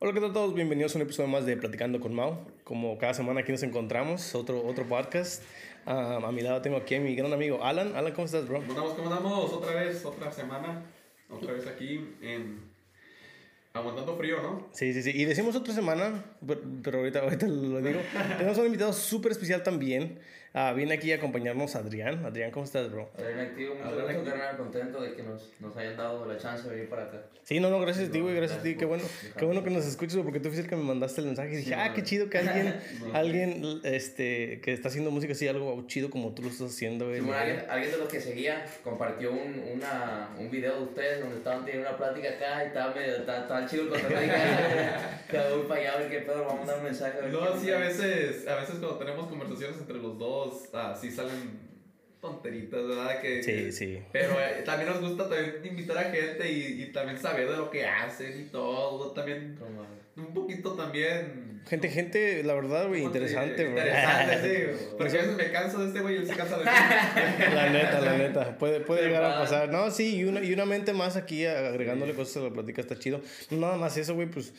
Hola, ¿qué tal todos? Bienvenidos a un episodio más de Platicando con Mau. Como cada semana aquí nos encontramos, otro, otro podcast. Ah, a mi lado tengo aquí a mi gran amigo Alan. Alan, ¿cómo estás, bro? ¿Cómo andamos? ¿Cómo andamos? Otra vez, otra semana. Otra vez aquí en... Aguantando frío, ¿no? Sí, sí, sí. Y decimos otra semana, pero, pero ahorita, ahorita lo digo. Tenemos un invitado súper especial también. Ah, viene aquí a acompañarnos Adrián. Adrián, ¿cómo estás, bro? Adrián activo, mucho Adrián gusto, activo. carnal, contento de que nos, nos hayan dado la chance de venir para acá. Sí, no, no, gracias a ti, güey, gracias a ti. Qué bueno, qué bueno que nos escuches, porque tú fuiste el que me mandaste el mensaje y dije, Sí, ah, qué chido que alguien, alguien, este, que está haciendo música así, algo chido como tú lo estás haciendo, güey. Simón, alguien, alguien de los que seguía compartió un, una, un video de ustedes donde estaban teniendo una plática acá y estaba medio, estaba, estaba chido el contenido. Cada uno para allá a ver qué pedo, vamos a dar un mensaje. a No, sí, a veces, a veces cuando tenemos conversaciones entre los dos, ah, sí salen tonteritas, ¿verdad? Que, Sí, sí. Pero eh, también nos gusta también invitar a gente y, y también saber de lo que hacen y todo. También, Como- un poquito también... Gente, gente, la verdad, güey, ¿cómo te interesante, güey. Interesante, sí. Porque a veces me canso de este güey y él se cansa de mí. La neta, la neta. Puede, puede llegar a pasar. No, sí, y una, y una mente más aquí agregándole cosas a la plática está chido. Nada más eso, güey, pues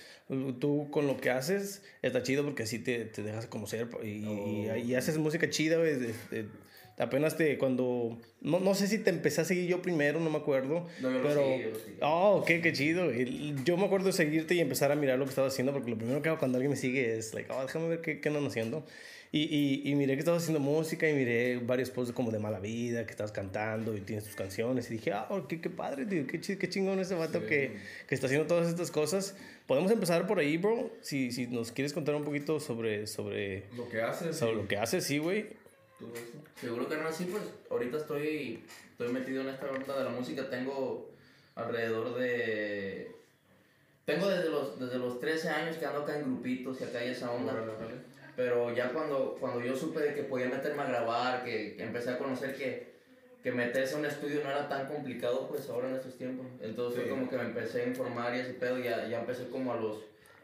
tú con lo que haces está chido porque así te, te dejas conocer y, y- Oh. y haces música chida, güey. Apenas te, cuando, no, no sé si te empecé a seguir yo primero, no me acuerdo. No, yo lo pero, seguí, yo lo seguí. oh, qué, qué chido. Yo me acuerdo de seguirte y empezar a mirar lo que estabas haciendo porque lo primero que hago cuando alguien me sigue es, like, oh, déjame ver qué, qué andan haciendo. Y, y, y miré que estabas haciendo música y miré varios posts como de mala vida, que estabas cantando y tienes tus canciones. Y dije, ah, qué, qué padre, tío, qué, qué chingón ese vato Sí. que, que está haciendo todas estas cosas. Podemos empezar por ahí, bro. Si, si nos quieres contar un poquito sobre, sobre, Lo que haces. sobre y lo que haces, sí, güey. Seguro que no así, pues ahorita estoy, estoy metido en esta onda de la música. Tengo alrededor de. Tengo desde los, desde los 13 años que ando acá en grupitos y acá hay esa onda. Pero ya cuando, cuando yo supe de que podía meterme a grabar, que, que empecé a conocer que, que meterse a un estudio no era tan complicado, pues ahora en estos tiempos. Entonces Sí. fue como que me empecé a informar y ese pedo, ya, ya empecé como a los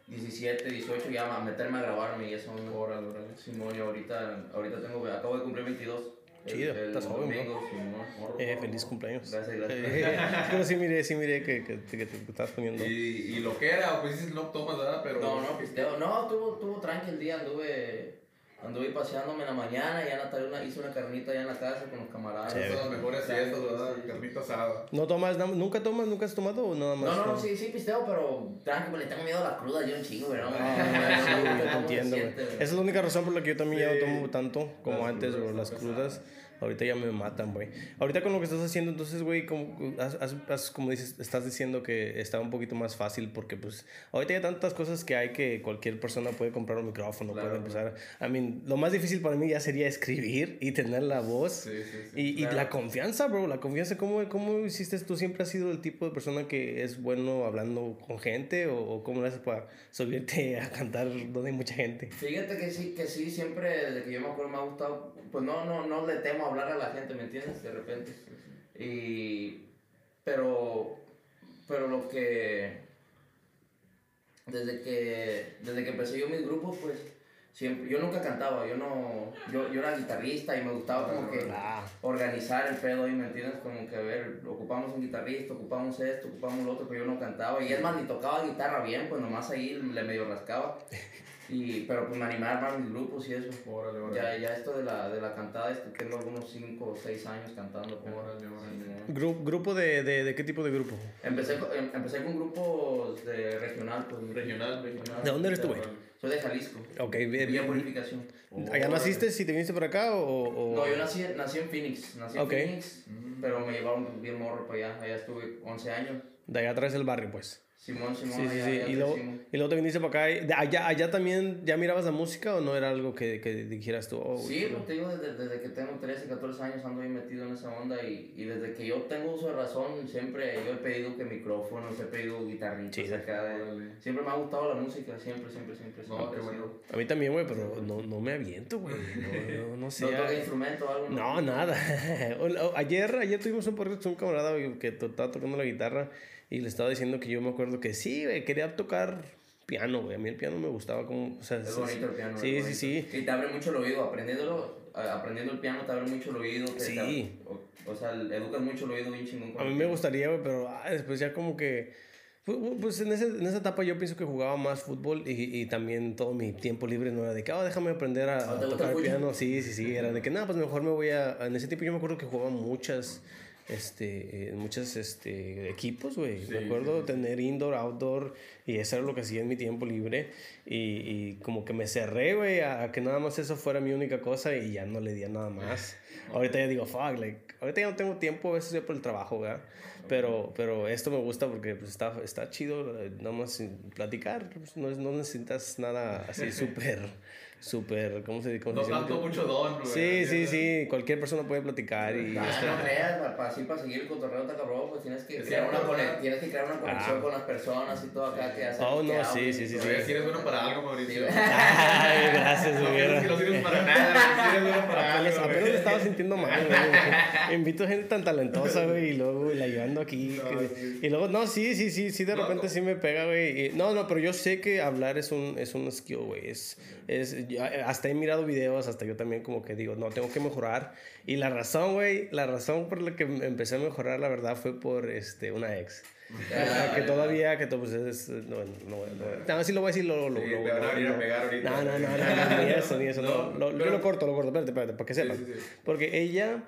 17, 18 ya a meterme a grabarme y eso. ¿no? Órale, órale. Simón, y ahorita, ahorita tengo, acabo de cumplir 22. El- Chido, el estás joven, bro. domingo, Simón. Eh, feliz cumpleaños. Gracias, gracias. Eh, pero sí miré, sí miré que, que, que te estás poniendo. Y, y lo que era, pues dices, no tomas, ¿verdad? Pero... No, no, pisteo. No, tuvo, tuvo tranqui el día, anduve, anduve paseándome en la mañana, ya Natalia una, hice una carnita allá en la casa con los camaradas. Esas son las mejores fiestas, ¿verdad? Sí, sí. Carnita asada. ¿No tomas, nunca tomas, nunca has tomado o nada más? No, no, no, sí, sí pisteo, pero tranqui, pues le tengo miedo a la cruda, yo un chingo, ¿verdad? Ah, sí, No, yo no, te no, entiendo, Esa es la única razón por la que yo también ya Sí. no tomo tanto como Las antes, crudas las están crudas. Ahorita ya me matan, güey. Ahorita con lo que estás haciendo, entonces, güey, como, has- como dices, estás diciendo que está un poquito más fácil porque, pues, ahorita hay tantas cosas que hay que cualquier persona puede comprar un micrófono, Claro, puede empezar. I mean, lo más difícil para mí ya sería escribir y tener la voz. Sí, sí, sí. Y, y Claro. la confianza, bro, la confianza, ¿cómo, ¿cómo hiciste? ¿Tú siempre has sido el tipo de persona que es bueno hablando con gente o, o cómo lo haces para subirte a cantar donde hay mucha gente? Fíjate que sí, que sí, siempre desde que yo me acuerdo me ha gustado, pues no, no, no le temo hablar a la gente, ¿me entiendes? De repente. Y, pero, pero lo que, desde que, desde que empecé yo mis grupos, pues, siempre, yo nunca cantaba, yo no, yo, yo era guitarrista y me gustaba como que Ah, organizar el pedo ahí, ¿me entiendes? Como que, a ver, ocupamos un guitarrista, ocupamos esto, ocupamos lo otro, pero yo no cantaba. Y es más, ni tocaba guitarra bien, pues nomás ahí le medio rascaba. Y, pero pues me animaba más mis grupos y eso. Órale, órale. Ya, ya esto de la, de la cantada, este, tengo algunos 5 o 6 años cantando. pues. Órale, gru- ¿Grupo de, de, de qué tipo de grupo? Empecé, con- em- empecé con grupos de regional, pues. Regional, regional. ¿De dónde eres tú, güey? Soy de Jalisco. Ok, bien. Vía Purificación. ¿Allá naciste si te viniste para acá o...? o- No, yo nací, nací en Phoenix. Nací en Phoenix, pero me llevaron bien morro para allá. Allá estuve 11 años. De allá atrás del barrio, pues. Simón, Simón, Sí, sí, allá, sí. allá Y luego, y luego te viniste para acá. y- de allá, ¿Allá también ya mirabas la música o no era algo que, que dijeras tú? oh, Sí, güey, pues te digo, desde, desde que tengo 13, 14 años ando ahí metido en esa onda y, y desde que yo tengo uso de razón, siempre yo he pedido que micrófonos, he pedido guitarritas Chido. acá. de- siempre me ha gustado la música, siempre, siempre, siempre. No, siempre qué bueno. A mí también, güey, pero no, no me aviento, güey. No, no, no sé. ¿No toca instrumento o algo? No, nada. O- o- ayer, ayer tuvimos un podcast con un camarada que estaba tocando la guitarra y le estaba diciendo que yo me acuerdo que sí, güey, quería tocar piano, güey. A mí el piano me gustaba como... O sea, Es bonito el piano. Sí, sí, sí. Y te abre mucho el oído, aprendiéndolo, aprendiendo el piano te abre mucho el oído. te- Sí. te- o, o sea, educas mucho el oído bien chingón. A mí me gustaría, güey, pero ah, después ya como que Pues, pues en, ese, en, esa etapa yo pienso que jugaba más fútbol y, y, también todo mi tiempo libre no era de que, oh, déjame aprender a, a tocar el piano. Sí, sí, sí, era de que, nada, pues mejor me voy a... En ese tiempo yo me acuerdo que jugaba muchas este, en muchos este, equipos, güey. me acuerdo tener indoor, outdoor, y eso era lo que hacía en mi tiempo libre. Y, y como que me cerré, güey, a, que nada más eso fuera mi única cosa y ya no le di nada más. ahorita ya digo, fuck, like, ahorita ya no tengo tiempo, a veces ya por el trabajo, ¿verdad? Pero, pero esto me gusta porque pues, está, está chido, eh, nada más platicar, pues, no, no necesitas nada así súper súper, ¿cómo se dice? No tanto mucho don, güey. Sí, sí, sí, cualquier persona puede platicar y... Ah, no creas, para, así para seguir el cotorreo tan cabrón, pues tienes que, crear una, tienes que crear una conexión ah. con las personas y todo acá que Oh, no, sí, sí, sí. Si eres bueno para algo, Mauricio. Ay, gracias, güey. No, que no sirves para nada, si eres bueno para algo. Apenas me estaba sintiendo mal, güey. Invito a gente tan talentosa, güey, y luego la llevando aquí. Y luego, no, sí, sí, sí, sí, de repente sí me pega, güey. No, no, pero yo sé que hablar es un, es un skill, güey. Es, es, hasta he mirado videos, hasta yo también como que digo, no, tengo que mejorar. Y la razón, güey, la razón por la que empecé a mejorar, la verdad, fue por este, una ex. que todavía, que todo, pues es, no, no, no, sí lo voy a decir, lo, lo, sí, lo, pegar ahorita. No, no, no, no, ni eso, ni eso, no, lo, yo lo corto, lo corto, espérate, espérate, para que sepan. Porque ella,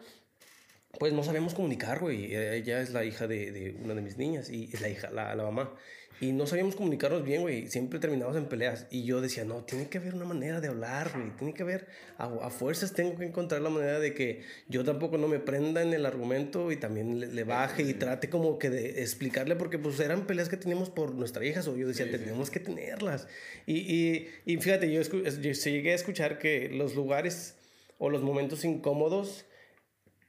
pues no sabemos comunicar, güey, ella es la hija de, de una de mis niñas y es la hija, la, la mamá. Y no sabíamos comunicarnos bien, güey. Siempre terminábamos en peleas. Y yo decía, no, tiene que haber una manera de hablar, güey. Tiene que haber, a, fuerzas tengo que encontrar la manera de que yo tampoco no me prenda en el argumento y también le, baje y trate como que de explicarle, porque pues eran peleas que teníamos por nuestra hija. O yo decía, tenemos que tenerlas. Y, y, y fíjate, yo, yo llegué a escuchar que los lugares o los momentos incómodos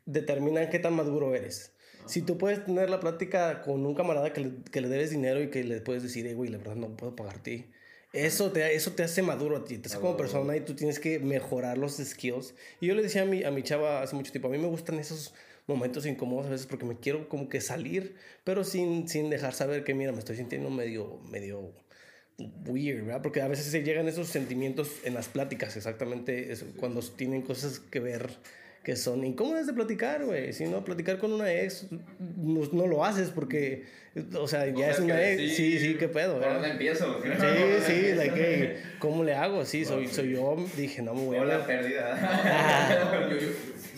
determinan qué tan maduro eres. Si tú puedes tener la plática con un camarada que le, que le debes dinero y que le puedes decir, hey, güey, la verdad no puedo pagarte. Eso te, eso te hace maduro a ti, te hace como persona y tú tienes que mejorar los skills. Y yo le decía a mi, a mi chava hace mucho tiempo, a mí me gustan esos momentos incómodos a veces porque me quiero como que salir, pero sin, sin dejar saber que, mira, me estoy sintiendo medio, medio weird, ¿verdad? Porque a veces se llegan esos sentimientos en las pláticas, exactamente, cuando tienen cosas que ver que son incómodas de platicar, güey. Si no, platicar con una ex no, no lo haces porque, o sea, ya es una ex. Sí, sí, qué pedo. ¿Por dónde empiezo? Sí, sí, like, ¿cómo le hago? Sí, soy, soy yo. Dije, no me voy a. la pérdida.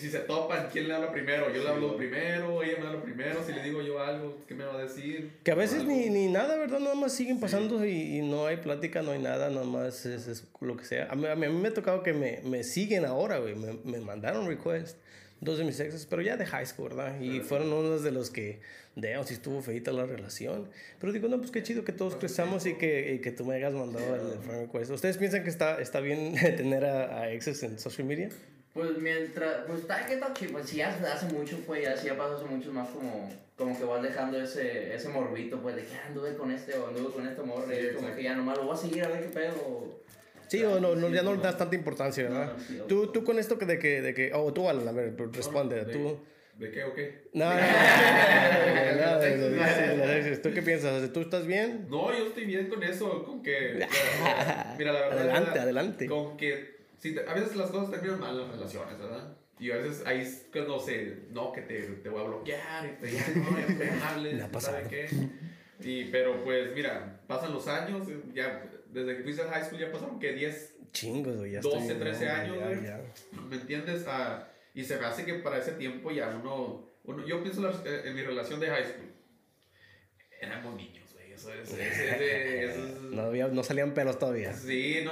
si se topan, ¿quién le habla primero? Yo le hablo primero, ella me habla primero. Si le digo yo algo, ¿qué me va a decir? Que a veces ni, ni nada, ¿verdad? Nada más siguen pasando y, y, no hay plática, no hay nada, nada más es, es lo que sea. A mí, a mí, me ha tocado que me, me siguen ahora, güey. Me, me mandaron request dos de mis exes, pero ya de high school, ¿verdad? Y fueron unos de los que, de, si estuvo feita la relación. Pero digo, no, pues qué chido que todos crezamos y que, y que tú me hayas mandado el friend request. ¿Ustedes piensan que está, está bien tener a, a exes en social media? Pues mientras, pues está que está pues si ya hace mucho, pues ya, si ya pasó hace mucho más como, como que vas dejando ese, ese morbito, pues de que ah, anduve con este o anduve con este morro, y como que ya nomás lo voy a seguir a ver qué pedo. Sí, o no, no, ya no le das tanta importancia, ¿verdad? tú, tú con esto que de que, de que, oh, tú, Alan, a ver, responde, tú. ¿De qué o qué? No, no, no, ¿Tú qué piensas? ¿Tú estás bien? No, yo estoy bien con eso, con que... Mira, la verdad... Adelante, adelante. Con que sí, a veces las cosas terminan mal en las relaciones, ¿verdad? Y a veces ahí es cuando se, no, que te, te voy a bloquear, y te ya no, ya me hables, ¿sabe qué? Y, pero pues, mira, pasan los años, ya, desde que fuiste al high school ya pasaron, que 10, Chingos, güey, ya 12, 13 años, güey. ¿Me entiendes? Ah, y se me hace que para ese tiempo ya uno, uno yo pienso en mi relación de high school, éramos niños no, no, salían pelos todavía. Sí, no.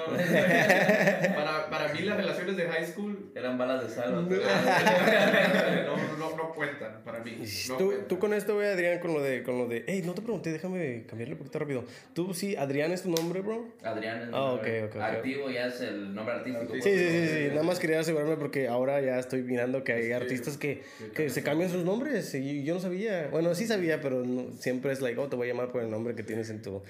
para, para mí las relaciones de high school eran balas de sal. No, no, no, cuentan para mí. tú, tú, con esto, güey, Adrián, con lo de, con lo de... Hey, no te pregunté, déjame cambiarle un poquito rápido. ¿Tú sí, Adrián es tu nombre, bro? Adrián es ah, okay, okay, Activo ya es el nombre artístico. Sí, sí, sí, sí, Nada más quería asegurarme porque ahora ya estoy mirando que hay artistas que, que se cambian sus nombres y yo no sabía. Bueno, sí sabía, pero siempre es like, oh, te voy a llamar por el nombre que tienes en tu,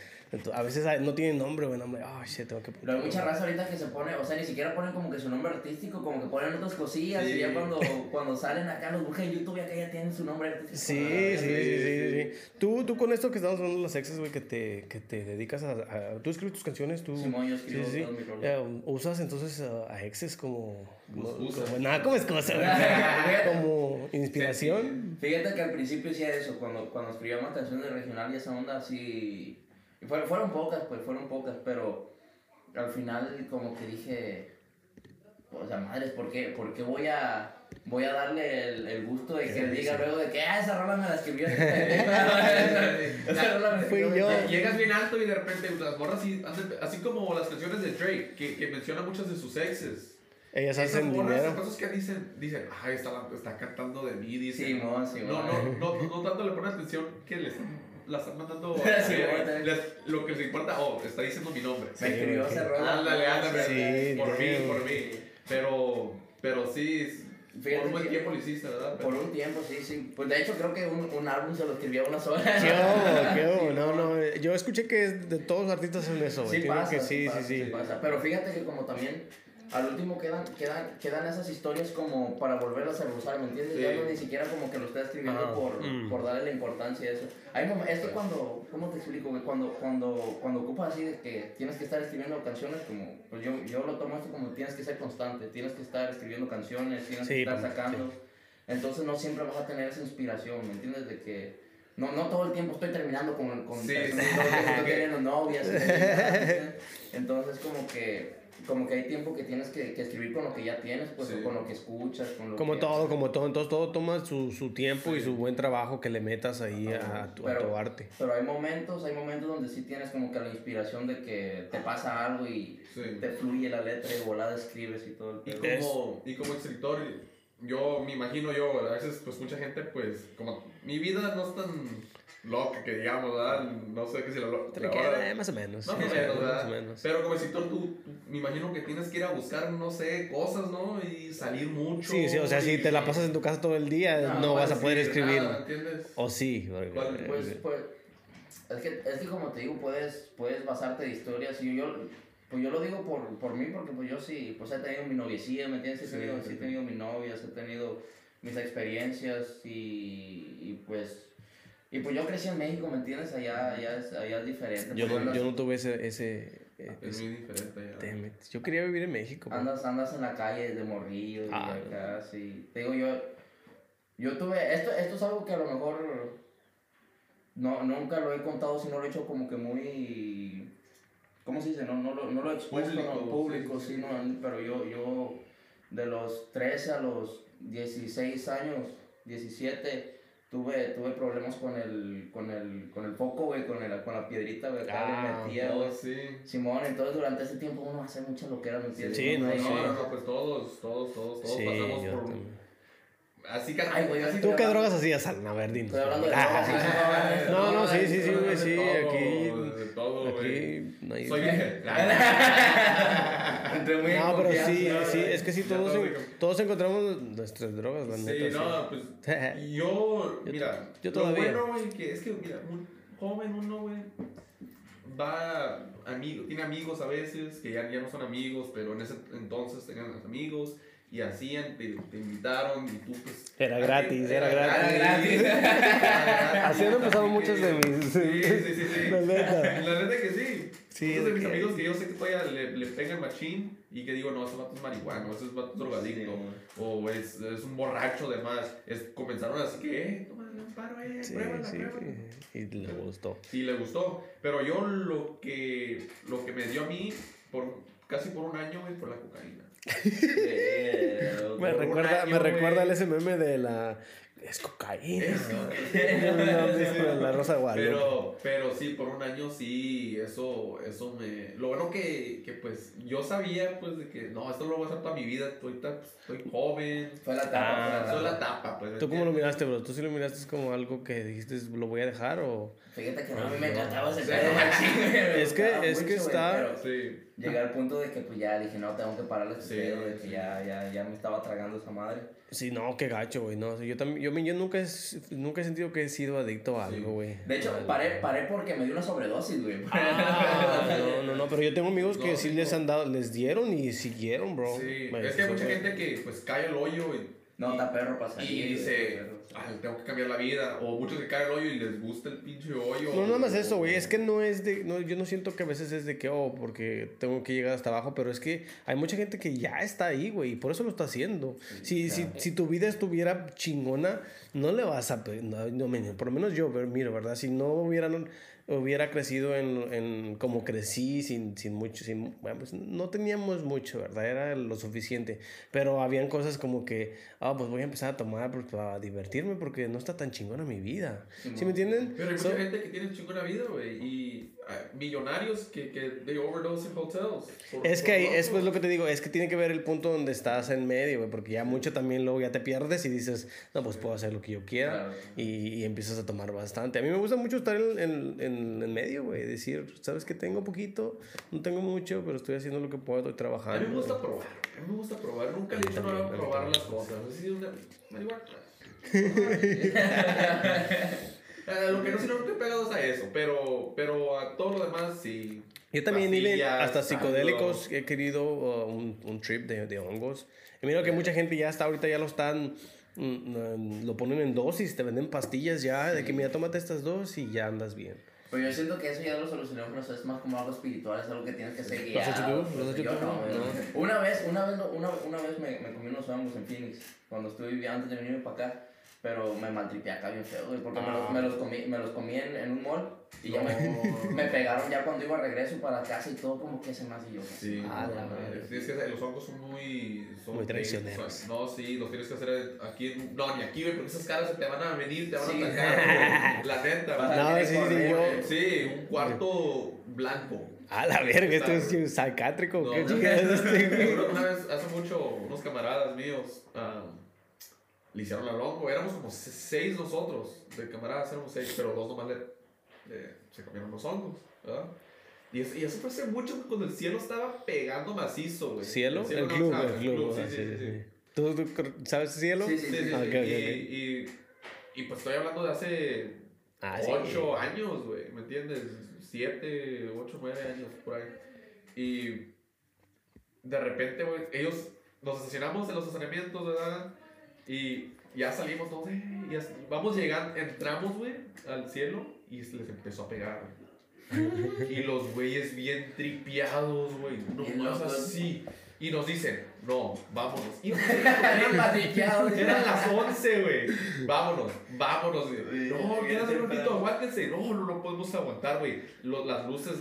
a veces no tienen nombre, güey, nombre. Ay, shit, tengo que Pero hay mucha raza ahorita que se pone, o sea, ni siquiera ponen como que su nombre artístico, como que ponen otras cosillas. Y ya cuando, cuando salen acá, los buscan en YouTube, ya que ya tienen su nombre artístico. Sí, sí, sí, sí, sí, Tú, tú con esto que estamos hablando de los exes, güey, que te, que te dedicas a, Tú escribes tus canciones, tú... Sí, yo escribo sí, sí. ¿Usas entonces a, exes como... como, nada, como excusa, como inspiración. Fíjate que al principio hacía eso, cuando, cuando escribía más canciones de regional y esa onda así y fueron, pocas, pues fueron pocas, pero al final como que dije, o sea, madres, ¿por qué, ¿por qué voy a voy a darle el, el gusto de que diga luego de que, ah, esa rola me la escribió. esa rola me Fui yo. Llegas bien alto y de repente las morras así, así como las canciones de Drake, que, que menciona muchas de sus exes. Ellas hacen dinero. cosas que dicen, dicen, ay, está, está cantando de mí, dicen. Sí, no, sí, no, no, no, no, tanto le ponen atención que les la están mandando lo que les importa, oh, está diciendo mi nombre. Me escribió hace rato. Ándale, ándale. Sí, por mí, por mí. Pero, pero sí, por un buen tiempo lo hiciste, ¿verdad? Por un tiempo, sí, sí. Pues de hecho creo que un, un álbum se lo escribió una sola. ¿Qué qué No, no. Yo escuché que de todos los artistas en eso. Sí, pasa, que sí, sí, sí, sí. Pasa. Pero fíjate que como también al último quedan, quedan, quedan esas historias como para volverlas a usar, ¿me entiendes? Ya no ni siquiera como que lo está escribiendo por, mm. por darle la importancia a eso. Hay es que cuando, ¿cómo te explico? Cuando, cuando, cuando ocupas así de que tienes que estar escribiendo canciones, como, pues yo, yo lo tomo esto como tienes que ser constante, tienes que estar escribiendo canciones, tienes que estar pues, sacando. Entonces no siempre vas a tener esa inspiración, ¿me entiendes? De que no, no todo el tiempo estoy terminando con, con sí, estoy teniendo novias. Entonces como que como que hay tiempo que tienes que, que escribir con lo que ya tienes, pues, con lo que escuchas, con lo como todo, como todo. Entonces, todo toma su, su tiempo y su buen trabajo que le metas ahí a, tu, pero, arte. Pero hay momentos, hay momentos donde sí tienes como que la inspiración de que te pasa algo y te fluye la letra y volada escribes y todo el y como, y como escritor, yo me imagino yo, a veces, pues, mucha gente, pues, como mi vida no es tan loca que digamos, ¿verdad? No sé qué si lo eh, más o menos. Más o menos, ¿verdad? Más o menos. Pero como escritor, tú, me imagino que tienes que ir a buscar, no sé, cosas, ¿no? Y salir mucho. Sí, sí, o sea, si te la pasas en tu casa todo el día, no, vas a poder escribir. ¿entiendes? O sí. pues, pues, es que, es que como te digo, puedes, puedes basarte de historias. Y yo, pues yo lo digo por, por mí, porque pues yo sí, pues he tenido mi noviecía, ¿me entiendes? He tenido, sí, he tenido mis novias, he tenido mis experiencias y, y pues y pues yo crecí en México, ¿me entiendes? Allá, allá, es, allá es diferente. Yo no, yo no tuve ese... ese es muy diferente allá. Yo quería vivir en México. Andas, andas en la calle de morrillo y ah, acá, sí. Te digo, yo... Yo tuve... Esto, esto es algo que a lo mejor... No, nunca lo he contado, sino lo he hecho como que muy... ¿Cómo se dice? No, no, lo, no lo he expuesto público, público, sí, no, pero yo, yo de los 13 a los 16 años, 17 tuve, tuve problemas con el, con el, con el foco, güey, con, el, con la piedrita, güey, ah, metía, güey. Sí. Simón, entonces durante ese tiempo uno hace mucha loquera, ¿me entiendes? Sí, no, no, no, pues todos, todos, todos, todos pasamos por... Así que. Ay, güey, ¿Tú qué drogas hacías, Alna? A ver, Estoy hablando de drogas, No, no, sí, sí, sí, güey, sí, aquí. De todo, güey. No hay. Soy virgen. No, pero sí, sí, es que sí, todos, todos encontramos nuestras drogas, la neta. Sí, no, pues. Yo, mira. Yo todavía. Lo bueno, güey, que es que, mira, un joven, uno, güey, va. Amigo, tiene amigos a veces que ya, ya no son amigos, pero en ese entonces tenían amigos y hacían, te, te, invitaron y tú pues... Era gratis, era, gratis. Era gratis. Así han empezado muchos de mis... Sí, sí, sí, sí. La neta. La neta que sí. Sí. Muchos de mis amigos que yo sé que todavía le, le pegan machín y que digo, no, ese vato es marihuano, ese vato es drogadicto, o es, es un borracho de más. Es, comenzaron así que, eh, toma un paro, eh, sí, pruébala, sí, pruébala. Y le gustó. Sí, le gustó. Pero yo lo que, lo que me dio a mí, por, casi por un año, es por la cocaína me recuerda, me recuerda el SMM de la es cocaína. la Rosa Pero, pero sí, por un año sí, eso, eso me... Lo bueno que, que pues yo sabía pues de que no, esto lo voy a hacer toda mi vida, estoy, estoy joven. Fue la tapa. fue la tapa, pues. ¿Tú cómo lo miraste, bro? ¿Tú sí lo miraste como algo que dijiste, lo voy a dejar o...? Fíjate que no, a mí me encantaba ese Es que, es que está... Sí. Llegué al punto de que pues ya dije, no, tengo que parar este pedo, de que ya, ya, ya me estaba tragando esa madre. Sí, no, qué gacho, güey. No, yo también, yo, yo nunca, he, nunca he sentido que he sido adicto a algo, güey. De hecho, paré, paré porque me dio una sobredosis, güey. Ah, no, no, Pero yo tengo amigos que sí les han dado, les dieron y siguieron, bro. Sí, es que hay mucha gente que pues cae el hoyo y no, está perro para salir. Y dice, tengo que cambiar la vida. O muchos que caen el hoyo y les gusta el pinche hoyo. No, nada más eso, güey. Es que no es de. No, yo no siento que a veces es de que, oh, porque tengo que llegar hasta abajo. Pero es que hay mucha gente que ya está ahí, güey. Y por eso lo está haciendo. si, si, si, tu vida estuviera chingona, no le vas a. No, no, por lo menos yo, mira, ¿verdad? Si no hubieran hubiera crecido en, en como crecí, sin, sin mucho, sin, bueno, pues no teníamos mucho, ¿verdad? Era lo suficiente, pero habían cosas como que, ah, pues voy a empezar a tomar pues, para divertirme porque no está tan chingona mi vida, ¿sí, me entienden? Pero hay mucha gente que tiene chingona vida, güey, y millonarios que, que they overdose en hotels. es que es pues lo que te digo, es que tiene que ver el punto donde estás en medio, güey, porque ya mucho también luego ya te pierdes y dices, no, pues puedo hacer lo que yo quiera y, y, empiezas a tomar bastante. A mí me gusta mucho estar en, en, en medio, güey, decir, sabes que tengo poquito, no tengo mucho, pero estoy haciendo lo que puedo, estoy trabajando. A mí me gusta probar, a mí me gusta probar, nunca le he no probar las cosas. Así una Eh, lo que no sé, no estoy pegados a eso, pero, pero a todo lo demás sí. Yo también iba hasta psicodélicos, he querido uh, un, un, trip de, de, hongos. Y mira que mucha gente ya está ahorita ya lo están, mm, mm, lo ponen en dosis, te venden pastillas ya, de que mira, tómate estas dos y ya andas bien. Pero yo siento que eso ya lo solucionamos, es más como algo espiritual, es algo que tienes que seguir. ¿Lo has hecho tú? ¿Lo has hecho tú? No, Una vez, una vez, una, una vez me, me comí unos hongos en Phoenix, cuando estuve viviendo antes de venirme para acá. Pero me maltripié acá bien feo, güey, porque me, los, me, los, comí, me los comí en, en un mall y ya me, me, pegaron ya cuando iba a regreso para casa y todo como que se me hace yo. Sí, ah, sí, es que los hongos son muy... Son muy traicioneros. no, sí, los tienes que hacer aquí, no, ni aquí, güey, porque esas caras te van a venir, te van a atacar, la neta. No, sí, sí, yo... Sí, un cuarto blanco. A la verga, esto es psicátrico. No, ¿Qué este, Una vez, hace mucho, unos camaradas míos... Um, le hicieron la loco. Éramos como seis nosotros, de camaradas éramos seis, pero dos nomás le, se comieron los hongos, ¿verdad? Y eso, y eso fue hace mucho cuando el cielo estaba pegando macizo, güey. ¿Cielo? El, club, el club. Sí, sí, sí, ¿Tú, sabes cielo? Sí, sí, sí. Ah, y, y, pues estoy hablando de hace ah, ocho años, güey, ¿me entiendes? Siete, ocho, nueve años, por ahí. Y de repente, güey, ellos nos estacionamos en los estacionamientos, ¿verdad? Y ya salimos todos, eh, vamos llegando, entramos, güey, al cielo y se les empezó a pegar, y los güeyes bien tripiados, güey, no más así. Y nos dicen, no, vámonos. Y eran las 11, güey. Vámonos, vámonos. No, quédate un ratito, aguántense. No, no, no podemos aguantar, güey. Las luces,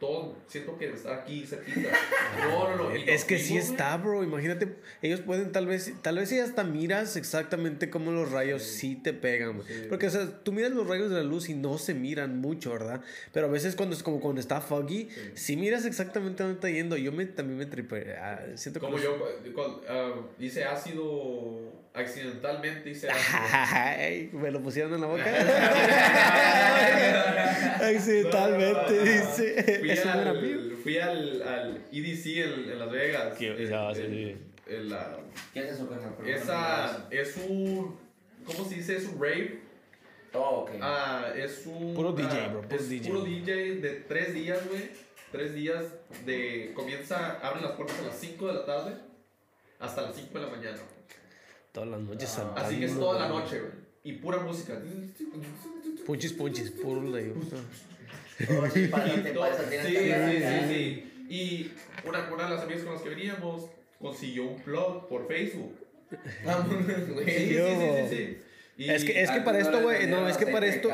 todo, siento que está aquí cerquita. No, no, no. Es que sí está, bro. Imagínate, ellos pueden tal vez, tal vez si hasta miras exactamente cómo los rayos sí, te pegan, Porque, o sea, tú miras los rayos de la luz y no se miran mucho, ¿verdad? Pero a veces cuando es como cuando está foggy, sí, miras exactamente dónde está yendo. Yo me, también me tripe. Ah, siento como yo, uh, hice ácido accidentalmente hice me lo pusieron en la boca. accidentalmente, dice. Fui, al, fui al, al, EDC en, en Las Vegas. ¿Qué, el, ah, el, el, la, ¿Qué es eso, Esa es un. ¿Cómo se dice? Es un rave. Oh, okay. Ah, es un. Puro DJ, bro. Puro es DJ. Puro DJ de tres días, güey. Tres días de. Comienza, abren las puertas a las 5 de la tarde hasta las 5 de la mañana. Todas las noches ah, Así que es toda la noche, güey. Y pura música. Punchis, punchis, puro le sí, sí, sí, sí. Y una, una de las amigas con las que veníamos consiguió un blog por Facebook. sí, sí, sí, sí es que, es que para esto, güey, no, es que para esto,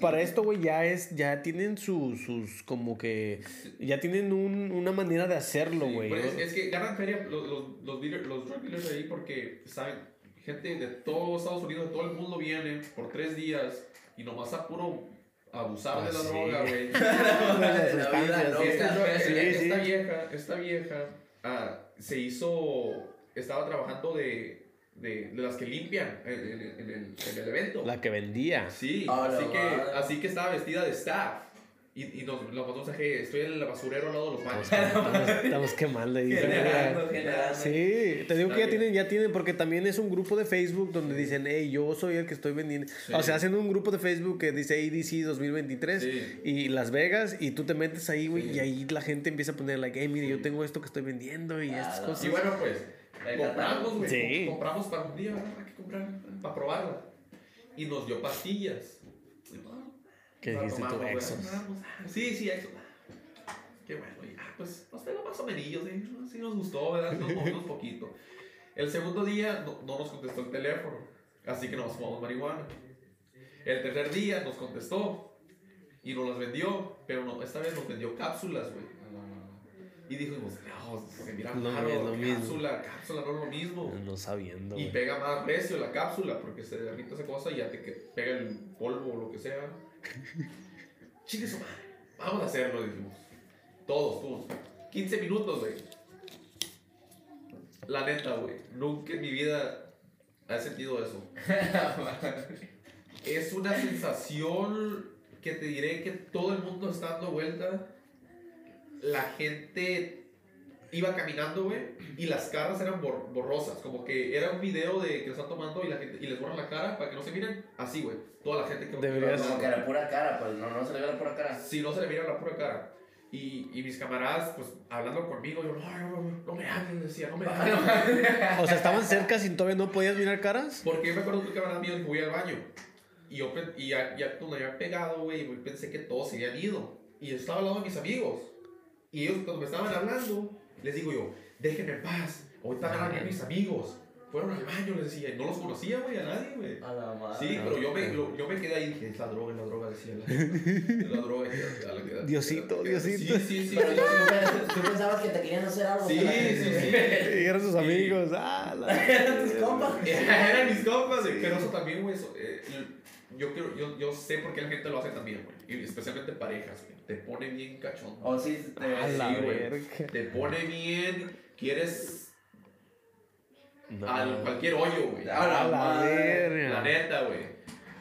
para esto, güey, ya es, ya tienen sus, sus, como que, ya tienen un, una manera de hacerlo, güey. es, es, que ganan feria los, los, los, los drug dealers ahí porque, saben, gente de todo Estados Unidos, de todo el mundo viene por tres días y nomás a puro abusar de la ah, droga, güey. esta, vieja, esta vieja ah, se hizo, estaba trabajando de de, de, las que limpian en, en, en, el, en, el, evento. La que vendía. Sí, así, que, así que estaba vestida de staff. Y, y nos, nos mandó un mensaje, estoy en el basurero al lado de los baños. Estamos, estamos quemando ahí. Generando, generando. Sí, te digo que ya tienen, ya tienen, porque también es un grupo de Facebook donde dicen, hey, yo soy el que estoy vendiendo. O sea, hacen un grupo de Facebook que dice ADC 2023 Sí. y Las Vegas y tú te metes ahí, güey, Sí. y ahí la gente empieza a poner, like, hey, mire, yo tengo esto que estoy vendiendo y estas Claro. cosas. Y bueno, pues, compramos, güey. Sí. com- Compramos para un día, ¿verdad? Hay que comprar para probarla. Y nos dio pastillas. Bueno, ¿Qué dijiste tú. Exos? Sí, sí, Exos. Qué bueno. Y, ah, pues nos pegó más o menos, ¿sí? sí nos gustó, ¿verdad? Nos movimos poquito. El segundo día no, no nos contestó el teléfono, así que nos fumamos marihuana. El tercer día nos contestó y nos las vendió, pero no, esta vez nos vendió cápsulas, güey. Y dijimos, no, se mira No, raro, es lo mismo. cápsula, cápsula no es lo mismo. No sabiendo. Y pega más recio la cápsula porque se derrita esa cosa y ya te que pega el polvo o lo que sea. Chingue su madre. Vamos a hacerlo, dijimos. Todos, todos. 15 minutos, güey. La neta, güey. Nunca en mi vida he sentido eso. Es una sensación que te diré que todo el mundo está dando vuelta. La gente iba caminando, güey, y las caras eran bor- borrosas. Como que era un video de que lo están tomando y, la gente, y les borran la cara para que no se miren. Así, güey. Toda la gente que Deberías- Como que la pura cara, pues no, no se le ve la pura cara. Si no se le mira la pura cara. Y, y mis camaradas, pues, hablando conmigo, yo, no, no, no, no me hables, decía, no me hables. O sea, estaban cerca sin todavía no podías mirar caras. Porque yo me acuerdo que un camarada mío voy al baño. Y yo, pen- y ya, ya cuando había pegado, güey, pensé que todos se habían ido. Y yo estaba al lado de mis amigos. Y ellos, cuando me estaban hablando, les digo yo, déjenme en paz. Ahorita van a venir mis amigos. Fueron al baño, les decía. Y no los conocía, güey, a nadie, güey. A la madre. Sí, pero yo me, lo- yo me quedé ahí y dije, es la droga, es la droga, decía. La, es la droga, la queda- Diosito, Diosito. Sí, sí, sí. Pero yo, tú, tú pensabas que te querían hacer algo. Sí, la- sí, sí. Y eran sus amigos. Ah, la- Eran tus compas. Eran mis compas, pero eso también, güey, eso, eh, yo, quiero, yo, yo sé por qué la gente lo hace también, güey, y especialmente parejas, güey, te pone bien cachondo. O sí, te A la Sí, güey. verga. Te pone bien, quieres No. al cualquier hoyo, güey. A la A la madre. verga. La neta, güey.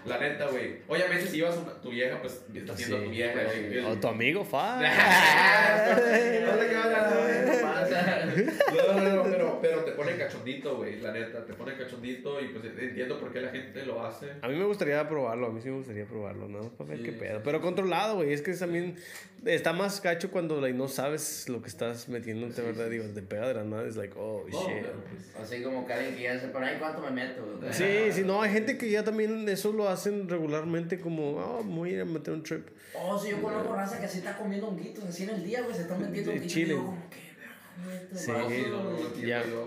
La neta, güey. Obviamente, si ibas a tu vieja, pues estás viendo a tu Sí. vieja, güey. O tu amigo, fa. No te quedas- No. No, no, no, pero, pero te pone cachondito, güey, la neta, te pone cachondito y pues entiendo por qué la gente lo hace. A mí me gustaría probarlo, a mí sí me gustaría probarlo, ¿no? Para ver Sí, qué sí, pedo. sí. Pero controlado, güey. Es que también está más cacho cuando like, no sabes lo que estás metiéndote, ¿verdad? Digo, te pega de la nada, es like, oh, shit. pero, pues, Así como que alguien que ya se pero ahí cuánto me meto. Sí, sí, no, hay gente que ya también eso lo hacen regularmente como, oh, voy a ir a meter un trip. Oh, sí, yo conozco raza que así está comiendo honguitos así en el día, güey, se están metiendo honguitos. chile. como verga, güey, Sí, no, vato, no, no, no entiendo ya. ya lo-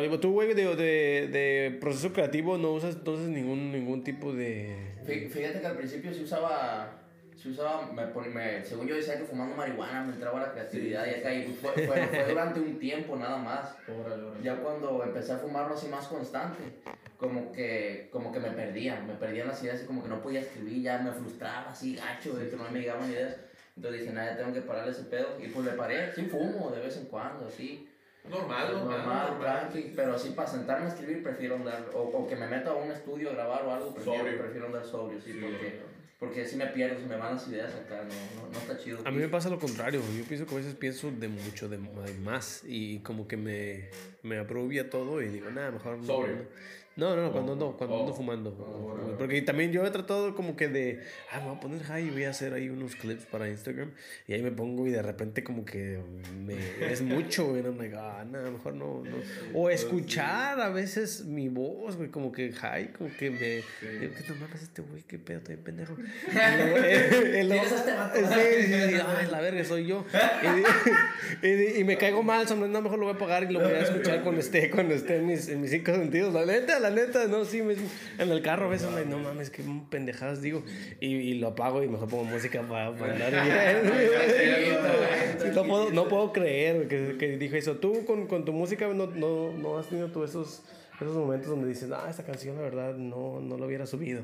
mismo. Tú, güey, de, de, de proceso creativo no usas entonces ningún, ningún tipo de... Fí- Fíjate que al principio sí usaba, sí usaba, me me- según yo decía que fumando marihuana me entraba la creatividad y acá, y fue, fue, fue durante un tiempo nada más. Órale, órale. Ya cuando empecé a fumarlo así más constante, como que, como que me perdía, me perdían las ideas y como que no podía escribir, ya me frustraba así gacho de que no me llegaban ideas. Entonces dije, nada, tengo que pararle ese pedo. Y pues le paré, sí fumo de vez en cuando, así. Normal, normal, normal, normal. tranqui, pero así para sentarme a escribir prefiero andar, o, o que me meta a un estudio a grabar o algo, prefiero, Sobrio. prefiero andar sobrio, sí, Sí, porque, porque si me pierdo, se me van las ideas acá, no, no, no está chido. A mí me pasa lo contrario, yo pienso que a veces pienso de mucho, de de más y como que me, me aprobia todo y digo, nada, mejor no. Sobrio. No, no, cuando ando, cuando Oh. ando fumando. Oh, bueno, bueno. Porque también yo he tratado como que de, ah, me voy a poner high y voy a hacer ahí unos clips para Instagram. Y ahí me pongo y de repente como que me, es mucho, güey. No me digo, ah, nada, mejor no, no. O escuchar a veces mi voz, güey, como que high, como que me... Digo, que no mames este güey, qué pedo, estoy pendejo. Luego, eh, el- ay, la verga, soy yo. Y, me caigo mal, hombre, no, mejor lo voy a pagar y lo voy a escuchar cuando esté, cuando esté en mis, en mis cinco sentidos. La neta, la neta, no, sí, me- en el carro a veces, no mames, qué pendejadas digo. Y, y lo apago y mejor pongo música para, para andar bien. No, puedo, no puedo creer que, que dijo eso. Tú con, con tu música no, no, no has tenido tú esos, esos momentos donde dices, ah, esta canción la verdad no, no lo hubiera subido.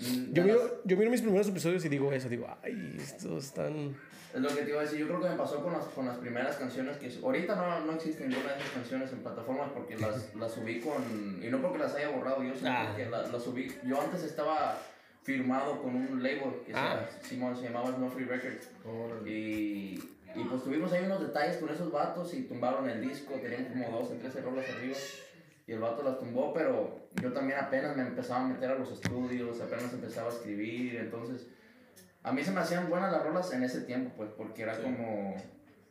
Mm, Yo miro, yo miro mis primeros episodios y digo eso, digo, ay, estos están... Es lo que te iba a decir, yo creo que me pasó con las, con las primeras canciones que... Ahorita no, no existe ninguna de esas canciones en plataformas porque las, las subí con... Y no porque las haya borrado yo, sino Ah. porque la- las subí... Yo antes estaba firmado con un label que ah. se, se, llamaba No Free Records. Y, y pues tuvimos ahí unos detalles con esos vatos y tumbaron el disco, tenían como 12, 13 rolas arriba y el vato las tumbó, pero yo también apenas me empezaba a meter a los estudios, apenas empezaba a escribir, entonces a mí se me hacían buenas las rolas en ese tiempo, pues, porque era como,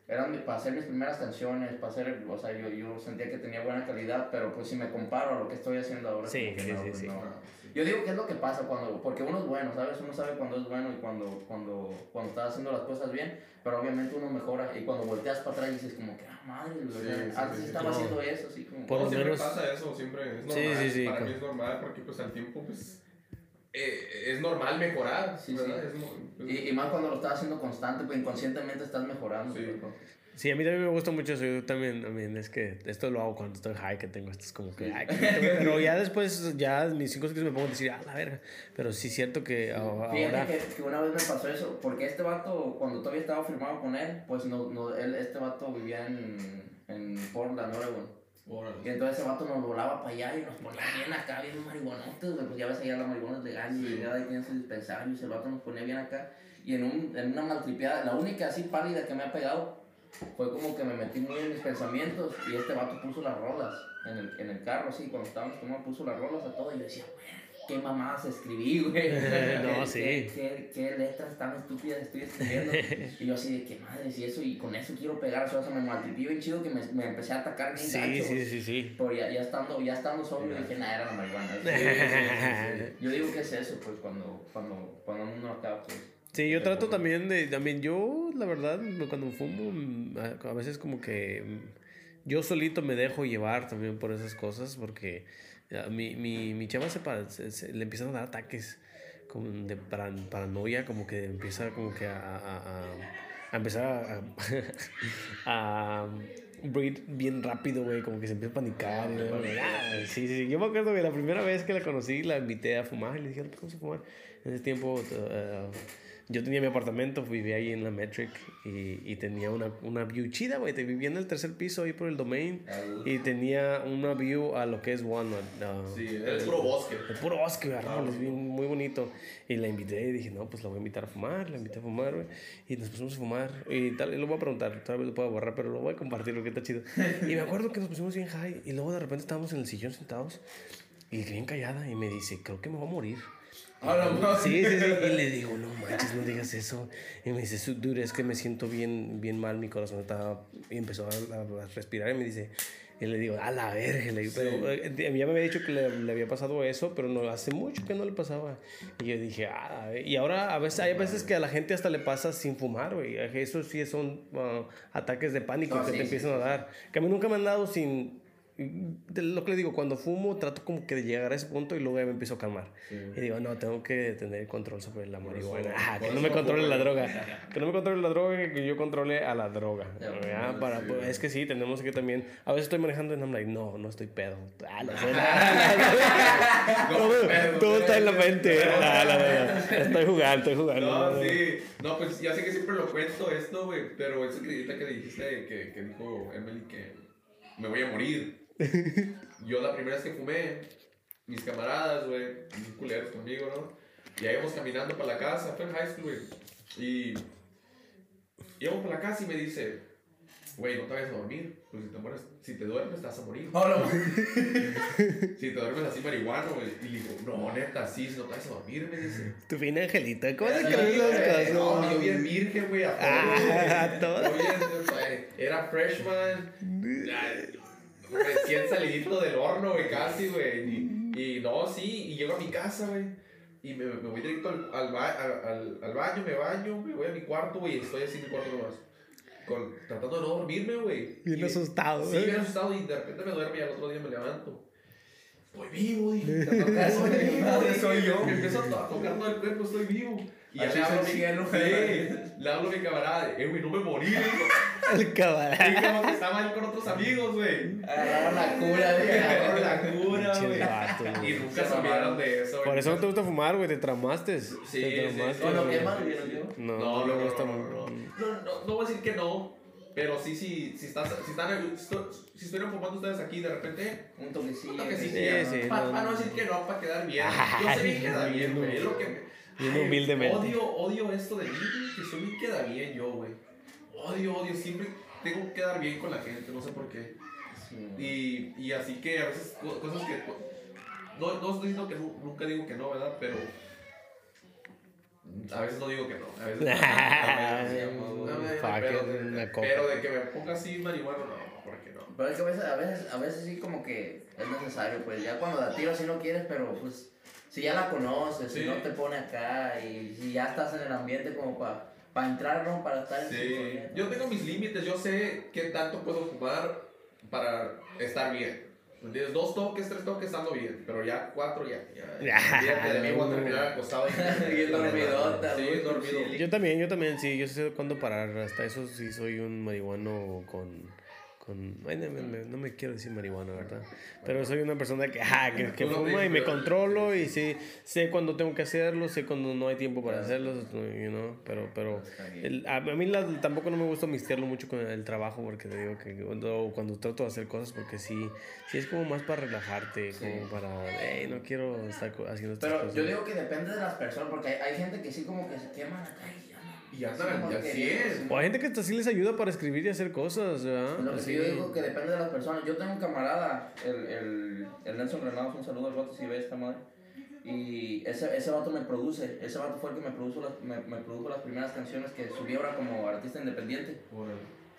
eran para hacer mis primeras canciones, para hacer, o sea, yo, yo sentía que tenía buena calidad, pero pues si me comparo a lo que estoy haciendo ahora, sí, sí, sí, pues, Yo digo que es lo que pasa cuando, porque uno es bueno, ¿sabes? Uno sabe cuando es bueno y cuando, cuando, cuando está haciendo las cosas bien, pero obviamente uno mejora y cuando volteas para atrás dices como que, ah, madre, antes estaba haciendo eso, así como... Por lo siempre pasa eso, siempre es normal, para mí es normal porque pues al tiempo pues... Eh, es normal mejorar, sí, sí. y, y, más cuando lo estás haciendo constante, pues inconscientemente estás mejorando. Sí. Sí, a mí también me gusta mucho eso. Yo también, también es que esto lo hago cuando estoy high, que tengo esto es como que. pero ya después, ya mis cinco segundos me pongo a decir, ah, la verga. Pero sí es cierto que ahora. Fíjate que, una vez me pasó eso, porque este vato, cuando todavía estaba firmado con él, pues no, no, él, este vato vivía en, en Portland, Oregon. Y entonces ese vato nos volaba para allá y nos ponía bien acá, bien marihuanotes, pues ya ves allá las marihuanas de gas y ahí tienen su dispensario y ese vato nos ponía bien acá. Y en, un, en una maltripeada, la única así pálida que me ha pegado fue como que me metí muy en mis pensamientos y este vato puso las rolas en el, en el carro, así, cuando estábamos tomando, puso las rolas a todo y yo decía, qué mamadas escribí, güey. no, sí. ¿Qué, qué, letras tan estúpidas estoy escribiendo. y yo así de qué madre, y eso, y con eso quiero pegar, o sea, me maltripió bien chido que me, me, empecé a atacar bien sí, Sí, sí, sí. Pero ya, ya estando, ya estando sobrio dije, nada, era la marihuana. yo digo que es eso, pues, cuando, cuando, cuando uno acaba, pues Sí, yo trato también de, también yo, la verdad, cuando fumo, a veces como que mm, yo solito me dejo llevar también por esas cosas, porque mi, mi, mi chava se, le empiezan a dar ataques como de paranoia, como que empieza como que a, a, a, empezar a, a, breed bien rápido, güey, como que se empieza a panicar. Ah, sí, sí, yo me acuerdo que la primera vez que la conocí la invité a fumar y le dije, ¿cómo se fumar? En ese tiempo... Uh, yo tenía mi apartamento, vivía ahí en la Metric y, y tenía una, una view chida, güey. Vivía en el tercer piso ahí por el domain y tenía una view a lo que es Walnut. Uh, sí, el, puro bosque. El puro bosque, árboles, muy bonito. Y la invité y dije, no, pues la voy a invitar a fumar, la invité a fumar, güey. Y nos pusimos a fumar y tal, y lo voy a preguntar, tal vez lo puedo borrar, pero lo voy a compartir porque está chido. y me acuerdo que nos pusimos bien high y luego de repente estábamos en el sillón sentados y bien callada y me dice, creo que me voy a morir. Sí, sí, sí. Y le digo, no manches, no digas eso. Y me dice, dude, es que me siento bien, bien mal, mi corazón estaba. Y empezó a, respirar y me dice, y le digo, a la verga. Le digo, pero eh, ya me había dicho que le, le, había pasado eso, pero no hace mucho que no le pasaba. Y yo dije, ah, y ahora a veces hay veces que a la gente hasta le pasa sin fumar, güey. Eso sí son uh, ataques de pánico que te empiezan a dar. Que a mí nunca me han dado sin lo que le digo, cuando fumo trato como que de llegar a ese punto y luego ya me empiezo a calmar. Y digo, no, tengo que tener control sobre la marihuana. Ah, que no me controle la droga. Que no me controle la droga, que yo controle a la droga. Para, pues, es que sí, tenemos que también... A veces estoy manejando y no, no estoy pedo. Ah, todo, está en la mente. estoy jugando, estoy jugando. No, sí. No, pues ya sé que siempre lo cuento esto, güey, pero esa acredita que dijiste, que, que dijo Emily que me voy a morir. Yo la primera vez que fumé, mis camaradas, güey, muy culeros conmigo, ¿no? Y ahí íbamos caminando para la casa, fue en high school, güey. Y íbamos para la casa y me dice, güey, no te vayas a dormir. Pues si te, mueres, si te duermes, te vas a morir. Oh, no. si te duermes así marihuano, güey. Y le digo, no, neta, sí, si no te vas a dormir, me dice. Tu fin angelito, ¿cómo te crees las cosas? No, yo bien virgen, güey, a todo. Ah, a todo. Era freshman recién salidito del horno, güey, casi, güey. Y, no, sí, y llego a mi casa, güey. Y me, me, voy directo al, al, al, al, baño, me baño, me voy a mi cuarto, güey, y estoy así en mi cuarto nomás. Con, tratando de no dormirme, güey. Bien asustado, Sí, bien asustado, y de repente me duermo y al otro día me levanto. Estoy vivo, dije. Soy vivo, soy yo. Me empiezo a tocar todo el cuerpo, estoy vivo. Y ya le hablo, cielo, sí, le hablo a mi camarada, eh, güey, no me morí, El camarada. Y como que estaba ahí con otros amigos, güey. Agarraron la cura, güey. Agarraron la cura, güey. Y nunca se olvidaron de eso, Por eso no te gusta fumar, güey, te tramaste. Sí, te tramaste. Sí, ¿O no quema, No, no, no, no, no, no, no, no, voy a decir que no. Pero sí, sí, si, estás, si, están, si estuvieran fumando ustedes aquí de repente, un toquecillo. Un toquecillo. Sí, sí, para no, decir que no, para quedar bien. Yo sé bien queda bien, güey. Es lo que. Bien humildemente. Odio, odio esto de mí, que soy bien queda bien yo, güey. Odio, odio. Siempre tengo que quedar bien con la gente, no sé por qué. Y, y así que a veces cosas que. No, no estoy diciendo que nunca digo que no, ¿verdad? Pero a veces no digo que no. A veces pero, de que me ponga así marihuana, no, porque no. Pero es que a veces, a veces, a veces sí como que es necesario, pues ya cuando la tiro si no quieres, pero pues si ya la conoces, si no te pone acá y si ya estás en el ambiente como para para entrar, ¿no? Para estar en Sí, yo tengo mis límites, yo sé qué tanto puedo fumar para estar bien. ¿Entiendes? Dos toques, tres toques, ando bien. Pero ya cuatro, ya. Ya. mí voy a terminar acostado y dormidota. Sí, dormido. Yo también, yo también, sí. Yo sé cuándo parar. Hasta eso sí soy un marihuano con no, me, quiero decir marihuana, ¿verdad? Pero soy una persona que, ah, que, que fuma y me controlo y sí, sé cuando tengo que hacerlo, sé cuando no hay tiempo para hacerlo, you know? pero, pero el, a, mí tampoco no me gusta mistearlo mucho con el trabajo porque te digo que cuando, cuando trato de hacer cosas porque sí, sí es como más para relajarte, como para, hey, no quiero estar haciendo estas pero cosas. Pero yo digo que depende de las personas porque hay, hay gente que sí como que se quema la calle y sí es. O hay gente que sí les ayuda para escribir y hacer cosas, ¿verdad? Lo que yo digo que depende de las personas. Yo tengo un camarada, el, el, el Nelson Granados, un saludo al vato si ve esta madre. Y ese, ese vato me produce, ese vato fue el que me produjo las, me, me produjo las primeras canciones que subí ahora como artista independiente.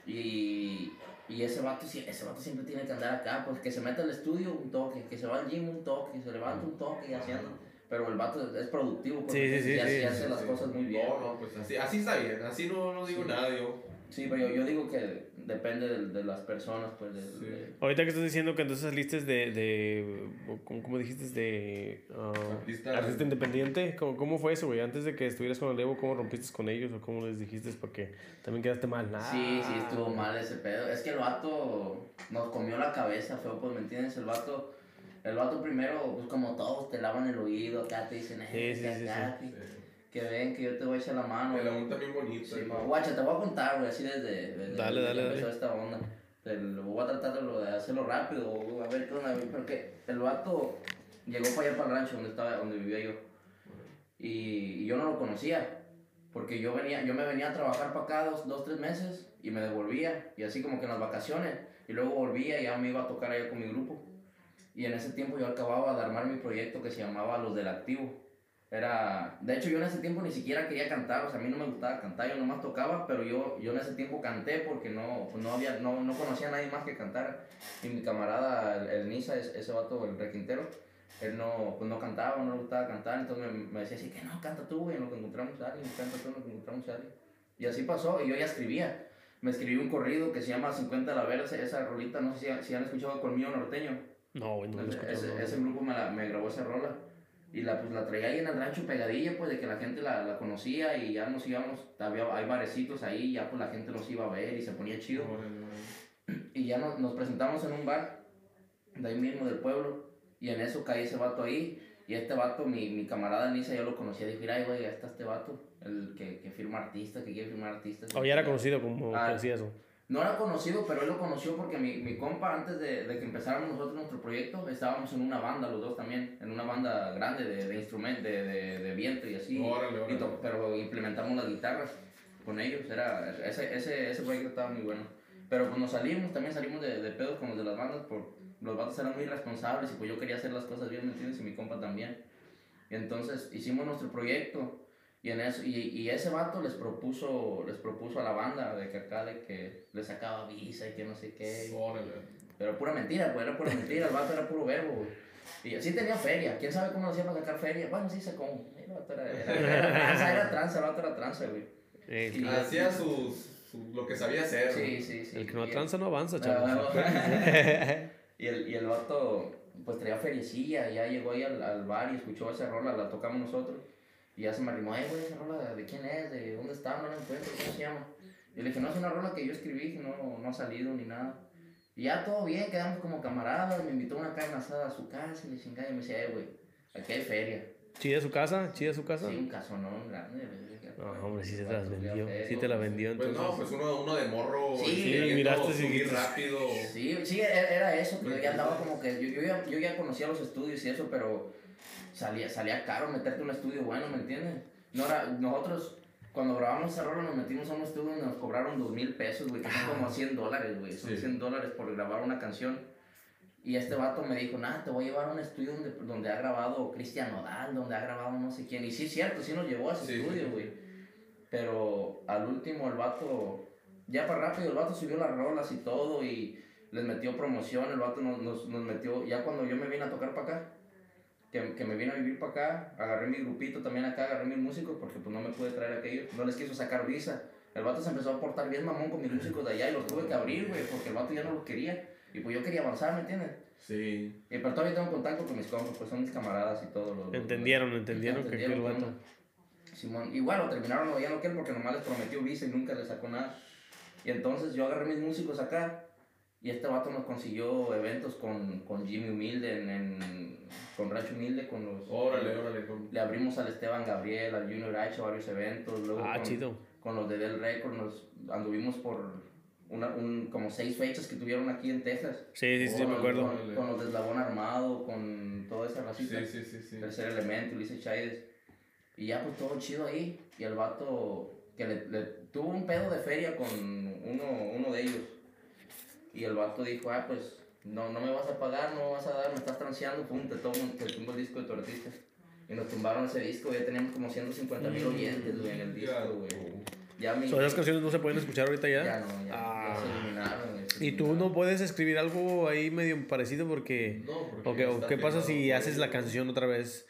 Y, y ese vato, ese vato siempre tiene que andar acá, pues que se mete al estudio un toque, que se va al gym un toque, que se levanta un toque y haciendo pero el vato es productivo porque sí, sí, sí, hace las cosas muy bien. No, no, pues así, así está bien, así no, no digo nada yo. Sí, pero yo, yo digo que depende de, de, las personas, pues. De, Ahorita que estás diciendo que entonces saliste de, de ¿cómo, dijiste? De uh, artista, independiente. ¿Cómo, ¿Cómo, fue eso, güey? Antes de que estuvieras con el Evo, ¿cómo rompiste con ellos o cómo les dijiste? Porque también quedaste mal, nada. Sí, sí, estuvo mal ese pedo. Es que el vato nos comió la cabeza, feo, pues, ¿me entiendes? El vato el vato primero, pues como todos, te lavan el oído, acá te dicen, eh, sí, sí, acá, sí, que, ven, que yo te voy a echar la mano. El amor también bonito. Sí, guacha, te voy a contar, güey, así desde, desde, dale, dale, empezó esta onda. lo voy a tratar de, hacerlo rápido, a ver qué onda, porque el vato llegó para allá para el rancho donde, estaba, donde vivía yo. Y, yo no lo conocía. Porque yo, venía, yo me venía a trabajar para acá dos, dos, tres meses y me devolvía. Y así como que en las vacaciones. Y luego volvía y ya me iba a tocar allá con mi grupo. Y en ese tiempo yo acababa de armar mi proyecto que se llamaba Los del Activo. Era, de hecho yo en ese tiempo ni siquiera quería cantar, o sea, a mí no me gustaba cantar, yo nomás tocaba, pero yo, yo en ese tiempo canté porque no, pues no, había, no, no conocía a nadie más que cantara. Y mi camarada, el, Nisa, ese, vato, el requintero, él no, pues no cantaba, no le gustaba cantar, entonces me, me, decía así que no, canta tú, güey, en lo que encontramos a alguien, canta tú en lo que encontramos alguien. Y así pasó, y yo ya escribía. Me escribí un corrido que se llama 50 la Vera, esa rolita, no sé si, si han escuchado Colmillo Norteño. No, güey, no ese, ese, grupo me, la, me grabó esa rola. Y la, pues, la traía ahí en el rancho pegadilla, pues, de que la gente la, la conocía y ya nos íbamos, había, hay barecitos ahí, ya pues la gente nos iba a ver y se ponía chido. Y ya nos, nos presentamos en un bar, de ahí mismo del pueblo, y en eso caí ese vato ahí. Y este vato, mi, mi camarada Nisa, yo lo conocía. Dije, ay, güey, ya está este vato, el que, que firma artistas, que quiere firmar artistas. O ya era conocido como ah, decía eso. No era conocido, pero él lo conoció porque mi, mi compa, antes de, de, que empezáramos nosotros nuestro proyecto, estábamos en una banda, los dos también, en una banda grande de, de instrumentos, de, de, de, viento y así. pero implementamos las guitarras con ellos, era, ese, ese, ese proyecto estaba muy bueno. Pero pues nos salimos, también salimos de, de pedos con los de las bandas, por, los bandas eran muy responsables y pues yo quería hacer las cosas bien, ¿me entiendes? Y mi compa también. Y entonces hicimos nuestro proyecto y, en eso, y, y, ese vato les propuso, les propuso a la banda de que acá de que le sacaba visa y que no sé qué. Pero pura mentira, pues era pura mentira, el vato era puro verbo, güey. Y así tenía feria, quién sabe cómo lo hacía para sacar feria. Bueno, sí sacó. El vato era, era, tranza, era tranza, el vato era tranza, güey. y, hacía sus, lo que sabía hacer. Sí, sí, sí. El que no tranza no avanza, chaval. y, el, y el vato, pues traía feriecilla, ya llegó ahí al, al bar y escuchó esa rola, la tocamos nosotros. Y ya se me arrimó, ay, güey, esa rola, ¿de quién es? ¿De dónde está? No la encuentro, ¿cómo se llama? Y le dije, no, es una rola que yo escribí, que no, no ha salido ni nada. Y ya todo bien, quedamos como camaradas, me invitó a una carne asada a su casa y le chingada y me decía, ay, güey, aquí hay feria. ¿Chida su casa? ¿Chida su casa? Sí, un casonón grande, No, hombre, sí se te las vendió. Sí te la vendió entonces. Pues no, pues uno, uno de morro. Sí, sí miraste subir rápido. Sí, sí, era eso. Pero ya andaba como que. Yo, yo, ya, yo ya conocía los estudios y eso, pero salía, salía caro meterte un estudio bueno, ¿me entiendes? No era, nosotros cuando grabamos esa rola nos metimos a un estudio y nos cobraron dos mil pesos, güey, que son como 100 dólares, güey. Son 100 dólares por grabar una canción. Y este vato me dijo, nada, te voy a llevar a un estudio donde, donde ha grabado Cristian Nodal, donde ha grabado no sé quién. Y sí, cierto, sí nos llevó a ese estudio, güey. Pero al último el vato, ya para rápido, el vato subió las rolas y todo y les metió promoción, el vato nos, nos, nos metió, ya cuando yo me vine a tocar para acá, que, que, me vine a vivir para acá, agarré mi grupito también acá, agarré mis músicos porque pues no me pude traer aquello, no les quiso sacar visa. El vato se empezó a portar bien mamón con mis músicos de allá y los tuve que abrir, güey, porque el vato ya no los quería. Y pues yo quería avanzar, ¿me entiendes? Sí. Y pero todavía tengo contacto con mis compas, pues son mis camaradas y todo. Lo, entendieron, entendieron, que el vato. Simón, igual lo terminaron odiando él porque nomás les prometió visa y nunca le sacó nada. Y entonces yo agarré mis músicos acá y este vato nos consiguió eventos con, con Jimmy Humilde, en, en, con Rancho Humilde, con los... Órale, órale. Le abrimos al Esteban Gabriel, al Junior H varios eventos. Luego ah, con, chido. Con los de Del Record nos anduvimos por una, un, como seis fechas que tuvieron aquí en Texas. Sí, sí, sí, me acuerdo. Con, los de Eslabón Armado, con toda esa racita. Sí, sí, sí. sí. Tercer Elemento, Ulises Chaides. Y ya pues todo chido ahí. Y el vato que le, le tuvo un pedo de feria con uno, uno de ellos y el vato dijo, ah, pues no, no me vas a pagar, no me vas a dar, me estás transeando, pum, te, tomo, te tumbo el disco de tu artista. Y nos tumbaron ese disco, ya teníamos como 150 mil oyentes, güey, en el disco, güey. Ya mi, ¿Son esas canciones no se pueden escuchar ahorita ya? Ya no, ya, ah. se eliminaron. ¿Y tú no puedes escribir algo ahí medio parecido porque... No, porque... o ¿Qué pasa si haces la canción otra vez?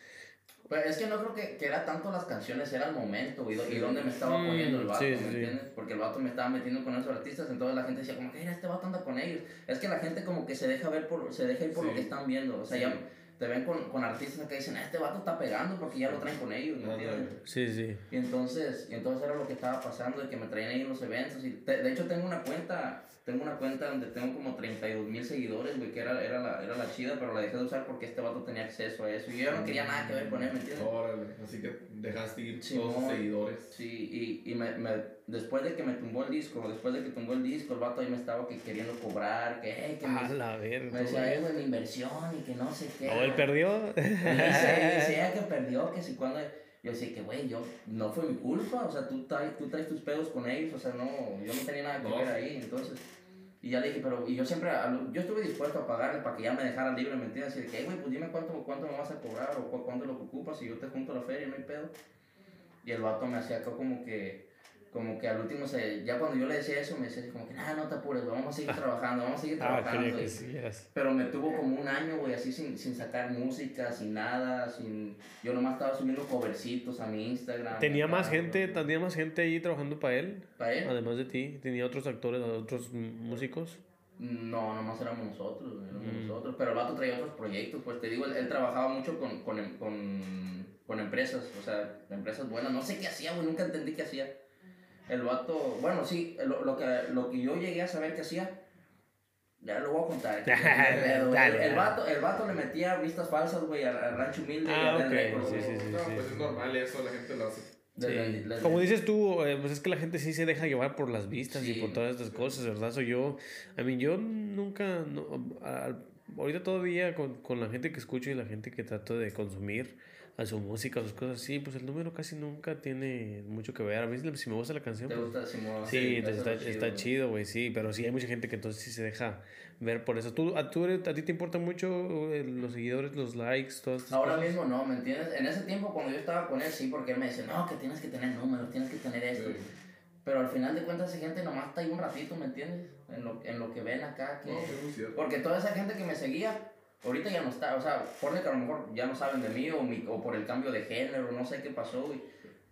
Pues es que no creo que, que era tanto las canciones, era el momento y, y dónde me estaba poniendo el vato, ¿me entiendes? Porque el vato me estaba metiendo con esos artistas, entonces la gente decía como que, mira, este vato anda con ellos. Es que la gente como que se deja ver por, se deja ir por lo que están viendo, o sea, ya te ven con, con artistas que dicen, este vato está pegando porque ya lo traen con ellos, ¿me entiendes? Sí, sí. Y entonces, y entonces era lo que estaba pasando, de que me traían ahí en los eventos. Y de hecho tengo una cuenta, tengo una cuenta donde tengo como 32 mil seguidores, güey, que era, era, la, era la chida, pero la dejé de usar porque este vato tenía acceso a eso. Y yo no quería nada que ver con él, ¿me entiendes? Órale, así que dejaste ir todos sus seguidores. Sí, y, y me, me, después de que me tumbó el disco, después de que tumbó el disco, el vato ahí me estaba que queriendo cobrar, que, hey, que me, la verga, me decía, eh, güey, mi inversión y que no sé qué. ¿O él perdió? Y decía, que perdió, que si cuando... Yo decía que, güey, yo, no fue mi culpa, o sea, tú traes, tú traes tus pedos con ellos, o sea, no, yo no tenía nada que ver ahí, entonces... Y ya le dije, pero, y yo siempre, yo estuve dispuesto a pagarle para que ya me dejara libre, ¿me entiendes? Y que, güey, pues dime cuánto, cuánto me vas a cobrar o cuánto lo ocupas y yo te junto la feria, no hay pedo. Y el vato me hacía como que, como que al último, se, ya cuando yo le decía eso, me decía como que, nada, no te apures, vamos a seguir trabajando, vamos a seguir ah, trabajando. Ah, Pero me tuvo como un año, güey, así sin, sin sacar música, sin nada, sin... Yo nomás estaba subiendo covercitos a mi Instagram. ¿Tenía más gente, tenía más gente ahí trabajando para él? ¿Para él? Además de ti, ¿tenía otros actores, otros músicos? No, nomás éramos nosotros, éramos mm. nosotros. Pero el vato traía otros proyectos, pues te digo, él, trabajaba mucho con, con, con, con empresas, o sea, empresas buenas. No sé qué hacía, güey, nunca entendí qué hacía el vato, bueno, sí, lo, lo, que, lo que yo llegué a saber que hacía, ya lo voy a contar. el, el, vato, el vato le metía vistas falsas, güey, al, rancho humilde. Ah, y al okay. sí, sí, sí, no, pues es normal eso, la gente lo hace. Sí. Como dices tú, eh, pues es que la gente sí se deja llevar por las vistas y por todas estas cosas, ¿verdad? Soy yo, a mí yo nunca, no, ahorita todavía con, con la gente que escucho y la gente que trato de consumir, a su música, a sus cosas así, pues el número casi nunca tiene mucho que ver. A mí si me gusta la canción. ¿Te pues, gusta Simón? Sí, entonces está, está, chido, güey, sí, pero sí hay mucha gente que entonces sí se deja ver por eso. ¿Tú, a, tú, a ti te importa mucho eh, los seguidores, los likes, todo esto? Ahora mismo no, ¿me entiendes? En ese tiempo cuando yo estaba con él, sí, porque él me decía, no, que tienes que tener números, tienes que tener esto. Pero al final de cuentas esa gente nomás está ahí un ratito, ¿me entiendes? En lo, en lo que ven acá. Que... porque toda esa gente que me seguía Ahorita ya no está, o sea, ponle que a lo mejor ya no saben de mí o, mi, o por el cambio de género, no sé qué pasó, güey.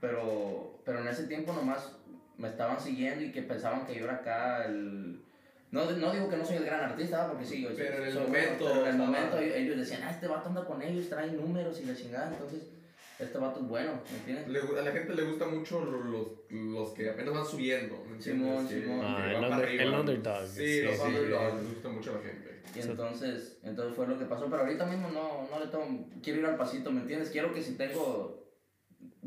Pero, pero en ese tiempo nomás me estaban siguiendo y que pensaban que yo era acá el... No, no digo que no soy el gran artista, porque sí, yo pero en el momento, pero en el momento ellos decían, ah, este vato anda con ellos, trae números y la chingada, entonces este vato es bueno, ¿me entiendes? Le, a la gente le gusta mucho los, los que apenas van subiendo, ¿me Simón, Simón. Ah, el, el, underdog. Sí, los underdogs, les gusta mucho a la gente. Y entonces, entonces fue lo que pasó. Pero ahorita mismo no, no le tomo. Quiero ir al pasito, ¿me entiendes? Quiero que si tengo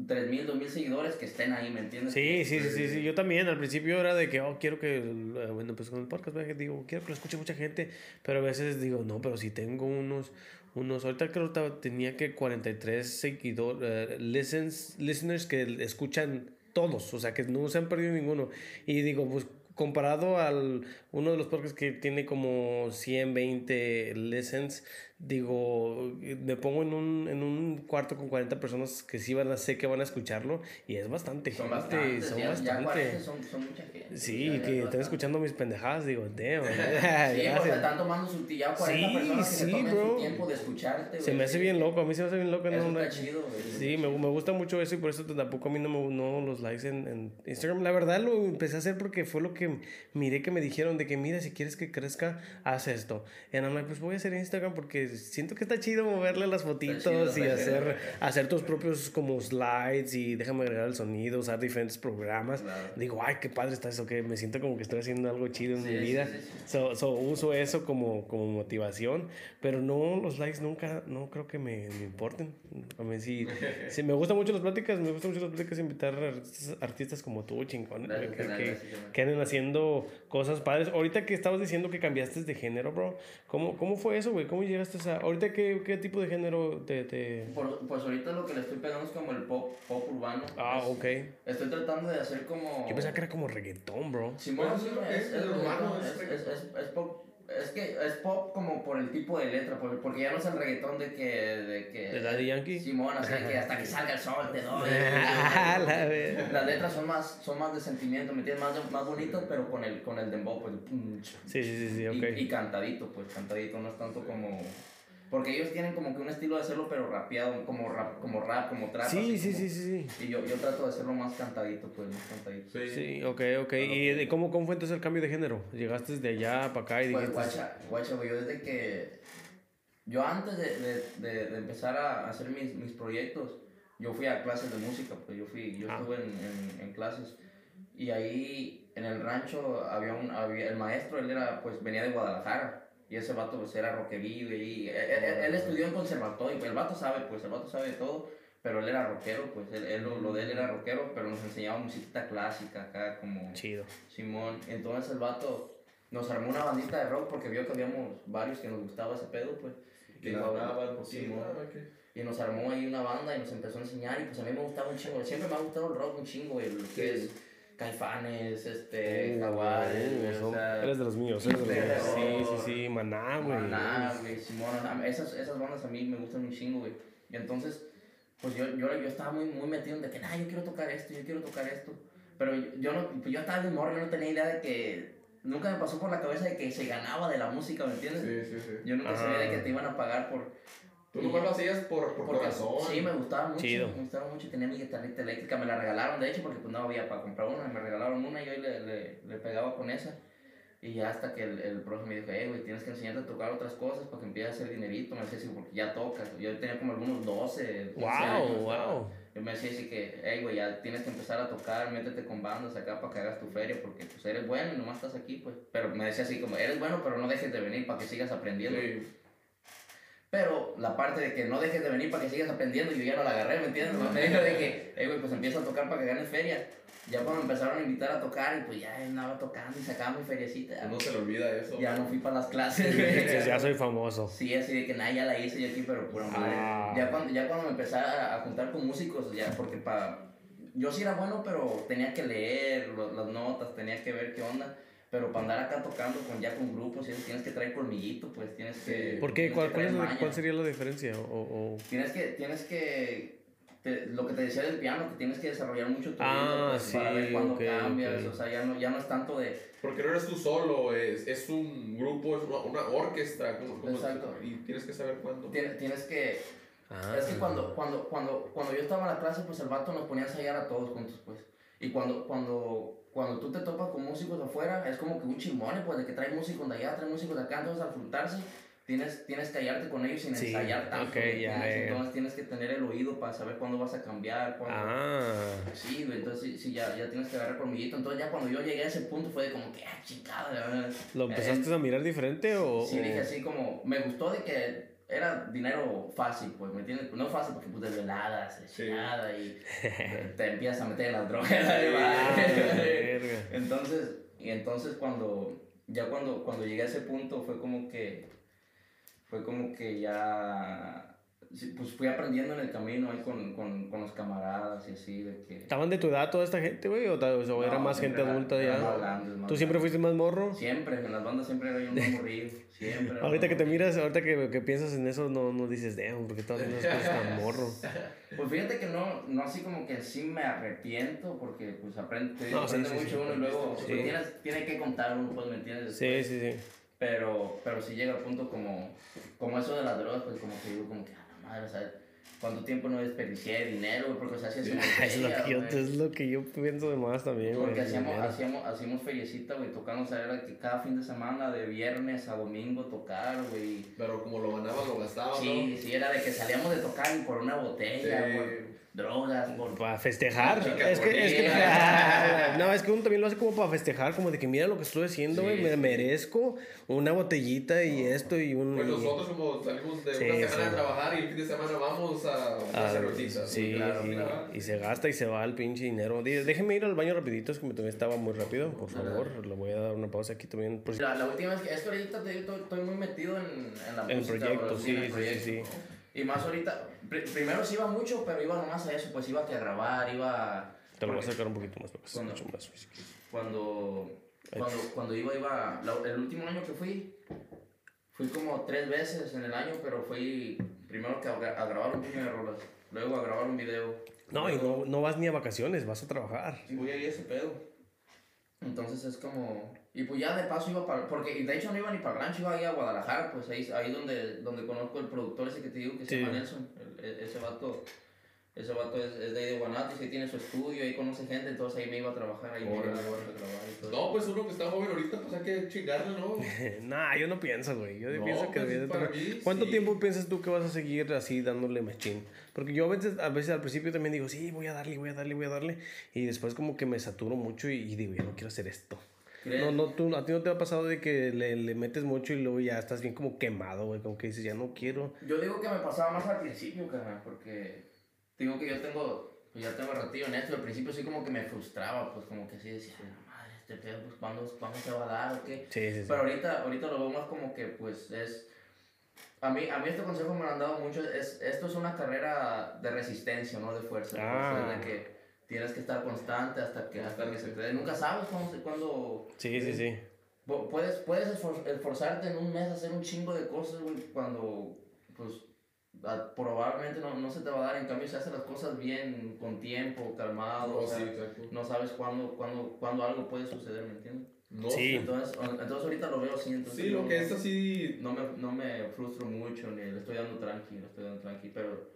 3000, 2000 seguidores que estén ahí, ¿me entiendes? Sí, sí, sí, sí, Yo también al principio era de que, oh, quiero que, eh, bueno, pues con el podcast, digo, quiero que lo escuche mucha gente, pero a veces digo, no, pero si tengo unos, unos, ahorita creo que tenía que 43 seguidores, uh, listeners que escuchan todos, o sea, que no se han perdido ninguno. Y digo, pues comparado al uno de los podcasts que tiene como 120 listens, digo, me pongo en un, en un cuarto con 40 personas que sí van a, sé que van a escucharlo y es bastante son gente, bastante, son bastante. son, son, mucha gente. Sí, que están escuchando mis pendejadas, digo, damn. sí, porque están tomando su ya 40 sí, personas que sí, se tomen bro. su tiempo de escucharte. Se me hace bien loco, a mí se me hace bien loco. Eso no, está chido, güey. Sí, me, me, gusta mucho eso y por eso tampoco a mí no me no los likes en, en, Instagram. La verdad lo empecé a hacer porque fue lo que miré que me dijeron de que mira, si quieres que crezca, haz esto. Y I'm like, pues voy a hacer Instagram porque siento que está chido moverle las fotitos y hacer, hacer tus propios como slides y déjame agregar el sonido, usar diferentes programas. Digo, ay, qué padre está eso, que me siento como que estoy haciendo algo chido en mi vida. so, so, uso eso como, como motivación, pero no, los likes nunca, no creo que me, me importen. A mí sí, sí, me gustan mucho las pláticas, me gustan mucho las pláticas, invitar a artistas, como tú, chingón, que, que, que, anden haciendo cosas padres. Ahorita que estabas diciendo que cambiaste de género, bro, ¿cómo, cómo fue eso, güey? ¿Cómo llegaste a... Ahorita que ¿qué, tipo de género te, te... pues ahorita lo que le estoy pegando es como el pop, pop urbano. Ah, ok. Estoy tratando de hacer como... Yo pensaba que era como reggaetón, bro. Sí, bueno, es, es, es, urbano, es, es, pop es que es pop como por el tipo de letra, porque ya no es el reggaetón de que... ¿De, que, ¿De Daddy Yankee? Simón, así que hasta que salga el sol te doy. Las letras son más, son más de sentimiento, ¿me entiendes? Más, más bonito, pero con el, con el dembow, pues... Sí, sí, sí, sí, ok. Y, y cantadito, pues cantadito, no es tanto como... Porque ellos tienen como que un estilo de hacerlo, pero rapeado, como rap, como rap, como trap. Sí, sí, sí, sí, sí. Y yo, yo trato de hacerlo más cantadito, pues, más cantadito. Sí, sí ok, ok. ¿Y cómo, cómo fue entonces el cambio de género? ¿Llegaste desde allá para acá y pues, dijiste...? Guacha, guacha, yo desde que... Yo antes de, de, de, empezar a hacer mis, mis, proyectos, yo fui a clases de música, pues yo fui, yo ah. estuve en, en, en, clases. Y ahí en el rancho había un, había, el maestro, él era, pues venía de Guadalajara. Y ese vato pues era rockerillo y él, estudió en conservatorio, pues el vato sabe, pues el vato sabe de todo, pero él era rockero, pues él, lo, de él era rockero, pero nos enseñaba música clásica acá como... Chido. Simón, entonces el vato nos armó una bandita de rock porque vio que habíamos varios que nos gustaba ese pedo, pues. Y, y nos armó ahí una banda y nos empezó a enseñar y pues a mí me gustaba un chingo, siempre me ha gustado el rock un chingo, el que es Caifanes, este, Jaguares, uh, eres de los míos, eres de los míos. Sí, sí, sí, Maná, güey. Maná, güey, Simón, esas, esas bandas a mí me gustan un chingo, güey. Y entonces, pues yo, yo, yo estaba muy, muy metido en de que, nah, yo quiero tocar esto, yo quiero tocar esto. Pero yo, no, pues yo estaba de morro, yo no tenía idea de que, nunca me pasó por la cabeza de que se ganaba de la música, ¿me entiendes? Sí, sí, sí. Yo nunca sabía de que te iban a pagar por Tú nomás lo hacías por, por corazón. Sí, me gustaba mucho. Me gustaba mucho. Tenía mi guitarrita eléctrica. Me la regalaron, de hecho, porque pues no había para comprar una. Me regalaron una y yo le, le, le pegaba con esa. Y ya hasta que el, el profe me dijo, hey, güey, tienes que enseñarte a tocar otras cosas para que empieces a hacer dinerito. Me decía así, porque ya tocas. Yo tenía como algunos 12, 15 wow, Wow. Yo me decía así que, hey, güey, ya tienes que empezar a tocar, métete con bandas acá para que hagas tu feria, porque pues eres bueno y nomás estás aquí, pues. Pero me decía así como, eres bueno, pero no dejes de venir para que sigas aprendiendo. Sí. Pero la parte de que no dejes de venir para que sigas aprendiendo, yo ya no la agarré, ¿me entiendes? Me dijo de que, hey, güey, pues empieza a tocar para que ganes feria. Ya cuando empezaron a invitar a tocar, y pues ya andaba tocando y sacaba mi feriecita. No se le olvida eso. Ya no fui para las clases. ya soy famoso. Sí, así de que nada, ya la hice yo aquí, pero pura madre. Ah. Ya, cuando, ya cuando me empecé a, juntar con músicos, ya porque para... Yo sí era bueno, pero tenía que leer las notas, tenía que ver qué onda. Pero para andar acá tocando con ya con grupos, tienes que traer colmillito, pues tienes que... ¿Por qué? ¿Cuál, cuál, sería la diferencia? O, Tienes que... Tienes que lo que te decía del piano, que tienes que desarrollar mucho tu ah, pues, sí, para ver cuándo cambias, o sea, ya no, ya no es tanto de... Porque no eres tú solo, es, es un grupo, es una, una orquesta, como, Exacto. y tienes que saber cuándo. Tienes, tienes que... Ah. Es que cuando, cuando, cuando, cuando yo estaba en la clase, pues el vato nos ponía a ensayar a todos juntos, pues. Y cuando, cuando, cuando tú te topas con músicos afuera, es como que un chimone, pues de que trae músicos de allá, trae músicos de acá, entonces al juntarse, tienes, tienes que hallarte con ellos sin ensayar tanto. Okay, ya, Entonces tienes que tener el oído para saber cuándo vas a cambiar. Cuándo... Ah. Sí, entonces sí, ya, ya tienes que agarrar colmillito. Entonces ya cuando yo llegué a ese punto fue de como que, ah, chingada, ¿Lo empezaste a mirar diferente o...? Sí, dije así como, me gustó de que era dinero fácil, pues, ¿me entiendes? No fácil porque pues desveladas, sí. y te empiezas a meter en las drogas. Entonces, y entonces cuando, ya cuando, cuando llegué a ese punto fue como que, fue como que ya pues fui aprendiendo en el camino ahí con, con, con, los camaradas y así de que... ¿Estaban de tu edad toda esta gente, güey? ¿O, o era más gente adulta ya? Más grandes, más ¿Tú siempre fuiste más morro? Siempre, en las bandas siempre era yo un morrillo, siempre. ahorita que te miras, ahorita que, que, piensas en eso, no, no dices, damn, porque estás haciendo las cosas tan morro. Pues fíjate que no, no así como que sí me arrepiento, porque pues aprende, no, aprende mucho uno y luego pues, tienes, tiene que contar uno, pues, ¿me entiendes? Sí, sí, sí. Pero, pero sí llega al punto como, como eso de las drogas, pues como que digo, como que madre, o sea, cuánto tiempo no desperdicié dinero, porque o sea, hacía es, lo que yo, es lo que yo pienso de más también, Porque hacíamos, hacíamos, hacíamos feriecita, güey, tocando, o sea, era que cada fin de semana, de viernes a domingo, tocar, güey. Pero como lo ganaba, lo gastaba, Sí, sí, era de que salíamos de tocar y por una botella, güey drogas, Para festejar. es que, es que, no, es que uno también lo hace como para festejar, como de que mira lo que estoy haciendo, güey, me merezco una botellita y esto y un... Pues nosotros como salimos de una semana a trabajar y el fin de semana vamos a una ah, cervecita. Sí, y se gasta y se va el pinche dinero. Déjenme ir al baño rapidito, es que me también estaba muy rápido, por favor, le voy a dar una pausa aquí también. La, última vez que, es que ahorita estoy, muy metido en, en la en el proyecto, sí, sí, sí. Y más ahorita, primero sí iba mucho, pero iba nomás a eso, pues iba a grabar, iba... Te lo voy a sacar un poquito más, cuando, Cuando, cuando, cuando, iba, iba, el último año que fui, fui como tres veces en el año, pero fui primero que a, grabar un puño de rolas, luego a grabar un video. No, y no, no vas ni a vacaciones, vas a trabajar. Sí, voy a ir a ese pedo. Entonces es como, y pues ya de paso iba para, porque de hecho no iba ni para rancho, iba ahí a Guadalajara, pues ahí, ahí donde, donde conozco el productor ese que te digo que se llama Nelson, e, ese vato, ese vato es, es de ahí de Guanatos y tiene su estudio, ahí conoce gente, entonces ahí me iba a trabajar, ahí me iba a trabajar y todo. No, pues uno que está joven ahorita, pues hay que chingarle, ¿no? nah, yo no pienso, güey, yo pienso que pues, ¿Cuánto tiempo piensas tú que vas a seguir así dándole machín? Porque yo a veces, a veces al principio también digo, sí, voy a darle, voy a darle, voy a darle, y después como que me saturo mucho y, y digo, ya no quiero hacer esto. No, no, tú, a ti no te ha pasado de que le, le metes mucho y luego ya estás bien como quemado, güey, como que dices, ya no quiero. Yo digo que me pasaba más al principio, carnal, porque digo que yo tengo, pues ya tengo ratito en esto, al principio sí como que me frustraba, pues como que así decía, madre, este pedo, pues ¿cuándo, ¿cuándo se va a dar o qué? Sí, sí, sí. Pero ahorita, ahorita lo veo más como que, pues, es... A mí, a mí este consejo me lo han dado mucho, es, esto es una carrera de resistencia, no de fuerza. Pues, ah. de que tienes que estar constante hasta que, hasta que se te dé. Nunca sabes cuándo... cuándo sí, sí, sí. Puedes, puedes esforzarte en un mes a hacer un chingo de cosas, güey, cuando, pues, probablemente no, no, se te va a dar. En cambio, si haces las cosas bien, con tiempo, calmado, o sea, no sabes cuándo, cuándo, cuándo algo puede suceder, ¿me entiendes? No. Sí. Entonces, entonces ahorita lo veo así. Entonces sí, lo que es así. No me, no me frustro mucho, ni le estoy dando tranqui, le estoy dando tranqui, pero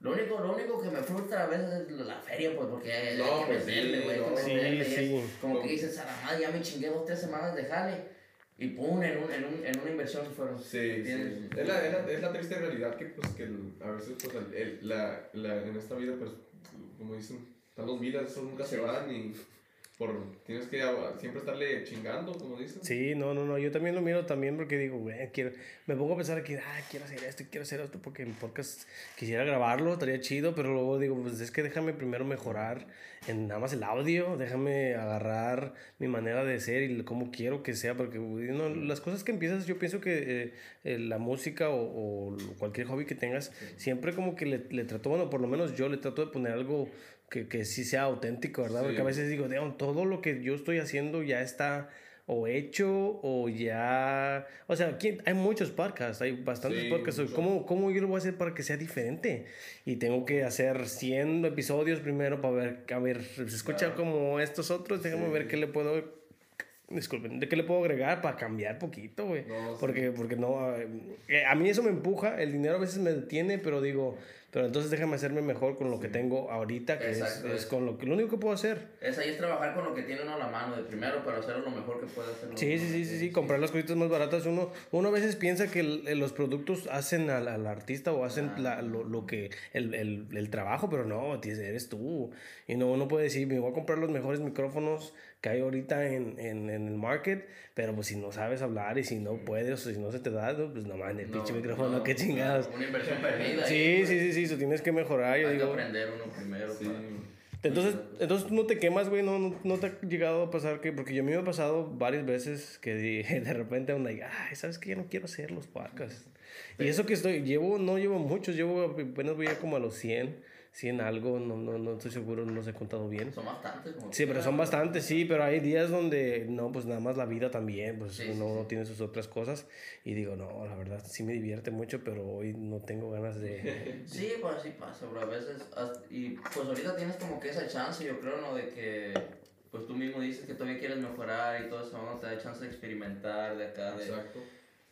lo único, lo único que me frustra a veces es la feria, pues, porque hay que pues meterle, güey. No, sí, sí. Como que dices, a la madre, ya me chingué dos, tres semanas de jale. Y pum, en, un, en, un, en una inversión fueron. Sí, sí. Es, la, es, la, es la triste realidad que, pues, que a veces, pues, el, la, la, en esta vida, pues, como dicen, están los vidas, eso nunca se van y por tienes que siempre estarle chingando, como dicen. Sí, no, no, no, yo también lo miro también porque digo, güey, quiero, me pongo a pensar que, ah, quiero hacer esto, quiero hacer esto, porque en podcast quisiera grabarlo, estaría chido, pero luego digo, pues es que déjame primero mejorar en nada más el audio, déjame agarrar mi manera de ser y cómo quiero que sea, porque no, las cosas que empiezas, yo pienso que eh, eh, la música o, o, cualquier hobby que tengas, siempre como que le, le trato, bueno, por lo menos yo le trato de poner algo que, que sí sea auténtico, ¿verdad? Porque a veces digo, todo lo que yo estoy haciendo ya está o hecho o ya... O sea, aquí hay muchos podcasts, hay bastantes podcasts. ¿Cómo, ¿Cómo yo lo voy a hacer para que sea diferente? Y tengo que hacer 100 episodios primero para ver, a ver, se escucha como estos otros, déjame ver qué le puedo Disculpen, ¿de qué le puedo agregar para cambiar poquito, güey? porque, porque no, eh, a mí eso me empuja, el dinero a veces me detiene, pero digo, pero entonces déjame hacerme mejor con lo que tengo ahorita, que es, es, con lo que lo único que puedo hacer. Es ahí es trabajar con lo que tiene uno a la mano de primero para hacerlo lo mejor que puede hacer. Sí, sí, sí, sí, sí, comprar las cositas más baratas. Uno, uno a veces piensa que los productos hacen al, al artista o hacen la, lo, lo, que, el, el, el, trabajo, pero no, eres tú. Y no, uno puede decir, me voy a comprar los mejores micrófonos que hay ahorita en, en, en, el market, pero pues si no sabes hablar y si no puedes o si no se te da, pues no mames, el pinche micrófono, qué chingados. Una inversión perdida. Sí, sí, sí, sí, eso tienes que mejorar. Yo hay digo, que aprender uno primero. Sí. Entonces, entonces tú no te quemas, güey, no, no, no, te ha llegado a pasar que, porque yo a mí me ha pasado varias veces que de repente ando ahí, ay, ¿sabes que Ya no quiero hacer los podcasts. Y eso que estoy, llevo, no llevo muchos, llevo apenas voy a como a los 100 100 algo, no, no, no estoy seguro, no los he contado bien. Son bastantes. Sí, pero son bastantes, sí, pero hay días donde, no, pues nada más la vida también, pues uno, tiene sus otras cosas y digo, no, la verdad sí me divierte mucho, pero hoy no tengo ganas de... sí, pues así pasa, bro, a veces, y pues ahorita tienes como que esa chance, yo creo, ¿no? De que, pues tú mismo dices que todavía quieres mejorar y todo eso, ¿no? Te da chance de experimentar de acá, de... Exacto.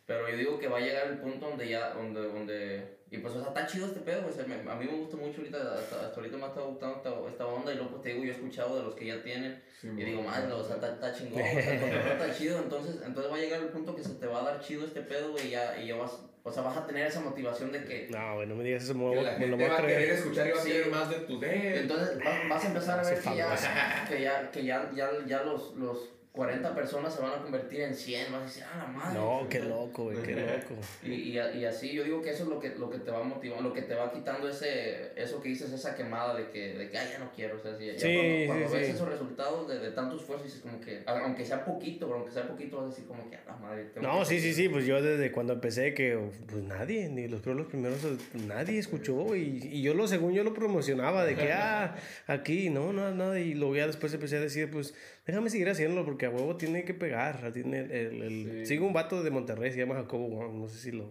Pero yo digo que va a llegar el punto donde ya, donde, donde y pues, o sea, está chido este pedo, pues, a mí me gusta mucho ahorita, hasta, ahorita me está gustando esta, onda, y luego pues te digo, yo he escuchado de los que ya tienen, y digo, madre, o sea, está, está chingón, está chido, entonces, entonces va a llegar el punto que se te va a dar chido este pedo, y ya, y ya vas, o sea, vas a tener esa motivación de que... No, güey, no me digas eso, me, la me lo voy a, a querer escuchar y va a querer más de tu dedo. Entonces vas, vas, a empezar a ver que ya, que ya, que ya, ya, ya los, los 40 personas se van a convertir en 100, vas a decir, ah, la madre. No, qué loco, güey, qué loco. Y, y, y, así, yo digo que eso es lo que, lo que te va motivando, lo que te va quitando ese, eso que dices, esa quemada de que, de que ay, ya no quiero, o sea, ya sí, cuando, sí, ves esos resultados de, de tanto esfuerzo, dices como que, aunque sea poquito, pero aunque sea poquito, vas a decir como que, a la madre. No, sí, sí, sí, pues yo desde cuando empecé, que pues nadie, ni los creo los primeros, nadie escuchó, y, y yo lo, según yo lo promocionaba, de que, ah, aquí, no, no, nada, y luego ya después empecé a decir, pues, déjame seguir haciéndolo porque a huevo tiene que pegar. Tiene el, el, Sigue un vato de Monterrey, se llama Jacobo Wong, no sé si lo,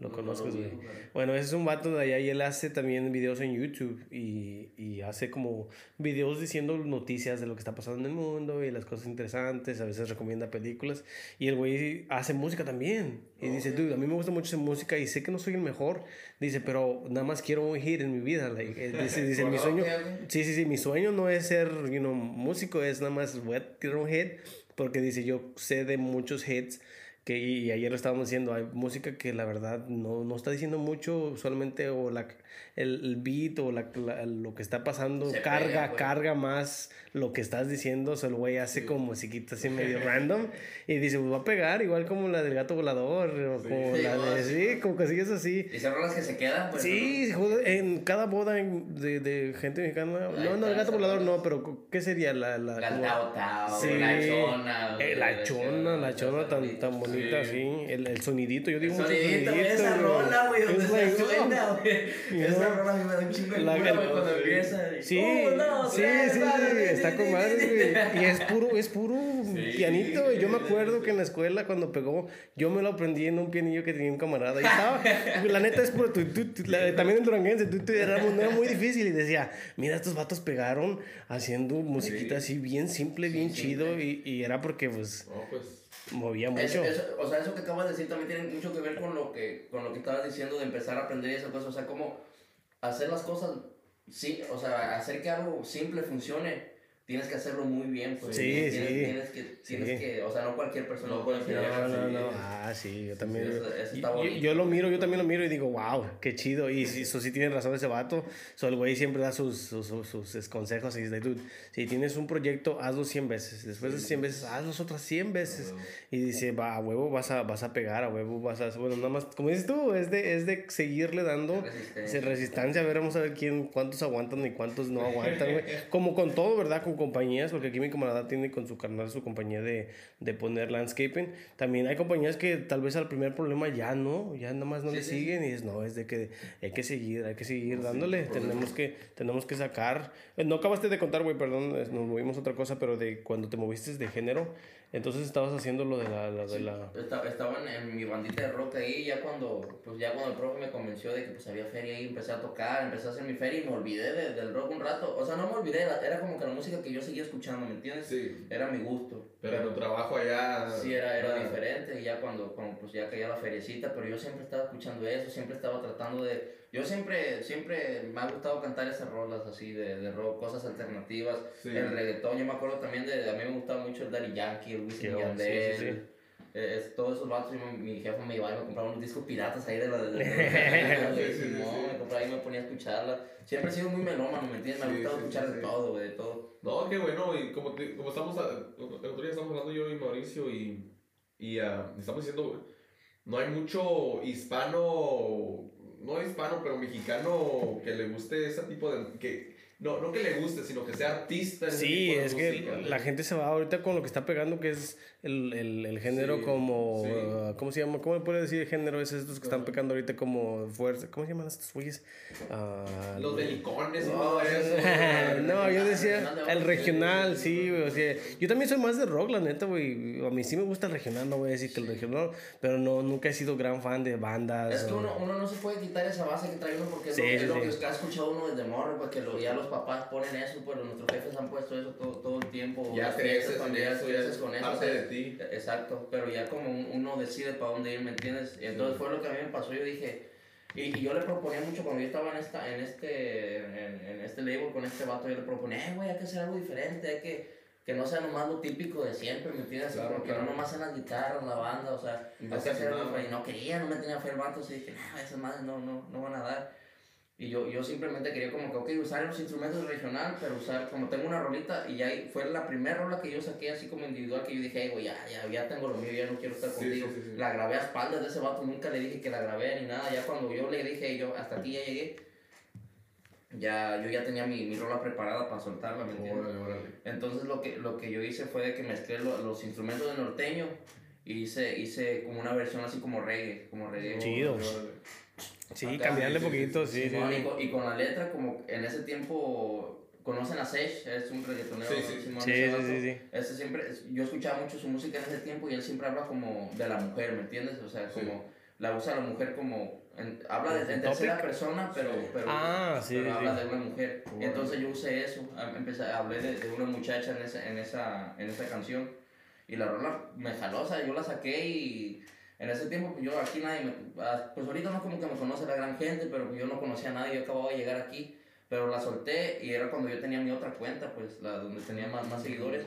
lo conozcas, güey. Bueno, ese es un vato de allá y él hace también videos en YouTube y, y, hace como videos diciendo noticias de lo que está pasando en el mundo y las cosas interesantes, a veces recomienda películas y el güey hace música también. Y dice, dude, a mí me gusta mucho esa música y sé que no soy el mejor, dice, pero nada más quiero un hit en mi vida. Like, dice, dice mi sueño, sí, sí, sí, mi sueño no es ser, you know, músico, es nada más, voy a tirar un hit porque dice, yo sé de muchos hits que, y ayer lo estábamos diciendo, hay música que la verdad no, no está diciendo mucho, solamente o la, el, el beat o la, lo que está pasando carga, carga más lo que estás diciendo, o el güey hace como musiquita así medio random y dice, pues va a pegar, igual como la del gato volador, o como la de, sí, como cosillas así. Y son rolas que se quedan, pues. Sí, en cada boda de, de gente mexicana, no, no, el gato volador no, pero ¿qué sería la... La, la tao tao, sí, la chona. Eh, la chona, la chona tan, tan bonita, sí. El, el sonidito, yo digo el sonidito, sonidito, esa rola, güey, donde se suena, güey. Esa rola me da un chingo de cuando empieza. Sí, sí, sí, está con madre, güey. Y es puro, es puro pianito, Yo me acuerdo que en la escuela cuando pegó, yo me lo aprendí en un pianillo que tenía un camarada. Y estaba, la neta es puro, también en Duranguense, era, era muy difícil. Y decía, mira, estos vatos pegaron haciendo musiquita así bien simple, bien chido. Y, y, era porque, pues, pues movía mucho. o sea, eso que acabas de decir también tiene mucho que ver con lo que, con lo que estabas diciendo de empezar a aprender esas cosas. O sea, como hacer las cosas, sí, o sea, hacer que algo simple funcione tienes que hacerlo muy bien, pues. Sí, tienes, sí. Tienes que, tienes que, o sea, no cualquier persona lo puede hacer. No, no, no. Ah, sí, yo también. yo, yo, lo miro, yo también lo miro y digo, wow, qué chido. Y eso sí tiene razón ese vato. So, el güey siempre da sus, sus, sus, consejos y dice, dude, si tienes un proyecto, hazlo 100 veces. Después de 100 veces, hazlo otras 100 veces. Y dice, va, a huevo vas a, vas a pegar, a huevo vas a... Bueno, nada más, como dices tú, es de, es de seguirle dando resistencia. resistencia. A ver, vamos a ver quién, cuántos aguantan y cuántos no aguantan, güey. Como con todo, ¿verdad? Con compañías, porque aquí mi camarada tiene con su carnal su compañía de, de poner landscaping. También hay compañías que tal vez al primer problema ya no, ya nada más no le siguen y es no, es de que hay que seguir, hay que seguir dándole, tenemos que, tenemos que sacar. Eh, no acabaste de contar, güey, perdón, nos movimos otra cosa, pero de cuando te moviste de género, entonces estabas haciendo lo de la... de la... Estaba en, mi bandita de rock ahí, ya cuando, pues ya cuando el profe me convenció de que pues había feria ahí, empecé a tocar, empecé a hacer mi feria y me olvidé del rock un rato. O sea, no me olvidé, era como que la música que que yo seguía escuchando, ¿me entiendes? Sí. Era mi gusto. Pero, tu trabajo allá... Sí, era, era diferente, y ya cuando, cuando pues ya caía la feriecita, pero yo siempre estaba escuchando eso, siempre estaba tratando de... Yo siempre, siempre me ha gustado cantar esas rolas así de, de rock, cosas alternativas, el reggaetón, yo me acuerdo también de, a mí me gustaba mucho el Daddy Yankee, el Wisin Yandel, sí, sí, es, todos esos vatos, mi jefe me iba y me compraba unos discos piratas ahí de la... De, me compraba y me ponía a escucharla. Siempre he sido muy melómano, ¿me entiendes? Me ha gustado escuchar de todo, de todo. No, qué bueno, y como, como estamos, otro día estamos hablando yo y Mauricio y, y uh, estamos diciendo, no hay mucho hispano, no hispano, pero mexicano que le guste ese tipo de... Que, no, no que le guste, sino que sea artista. sí, es que la gente se va ahorita con lo que está pegando, que es el, el, el género como. Uh, ¿Cómo se llama? ¿Cómo le puede decir género? Es estos que están pegando ahorita como fuerza. ¿Cómo se llaman estos güeyes? Uh, Los delicones y todo eso. no, yo decía el regional, sí, güey. O sea, yo también soy más de rock, la neta, güey. A mí sí me gusta el regional, no voy a decir que el regional, pero no, nunca he sido gran fan de bandas. Es que uno, uno no se puede quitar esa base que trae uno porque es lo, que ha escuchado uno desde morro, porque lo, ya los papás ponen eso, pues nuestros jefes han puesto eso todo, todo el tiempo. Ya creces eso, ya es con eso. Exacto, pero ya como uno decide para dónde ir, ¿me entiendes? Y entonces fue lo que a mí me pasó, yo dije, y, yo le proponía mucho cuando yo estaba en, esta, en, este, en, en este label con este vato, yo le proponía, güey, hay que hacer algo diferente, hay que que no sea nomás lo típico de siempre, ¿me entiendes? Claro, Porque no nomás en las guitarras, la banda, o sea, hay que hacer algo, y no quería, no me tenía fe el vato, así dije, no, esas madres no, no, no van a dar. Y yo, yo simplemente quería como que, ok, usar los instrumentos regional, pero usar, como tengo una rolita, y ahí fue la primera rola que yo saqué así como individual, que yo dije, hey, güey, ya, ya, ya tengo lo mío, ya no quiero estar contigo. la grabé a espaldas de ese vato, nunca le dije que la grabé ni nada, ya cuando yo le dije, yo, hasta aquí ya llegué, ya, yo ya tenía mi, mi rola preparada para soltarla, ¿me entiendes? Entonces lo que, lo que yo hice fue de que mezclé los instrumentos de norteño, y hice, hice como una versión así como reggae, como reggae. Chido. Sí, cambiarle poquito, sí, sí, Y, con, la letra, como en ese tiempo conocen a Sech, es un reggaetonero. Sí, sí, sí, sí, sí, Ese siempre, yo escuchaba mucho su música en ese tiempo y él siempre habla como de la mujer, ¿me entiendes? O sea, como la usa la mujer como, habla de, en tercera persona, pero, pero, ah, pero habla de una mujer. Y entonces yo usé eso, empecé, hablé de, de, una muchacha en esa, en, esa, en esa canción y la rola me jaló, o sea, yo la saqué y en ese tiempo, pues yo aquí nadie me. Ah, pues ahorita no como que me conoce la gran gente, pero yo no conocía a nadie, yo acababa de llegar aquí. Pero la solté y era cuando yo tenía mi otra cuenta, pues la donde tenía más, más seguidores.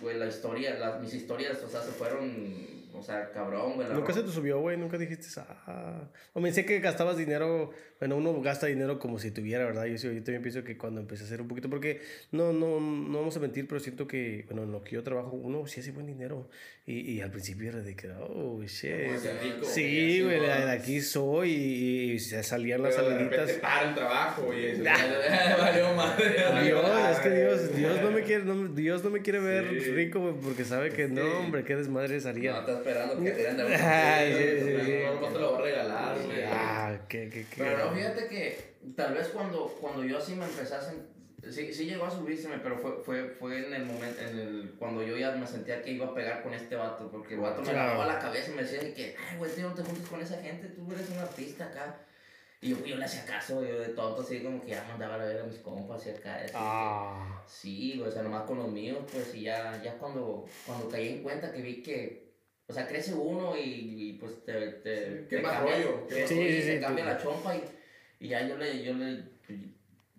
Pues la historia, las, mis historias, o sea, se fueron o sea, cabrón, güey. Nunca se te subió, güey. Nunca dijiste, ah. O me sé que gastabas dinero. Bueno, uno gasta dinero como si tuviera, ¿verdad? Yo, yo también pienso que cuando empecé a hacer un poquito. Porque no, no, no vamos a mentir, pero siento que, bueno, en lo que yo trabajo, uno sí hace buen dinero. Y, y al principio era de que, oh, shit. sí, güey, de, aquí soy. Y, se salían las saliditas. De para el trabajo y eso. Valió madre. Dios, es que Dios, Dios no me quiere, no, Dios no me quiere ver rico, güey, porque sabe que no, hombre, qué desmadre salía. No, esperando que te den de No te lo voy a regalar, Ah, qué, qué, qué. Pero no, fíjate que tal vez cuando, cuando yo así me empecé a Sí, sí llegó a subírseme, pero fue, fue, fue en el momento, en el, cuando yo ya me sentía que iba a pegar con este vato, porque el vato me lavaba la cabeza y me decía que, ay, güey, tío, no te juntes con esa gente, tú eres un artista acá. Y yo, yo le hacía caso, yo de tonto, así como que ya mandaba a ver a mis compas y acá. Así ah. sí, o sea, nomás con los míos, pues, y ya, ya cuando, cuando caí en cuenta que vi que o sea, crece uno y, pues te, te, ¿Qué más rollo? sí, sí, sí, cambia la chompa y, y, ya yo le, yo le pues,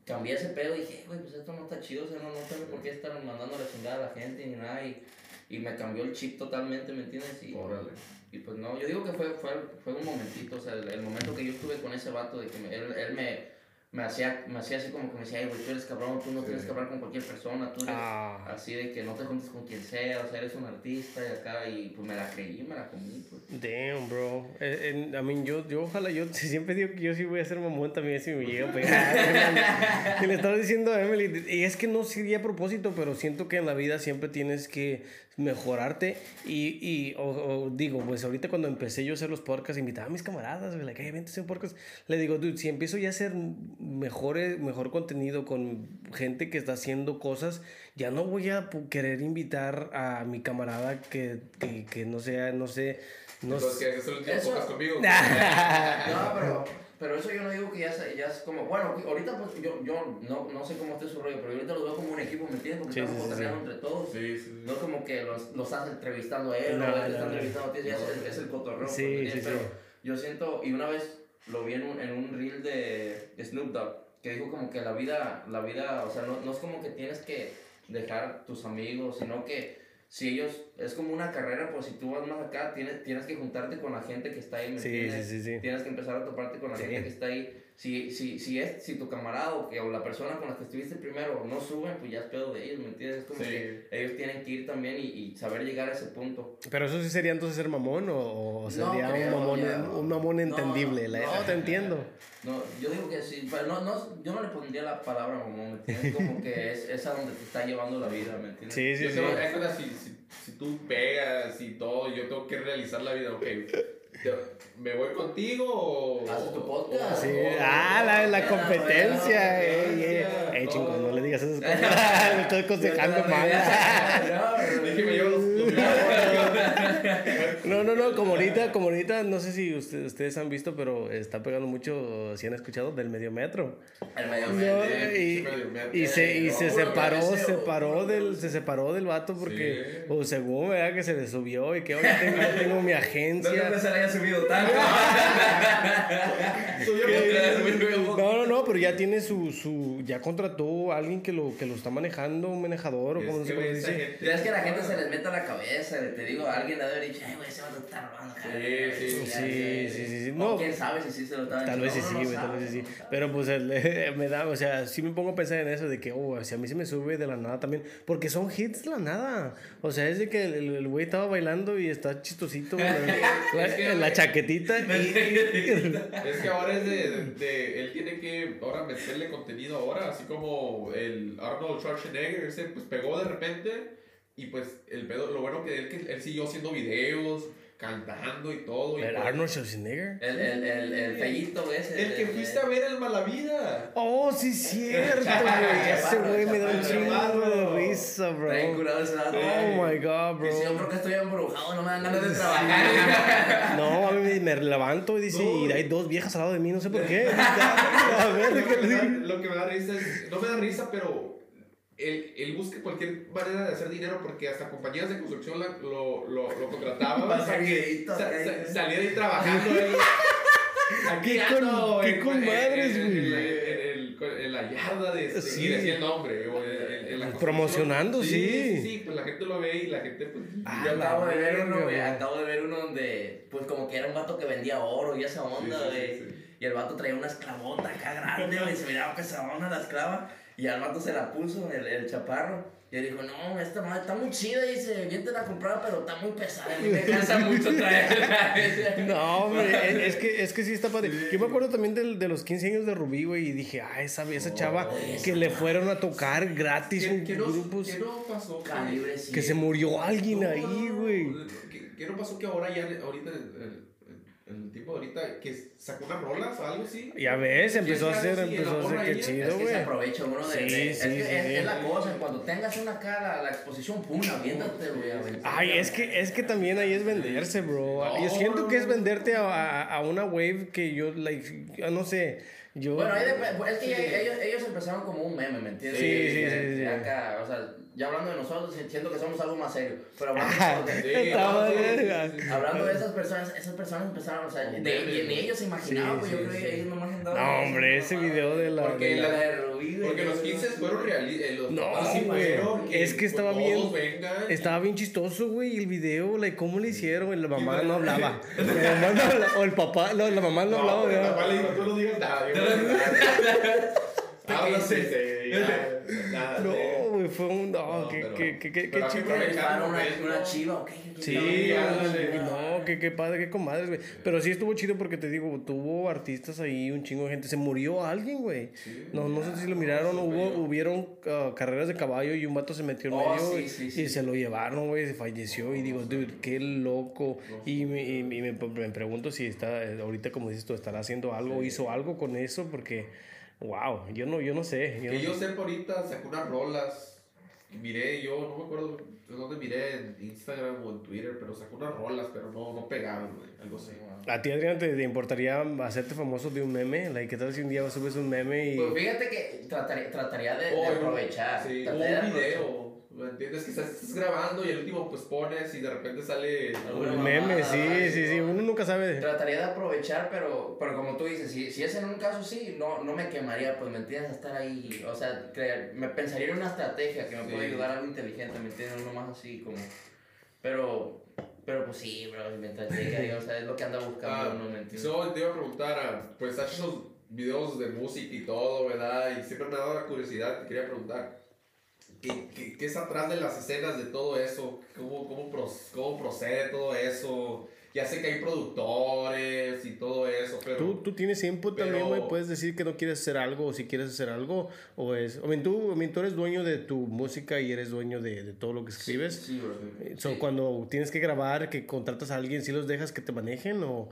cambié ese pedo y dije, güey, pues esto no está chido, o sea, no, no tengo por qué estar mandando la chingada a la gente ni nada y, y me cambió el chip totalmente, ¿me entiendes? Y, Órale. Y pues no, yo digo que fue, fue, fue un momentito, o sea, el, el momento que yo estuve con ese vato de que él, él me me hacía, me hacía así como que me decía, ay, güey, tú eres cabrón, tú no tienes que hablar con cualquier persona, tú eres ah. así de que no te juntes con quien sea, o sea, eres un artista y acá, y pues me la creí, me la comí, pues. Damn, bro. Eh, I mean, yo, yo ojalá, yo siempre digo que yo sí voy a ser mamón también si me llega a pegar. y le estaba diciendo a Emily, y es que no sería a propósito, pero siento que en la vida siempre tienes que mejorarte. Y, y o, digo, pues ahorita cuando empecé yo a hacer los podcasts, invitaba a mis camaradas, like, hey, vente a hacer podcast. Le digo, dude, si empiezo ya a hacer mejor, mejor contenido con gente que está haciendo cosas, ya no voy a querer invitar a mi camarada que, que, no sea, no sé. No Entonces, que último podcast conmigo. no, pero pero eso yo no digo que ya, ya es como, bueno, ahorita pues yo, yo no, no sé cómo esté su rollo, pero ahorita los veo como un equipo, ¿me entiendes? Porque estamos sí, entre todos. No es como que los, los estás entrevistando a él o él te está entrevistando a ti, ya es, es, el cotorreo. Sí, sí, pero yo siento, y una vez lo vi en un, en un reel de Snoop Dogg, que dijo como que la vida, la vida, o sea, no, no es como que tienes que dejar tus amigos, sino que si ellos, es como una carrera, pues si tú vas más acá, tienes, tienes que juntarte con la gente que está ahí, ¿me sí, sí, sí, Tienes que empezar a toparte con la gente que está ahí si, si, si, es, si tu camarada o, que, o la persona con la que estuviste primero no suben, pues ya es pedo de ellos, ¿me entiendes? Es como que ellos tienen que ir también y, y, saber llegar a ese punto. Pero eso sí sería entonces ser mamón o, sería un, mamón, un mamón entendible. No, la, te entiendo. No, yo digo que sí, pero no, no, yo no le pondría la palabra mamón, ¿me entiendes? Como que es, es a donde te está llevando la vida, ¿me entiendes? Sí, sí, sí. Es si, si, si tú pegas y todo, yo tengo que realizar la vida, ok ¿Me voy contigo o.? ¿Haces tu podcast? Sí. ah, la, la competencia. Eh, eh, chingón, no le digas esas cosas. me estoy aconsejando mal. Dije, me llevo los no, no, no, como ahorita, como ahorita, no sé si ustedes, ustedes han visto, pero está pegando mucho, si han escuchado, del medio metro. El medio metro. y, y, se, y se separó, se separó del, se separó del vato porque, o según, ¿verdad? Que se le subió y que ahora tengo, tengo mi agencia. No se le haya subido tanto. no, no, no, pero ya tiene su, su, ya contrató a alguien que lo, que lo está manejando, un manejador, o como no sé cómo dice. Es que la gente se les mete a la cabeza, te digo, alguien debe haber dicho, ay, güey, se va a estar robando. Sí, sí, sí, sí, sí, No, quién sabe si sí se lo está Tal vez sí, sí, güey, tal vez sí. Pero pues me da, o sea, sí me pongo a pensar en eso de que, oh, si a mí se me sube de la nada también, porque son hits de la nada. O sea, es de que el güey estaba bailando y está chistosito la chaquetita. es que ahora es de, de, él tiene que ahora meterle contenido ahora, así como el Arnold Schwarzenegger, ese pues pegó de repente y pues el pedo, lo bueno que él, que él siguió haciendo videos, cantando y todo. ¿El Arnold Schwarzenegger? El, el, el, el fellito ese. El, que fuiste a ver el Malavida. Oh, sí, cierto, güey. ese güey me da un chingo de risa, bro. Está curado ese lado. Oh my god, bro. Dice, yo creo que estoy embrujado, no me dan ganas de trabajar. no, a mí me levanto y dice, y hay dos viejas al lado de mí, no sé por qué. a ver, ¿qué le Lo que me da risa es, no me da risa, pero él, él, busca cualquier manera de hacer dinero porque hasta compañías de construcción lo, lo, lo contrataban para que saliera ahí trabajando. Aquí ¿Qué con, ¿qué con madres, güey? En, la yarda de sí. decía el nombre. Promocionando, sí. Sí, sí, pues la gente lo ve y la gente pues... Ah, yo acabo de ver uno, güey, acabo de ver uno donde, pues como que era un vato que vendía oro y esa onda, güey. Y el vato traía una esclavota acá grande, güey, se miraba onda la esclava. Y al vato se la puso, el, el chaparro. Y él dijo, no, esta madre está muy chida. Dice, bien te la compraba, pero está muy pesada. Me cansa mucho traerla. no, hombre, es que, es que sí está padre. Yo me acuerdo también de, de los 15 años de Rubí, güey. Y dije, ah, esa, esa chava que le fueron a tocar gratis en grupos. ¿Qué no pasó? Calibre, que se murió alguien ahí, güey. ¿Qué, ¿Qué, no pasó que ahora ya, ahorita el tipo de ahorita que sacó unas rolas o algo así. Ya ves, empezó a hacer, empezó a hacer, qué chido, güey. Es que se aprovecha uno de, sí, sí, es, sí, es, la cosa, cuando tengas una cara, la exposición, pum, aviéntate, güey. Ay, es que, es que también ahí es venderse, bro. yo siento que es venderte a, a, una wave que yo, like, no sé, yo... Bueno, ahí es que ellos, ellos empezaron como un meme, ¿me entiendes? Sí, sí, sí. sí, Acá, o sea ya hablando de nosotros, siento que somos algo más serio. Pero hablando, de, hablando de esas personas, esas personas empezaron, o sea, de, de, ellos se imaginaban, pues yo creo que ellos no imaginaban. No, hombre, ese video de la. Porque, la, de Rubí, porque los 15 fueron realistas. Eh, no, güey. Es que estaba bien. Estaba bien chistoso, güey. El video, like, ¿cómo le hicieron? La mamá no hablaba. La mamá no hablaba. O el papá, no, la mamá no hablaba. El papá le dijo, tú no digas nada. Háblase. Nada. No fue un. No, que, que, que, que chido. Una, chiva, ok. Sí, no, que, que padre, que comadres, güey. Pero sí estuvo chido porque te digo, tuvo artistas ahí, un chingo de gente. Se murió alguien, güey. No, no sé si lo miraron, hubo, hubieron uh, carreras de caballo y un vato se metió en oh, medio y, y se lo llevaron, güey, se falleció. Y digo, dude, qué loco. Y, me, y me, me, pregunto si está, ahorita como dices tú, estará haciendo algo, hizo algo con eso, porque, wow, yo no, yo no sé. Yo que yo sé por ahorita sacó unas rolas miré, yo no me acuerdo de dónde miré, en Instagram o en Twitter, pero sacó unas rolas, pero no, no pegaban, güey, algo así. ¿A ti, Adrián, te, importaría hacerte famoso de un meme? Like, ¿Qué tal si un día subes un meme y...? Pues fíjate que trataría, trataría de, de aprovechar. Sí, un video. ¿Me entiendes? Que estás, grabando y el último pues pones y de repente sale un meme, sí, sí, sí, uno nunca sabe. Trataría de aprovechar, pero, pero como tú dices, si, si es en un caso sí, no, no me quemaría, pues me entiendes, a estar ahí, o sea, creer, me pensaría en una estrategia que me puede ayudar a algo inteligente, ¿me entiendes? Uno más así como, pero, pero pues sí, bro, mientras llegue ahí, o sea, es lo que anda buscando, ah, ¿no? ¿Me entiendes? Yo te iba a preguntar, ah, pues has hecho videos de música y todo, ¿verdad? Y siempre me ha dado la curiosidad, te quería preguntar. ¿Qué, qué, es atrás de las escenas de todo eso? ¿Cómo, cómo, cómo procede todo eso? Ya sé que hay productores y todo eso, pero... ¿Tú, tú tienes tiempo también, güey? ¿Puedes decir que no quieres hacer algo o si quieres hacer algo? ¿O es...? O bien, tú, tú eres dueño de tu música y eres dueño de, de todo lo que escribes. Sí, sí, sí. Cuando tienes que grabar, que contratas a alguien, ¿sí los dejas que te manejen o,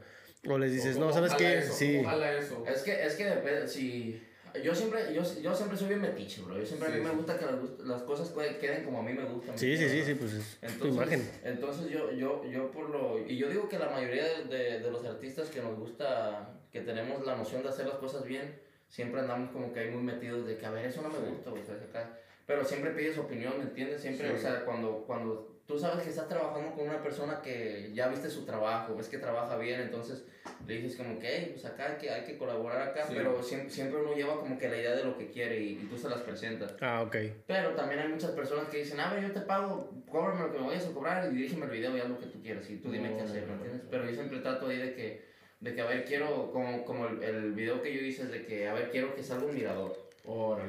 o les dices, no, ¿sabes qué? sí. Eso? Es que, es que depende, si yo siempre, yo, yo siempre soy bien metiche, bro. Yo siempre a mí me gusta que las, las, cosas queden como a mí me gustan. Sí, sí, sí, sí, pues es entonces, tu imagen. Entonces yo, yo, yo por lo... Y yo digo que la mayoría de, de, los artistas que nos gusta, que tenemos la noción de hacer las cosas bien, siempre andamos como que ahí muy metidos de que, a ver, eso no me gusta, o sea, acá. Pero siempre pides opinión, ¿me entiendes? Siempre, o sea, cuando, cuando tú sabes que estás trabajando con una persona que ya viste su trabajo, ves que trabaja bien, entonces le dices como que, hey, pues acá hay que, hay que colaborar acá, pero siempre, siempre, uno lleva como que la idea de lo que quiere y, tú se las presentas. Ah, ok. Pero también hay muchas personas que dicen, a ver, yo te pago, cóbrame lo que me vayas a cobrar y dirígeme el video y haz lo que tú quieras y tú dime qué hacer, ¿me entiendes? Pero yo siempre trato ahí de que, de que a ver, quiero, como, como el, el video que yo hice es de que, a ver, quiero que salga un mirador.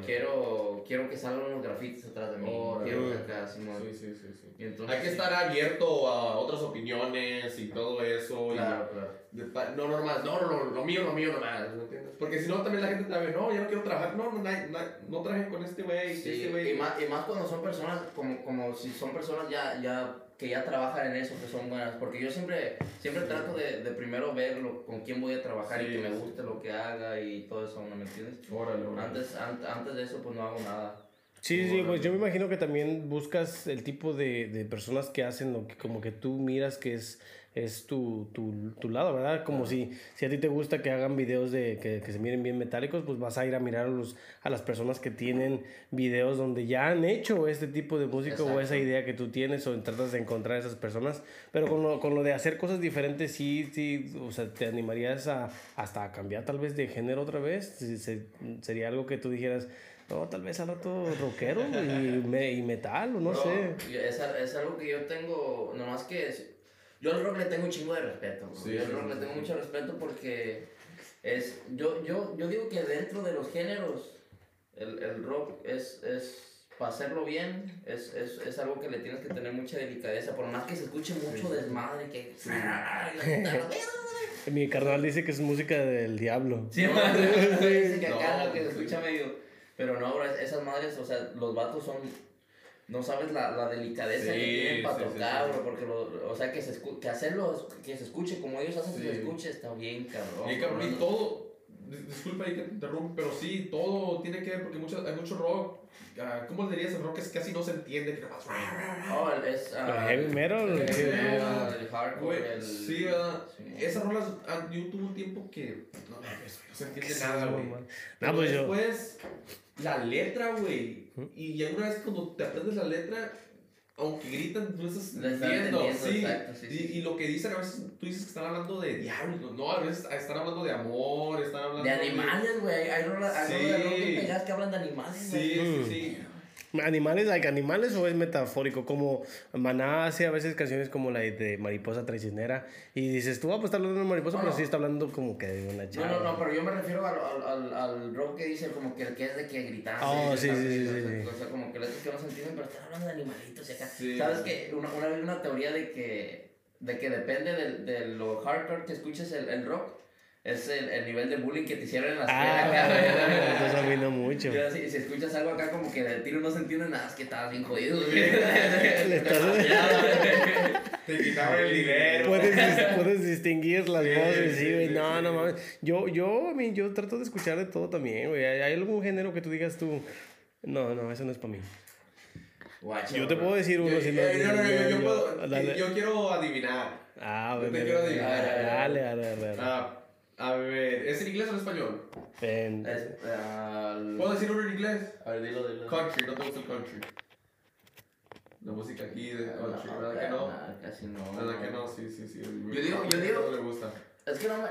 Quiero, quiero que salgan unos grafitis atrás de mí. Quiero que acá, Sí, sí, sí. sí. Hay que estar abierto a otras opiniones y todo eso. Claro, claro. no, normal, no, no, no, lo mío, lo mío nomás, ¿me entiendes? Porque si no, también la gente te ve, no, yo no quiero trabajar, no, no, no, no traje con este güey, sí, este güey. Y más, y más cuando son personas, como, como si son personas ya, ya que ya trabajan en eso, que son buenas. Porque yo siempre, siempre trato de, de primero ver con quién voy a trabajar y que me guste lo que haga y todo eso, ¿no me entiendes? Órale, Antes, antes de eso, pues no hago nada. Sí, sí, pues yo me imagino que también buscas el tipo de, de personas que hacen lo que como que tú miras que es es tu, tu, tu lado, ¿verdad? Como si, si a ti te gusta que hagan videos de que, que, se miren bien metálicos, pues vas a ir a mirar a, los, a las personas que tienen videos donde ya han hecho este tipo de música o esa idea que tú tienes o tratas de encontrar a esas personas. Pero con lo, con lo de hacer cosas diferentes, sí, sí, o sea, te animarías a, hasta a cambiar tal vez de género otra vez. sería algo que tú dijeras, no, tal vez al otro rockero y, me, y metal, o no, sé. Es, es, algo que yo tengo, nomás que yo al rock le tengo un chingo de respeto. yo al rock le tengo mucho respeto porque es, yo, yo, yo digo que dentro de los géneros, el, el rock es, es, para hacerlo bien, es, es, es, algo que le tienes que tener mucha delicadeza, por más que se escuche mucho desmadre, que... Mi carnal dice que es música del diablo. Sí, dice que acá lo que se escucha medio... Pero no, esas madres, o sea, los vatos son no sabes la, la delicadeza que tienen para tocar, porque lo, o sea, que, se que hacerlo, que se escuche como ellos hacen que se escuche está bien, cabrón. Y, cabrón, y todo, disculpa ahí que te interrumpo, pero sí, todo tiene que ver, porque mucho, hay mucho rock, uh, ¿cómo le dirías el rock? Es que casi no se entiende, que Oh, es... Uh, heavy metal. El, el, hardcore, el... Sí, ¿verdad? Esas rolas, uh, yo tuve un tiempo que, no, no se entiende nada, güey. No, pues después, la letra, güey y ya una vez cuando te aprendes la letra, aunque gritan, tú estás entendiendo. Sí. Y, y, lo que dicen a veces, tú dices que están hablando de diablos, no, a veces están hablando de amor, están hablando de animales, güey. Hay rolas sí. que hablan de animales. Sí, sí, sí. ¿Animales, like, animales o es metafórico? Como Maná hace a veces canciones como la de Mariposa Traicionera y dices, tú vas a estar hablando de mariposa, pero sí está hablando como que de una chava. No, no, no, pero yo me refiero al, al, al, rock que dice como que, que es de que gritar. Oh, sí, sí, sí, sí, O sea, como que letras que no se entienden, pero están hablando de animalitos y acá. ¿Sabes que una, una vez una teoría de que, de que depende de, de lo hardcore que escuches el, el rock? Es el, el, nivel de bullying que te hicieron en la escuela. Ah, eso vino mucho. si, si, escuchas algo acá como que del tiro no se entiende nada, es que estabas bien jodido. te quitaron el dinero. Puedes, puedes distinguir las voces, sí, güey. No, no mames. Yo, yo, a mí, yo trato de escuchar de todo también, güey. ¿Hay algún género que tú digas tú, no, no, eso no es para mí? yo te puedo decir uno si no. No, no, yo, yo, puedo, yo quiero adivinar. Ah, bueno. Yo te quiero adivinar. Dale, dale, dale. Ah, a ver, ¿es en inglés o en español? En, uh, ¿Puedo decir uno en inglés? A ver, dilo, dilo. Country, no te gusta el country. La música aquí de country, ¿verdad que no? casi no. ¿Verdad que no? Sí, sí, sí. Yo digo, yo digo. No le gusta. Es que no me.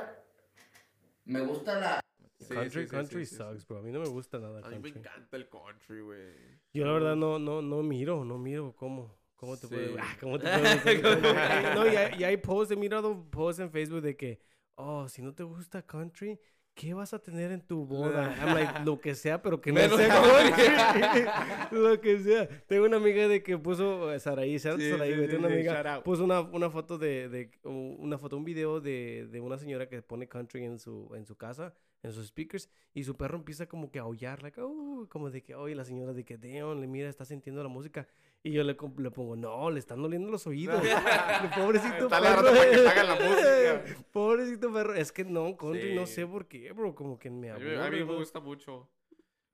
Me gusta la. country, country sucks, bro. A mí no me gusta nada. A mí me encanta el country, güey. Yo la verdad no, no, no miro, no miro cómo. ¿Cómo te puedo ah, ¿Cómo te puedo no, y hay, y hay posts, he mirado posts en Facebook de que, oh, si no te gusta country, ¿qué vas a tener en tu boda? I'm like, lo que sea, pero que no sea lo que sea. Tengo una amiga de que puso, Saraí, ¿sabes? Saraí, una amiga, puso una, una foto de, de, una foto, un video de, de una señora que pone country en su, en su casa en sus speakers y su perro empieza como que a aullar, like, oh, como de que, oye, la señora de que, damn, le mira, está sintiendo la música. Y yo le, le pongo, no, le están doliendo los oídos. Pobrecito está perro. para que hagan la música. Pobrecito perro. Es que no, country, no sé por qué, bro, como que me aburre. A mí, me gusta mucho.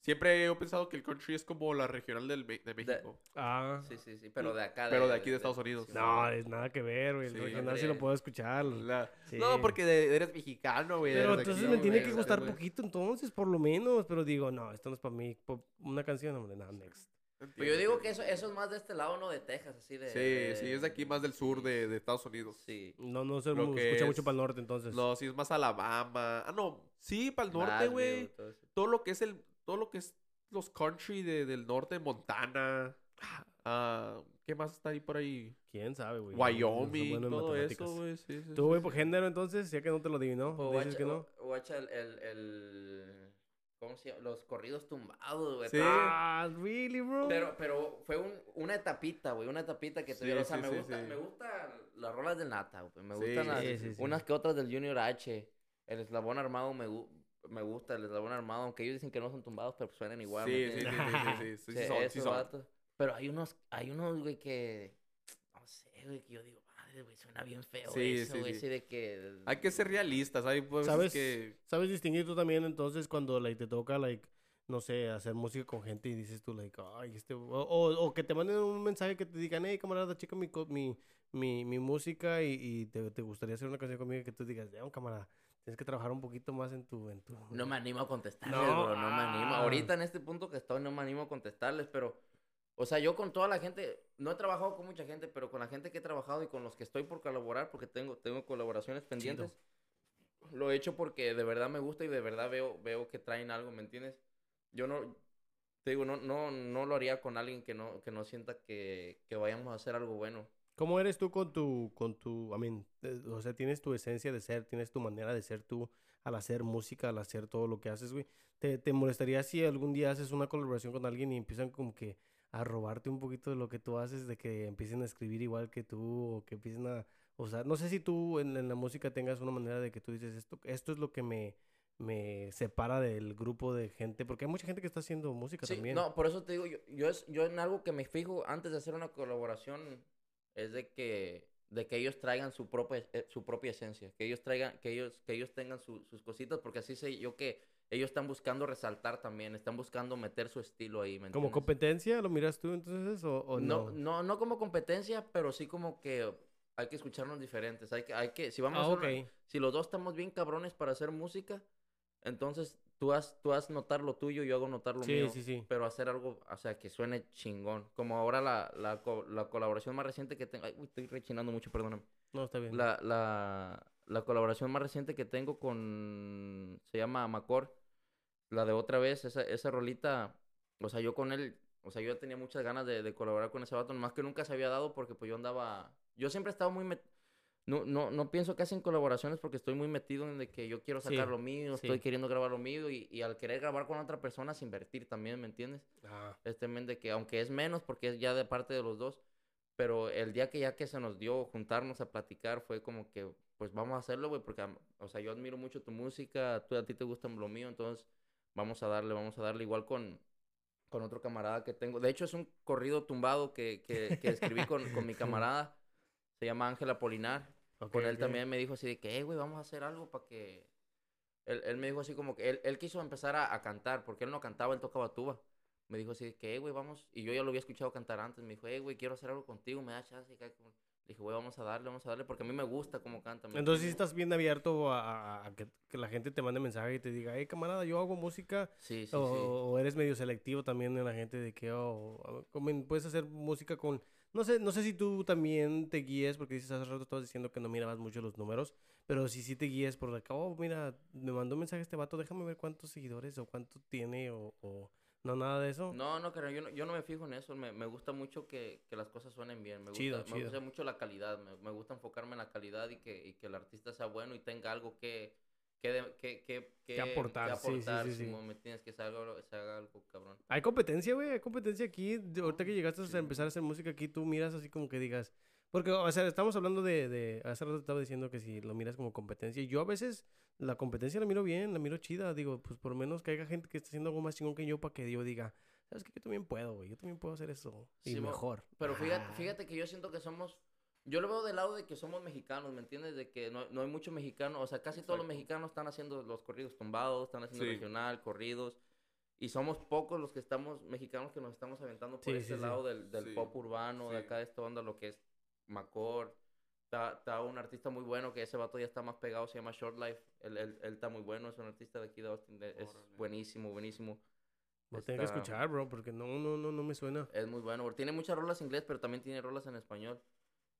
Siempre he pensado que el country es como la regional del, de México. ah. Sí, sí, sí, pero de acá. pero de aquí de, Estados Unidos. No, es nada que ver, güey. El regional sí lo puedo escuchar. No, porque eres mexicano, güey. Pero entonces me tiene que gustar poquito entonces, por lo menos. Pero digo, no, esto no es para mí. Una canción, hombre, nada, next. Pues yo digo que eso, eso es más de este lado, no de Texas, así de... Sí, sí, es de aquí más del sur de, de Estados Unidos. Sí. No, no se escucha mucho para el norte, entonces. No, sí es más Alabama. Ah, no, sí, para el norte, güey. Todo, lo que es el... Todo lo que es los country de, del norte, Montana. Ah, ¿Qué más está ahí por ahí? ¿Quién sabe, güey? Wyoming, todo eso, güey. Sí, sí, ¿Tú, güey, por género, entonces? Ya que no te lo adivinó. O dices que no. Guacha el... el, el ¿Cómo se llama? Los corridos tumbados, güey. Sí. Ah, really, bro. Pero, pero fue un, una etapita, güey. Una etapita que te dio. O sea, me, gusta, me gustan las rolas del Nata, güey. Me gustan las, unas que otras del Junior H. El eslabón armado me, me gusta, el eslabón armado. Aunque ellos dicen que no son tumbados, pero suenan igual. Sí, sí, sí, sí, sí, sí, sí, son, Pero hay unos, hay unos, güey, que... No sé, güey, que yo digo suena bien feo sí, eso, sí, sí. de que... Hay que ser realistas, hay ¿Sabes, que... ¿Sabes distinguir tú también entonces cuando like, te toca, like, no sé, hacer música con gente y dices tú, like, ay, este... O, o, que te manden un mensaje que te digan, hey, camarada, chica mi, mi, mi, mi música y, y te, te, gustaría hacer una canción conmigo que tú digas, un camarada, tienes que trabajar un poquito más en tu... En tu... No me animo a contestarles, no, bro, no me animo. Ah. Ahorita en este punto que estoy no me animo a contestarles, pero o sea, yo con toda la gente, no he trabajado con mucha gente, pero con la gente que he trabajado y con los que estoy por colaborar, porque tengo, tengo colaboraciones pendientes, lo he hecho porque de verdad me gusta y de verdad veo, veo que traen algo, ¿me entiendes? Yo no, te digo, no, no, no lo haría con alguien que no, que no sienta que, que vayamos a hacer algo bueno. ¿Cómo eres tú con tu, con tu, I mean, eh, o sea, tienes tu esencia de ser, tienes tu manera de ser tú al hacer música, al hacer todo lo que haces, güey? ¿Te, te molestaría si algún día haces una colaboración con alguien y empiezan como que a robarte un poquito de lo que tú haces, de que empiecen a escribir igual que tú o que empiecen a usar. No sé si tú en, la música tengas una manera de que tú dices esto, esto es lo que me, me separa del grupo de gente, porque hay mucha gente que está haciendo música sí, también. No, por eso te digo, yo, yo, es, yo en algo que me fijo antes de hacer una colaboración es de que de que ellos traigan su propia eh, su propia esencia, que ellos traigan que ellos que ellos tengan sus cositas porque así sé yo que ellos están buscando resaltar también, están buscando meter su estilo ahí. ¿me ¿Como competencia lo miras tú entonces o, no? no? No, como competencia, pero sí como que hay que escucharnos diferentes. Hay que, hay que, si vamos ah, a si los dos estamos bien cabrones para hacer música, entonces tú has, tú has notar lo tuyo, yo hago notar lo mío. Sí, sí. Pero hacer algo, o sea, que suene chingón. Como ahora la, la, la colaboración más reciente que tengo. Ay, uy, estoy rechinando mucho, perdóname. No, está bien. La, la, la colaboración más reciente que tengo con. Se llama Macor la de otra vez, esa, esa rolita, o sea, yo con él, o sea, yo tenía muchas ganas de, colaborar con ese vato, más que nunca se había dado porque pues yo andaba, yo siempre he estado muy, no, no, no pienso que hacen colaboraciones porque estoy muy metido en de que yo quiero sacar lo mío, estoy queriendo grabar lo mío y, y, al querer grabar con otra persona es invertir también, ¿me entiendes? Ah. Este men de que aunque es menos porque es ya de parte de los dos, pero el día que ya que se nos dio juntarnos a platicar fue como que pues vamos a hacerlo, güey, porque, o sea, yo admiro mucho tu música, tú, a ti te gusta lo mío, entonces vamos a darle, vamos a darle igual con, con otro camarada que tengo. De hecho, es un corrido tumbado que, que, que escribí con, con, mi camarada. Se llama Ángela Polinar. con él también me dijo así de que, güey, vamos a hacer algo para que... Él, él, me dijo así como que él, él quiso empezar a, a, cantar, porque él no cantaba, él tocaba tuba. me dijo así que, güey, vamos. Y yo ya lo había escuchado cantar antes. Me dijo, hey, güey, quiero hacer algo contigo, me da chance. Le dije, güey, vamos a darle, vamos a darle, porque a mí me gusta cómo canta. Entonces, si estás bien abierto a, que, la gente te mande mensaje y te diga, hey, camarada, yo hago música. Sí, sí, o, o eres medio selectivo también en la gente de que, oh, puedes hacer música con no sé, no sé si tú también te guíes, porque dices hace rato estabas diciendo que no mirabas mucho los números, pero si sí te guíes por la oh, mira, me mandó un mensaje este vato, déjame ver cuántos seguidores o cuánto tiene o, no, nada de eso. No, no, creo, yo no, yo no me fijo en eso, me, me gusta mucho que, que, las cosas suenen bien, me gusta, Me gusta mucho la calidad, me, me, gusta enfocarme en la calidad y que, y que el artista sea bueno y tenga algo que que, que, que, que, aportar, sí, sí, sí, me tienes que hacer algo, algo, cabrón. Hay competencia, güey, hay competencia aquí. Ahorita que llegaste a empezar a hacer música aquí, tú miras así como que digas... Porque, o sea, estamos hablando de, de... Hace rato estaba diciendo que si lo miras como competencia. Yo a veces la competencia la miro bien, la miro chida. Digo, pues por lo menos que haya gente que esté haciendo algo más chingón que yo para que yo diga... ¿Sabes qué? Yo también puedo, güey. Yo también puedo hacer eso. Y mejor. Pero fíjate, ah. fíjate que yo siento que somos yo lo veo del lado de que somos mexicanos, ¿me entiendes? De que no, no hay mucho mexicano, o sea, casi todos los mexicanos están haciendo los corridos tumbados, están haciendo regional, corridos, y somos pocos los que estamos, mexicanos que nos estamos aventando por ese lado del, del pop urbano, de acá de esta onda, lo que es Macor. Está, un artista muy bueno que ese vato ya está más pegado, se llama Short Life. Él, él, él está muy bueno, es un artista de aquí de Austin, es buenísimo, buenísimo. Lo tengo que escuchar, bro, porque no, no, no, no me suena. Es muy bueno, tiene muchas rolas en inglés, pero también tiene rolas en español.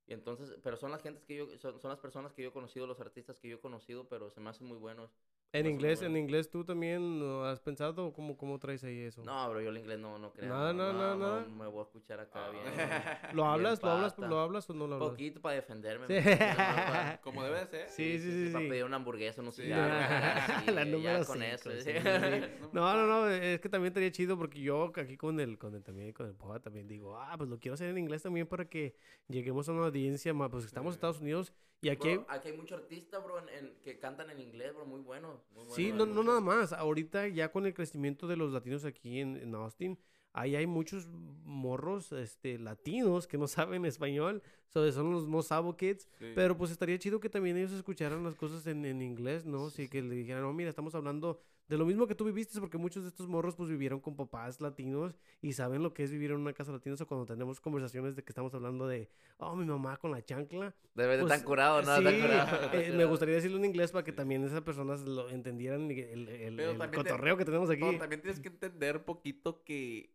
Y entonces, pero son las gentes que yo, son, son, las personas que yo he conocido, los artistas que yo he conocido, pero se me hacen muy buenos. ¿En inglés, en inglés tú también has pensado cómo, cómo traes ahí eso? No, bro, yo el inglés no, no creo. No, no, no, no. me voy a escuchar acá ah. bien. ¿Lo hablas, lo hablas, lo hablas o no lo hablas? Poquito para defenderme. Como debe ser. Sí, sí, sí. Para pedir una hamburguesa, unos cigarros. La número con eso. no, no, no, es que también estaría chido porque yo aquí con el, con el también, con el Poa también digo, ah, pues lo quiero hacer en inglés también para que lleguemos a una audiencia más, pues estamos en Estados Unidos y aquí... Bro, aquí hay muchos artistas, bro, en, que cantan en inglés, bro, muy buenos. sí, no, no nada más. Ahorita ya con el crecimiento de los latinos aquí en, en Austin, ahí hay muchos morros este, latinos que no saben español, so, son los most kids, pero pues estaría chido que también ellos escucharan las cosas en, en inglés, ¿no? Sí, que le dijeran, no, mira, estamos hablando de lo mismo que tú viviste, porque muchos de estos morros pues vivieron con papás latinos y saben lo que es vivir en una casa latina, o cuando tenemos conversaciones de que estamos hablando de, oh, mi mamá con la chancla. Debe de estar pues, curado, ¿no? Sí, eh, me gustaría decirlo en inglés para que también esas personas lo entendieran el, el, cotorreo que tenemos aquí. también tienes que entender poquito que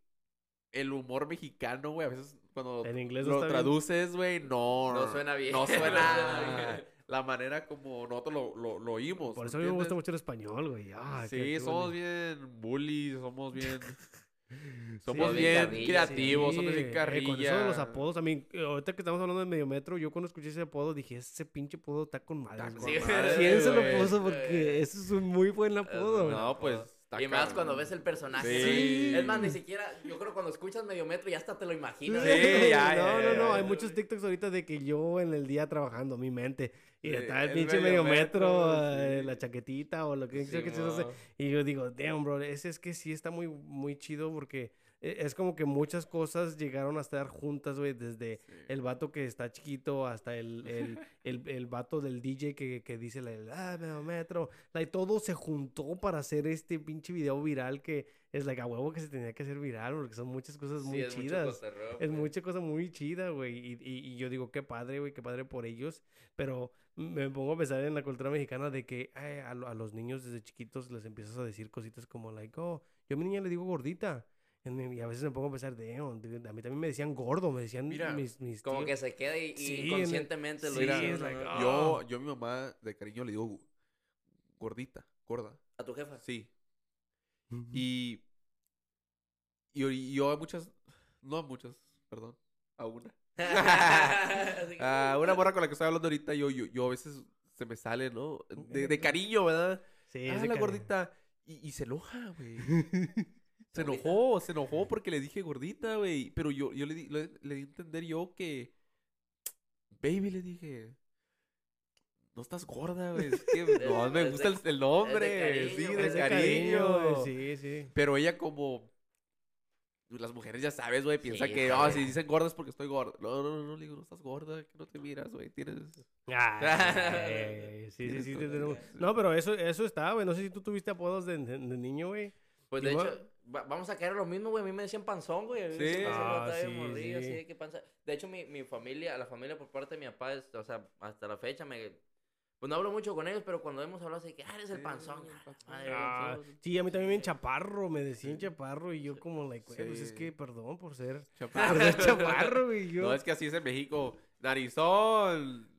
el humor mexicano, güey, a veces cuando en inglés lo traduces, güey, no, no suena bien. No suena la manera como nosotros lo, lo, lo oímos. Por eso a mí me gusta mucho el español, güey. sí, somos bien bullies, somos bien... Somos bien, creativos, somos bien carrilla. con eso de los apodos, también, ahorita que estamos hablando de medio metro, yo cuando escuché ese apodo dije, ese pinche apodo está con madre. ¿Quién se lo puso? Porque eso es un muy buen apodo. No, pues y más cuando ves el personaje. Es más, ni siquiera, yo creo cuando escuchas medio metro ya hasta te lo imaginas. Sí, ya, no, no, no, hay muchos TikToks ahorita de que yo en el día trabajando, mi mente, y está el pinche medio metro, eh, la chaquetita o lo que sea que se hace. Y yo digo, damn, bro, ese es que sí está muy, muy chido porque es como que muchas cosas llegaron a estar juntas, güey, desde el vato que está chiquito hasta el, el, el, el vato del DJ que, que dice, ah, metro, like, todo se juntó para hacer este pinche video viral que es like, a huevo que se tenía que hacer viral, porque son muchas cosas muy es chidas. es mucha cosa muy chida, güey, y, y, yo digo, qué padre, güey, qué padre por ellos, pero me pongo a pensar en la cultura mexicana de que a, a, los niños desde chiquitos les empiezas a decir cositas como, like, oh, yo a mi niña le digo gordita. Y a veces me pongo a pensar, de, a mí también me decían gordo, me decían mis, mis Como que se queda y, inconscientemente lo dice. yo, yo a mi mamá de cariño le digo gordita, gorda. ¿A tu jefa? Sí. y, y, yo a muchas, no a muchas, perdón, a una. a una morra con la que estoy hablando ahorita, yo, yo, yo a veces se me sale, ¿no? De, de cariño, ¿verdad? Sí, ah, la gordita. Y, y se enoja, güey. Se enojó, se enojó porque le dije gordita, güey. Pero yo, yo le, di, le, di a entender yo que. Baby, le dije. No estás gorda, güey. Es que no, me gusta el, nombre. sí, de cariño. Sí, sí. Pero ella como. Las mujeres ya sabes, güey, piensa que, oh, si dicen gorda es porque estoy gorda. No, no, no, no, le digo, no estás gorda, que no te miras, güey, tienes... Ah, sí, sí, sí. No, pero eso, eso está, güey, no sé si tú tuviste apodos de, de niño, güey. Pues de hecho, vamos a caer lo mismo, güey. A mí me decían panzón, güey. Sí. Ah, sí, sí. De hecho, mi, mi familia, la familia por parte de mi papá, es, o sea, hasta la fecha me pues no hablo mucho con ellos, pero cuando hemos hablado así que, ah, eres el panzón. Ah, sí, a mí también me chaparro, me decían chaparro y yo como, like, pues es que perdón por ser chaparro, por chaparro güey. Yo... No, es que así es en México. Narizón.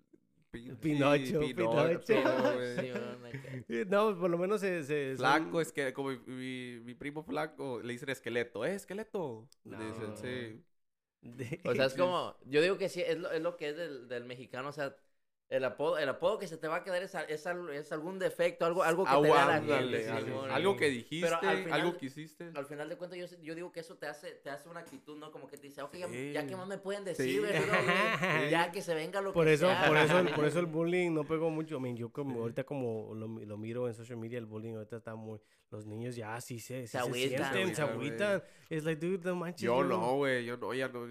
Pinocho, Pinocho. no, por lo menos se... flaco, es que como mi, mi, primo flaco, le dicen esqueleto. ¿Eh, esqueleto? Le dicen, sí. O sea, es como, yo digo que sí, es lo, es lo que es del, del mexicano, o sea, el apodo, el apodo que se te va a quedar es, es, es algún defecto, algo, algo que te da la algo que dijiste, algo que hiciste. Al final de cuentas, yo, yo, digo que eso te hace, te hace una actitud, ¿no? Como que te dice, ok, ya, que más me pueden decir, ya que se venga lo por que eso, sea. Por eso, por eso el bullying no pegó mucho. I mean, yo como, ahorita como lo, lo, miro en social media, el bullying ahorita está muy... Los niños ya sí se, se, se sienten, se agüitan. Es like, dude, no manches. Yo no, güey, yo no, ya no,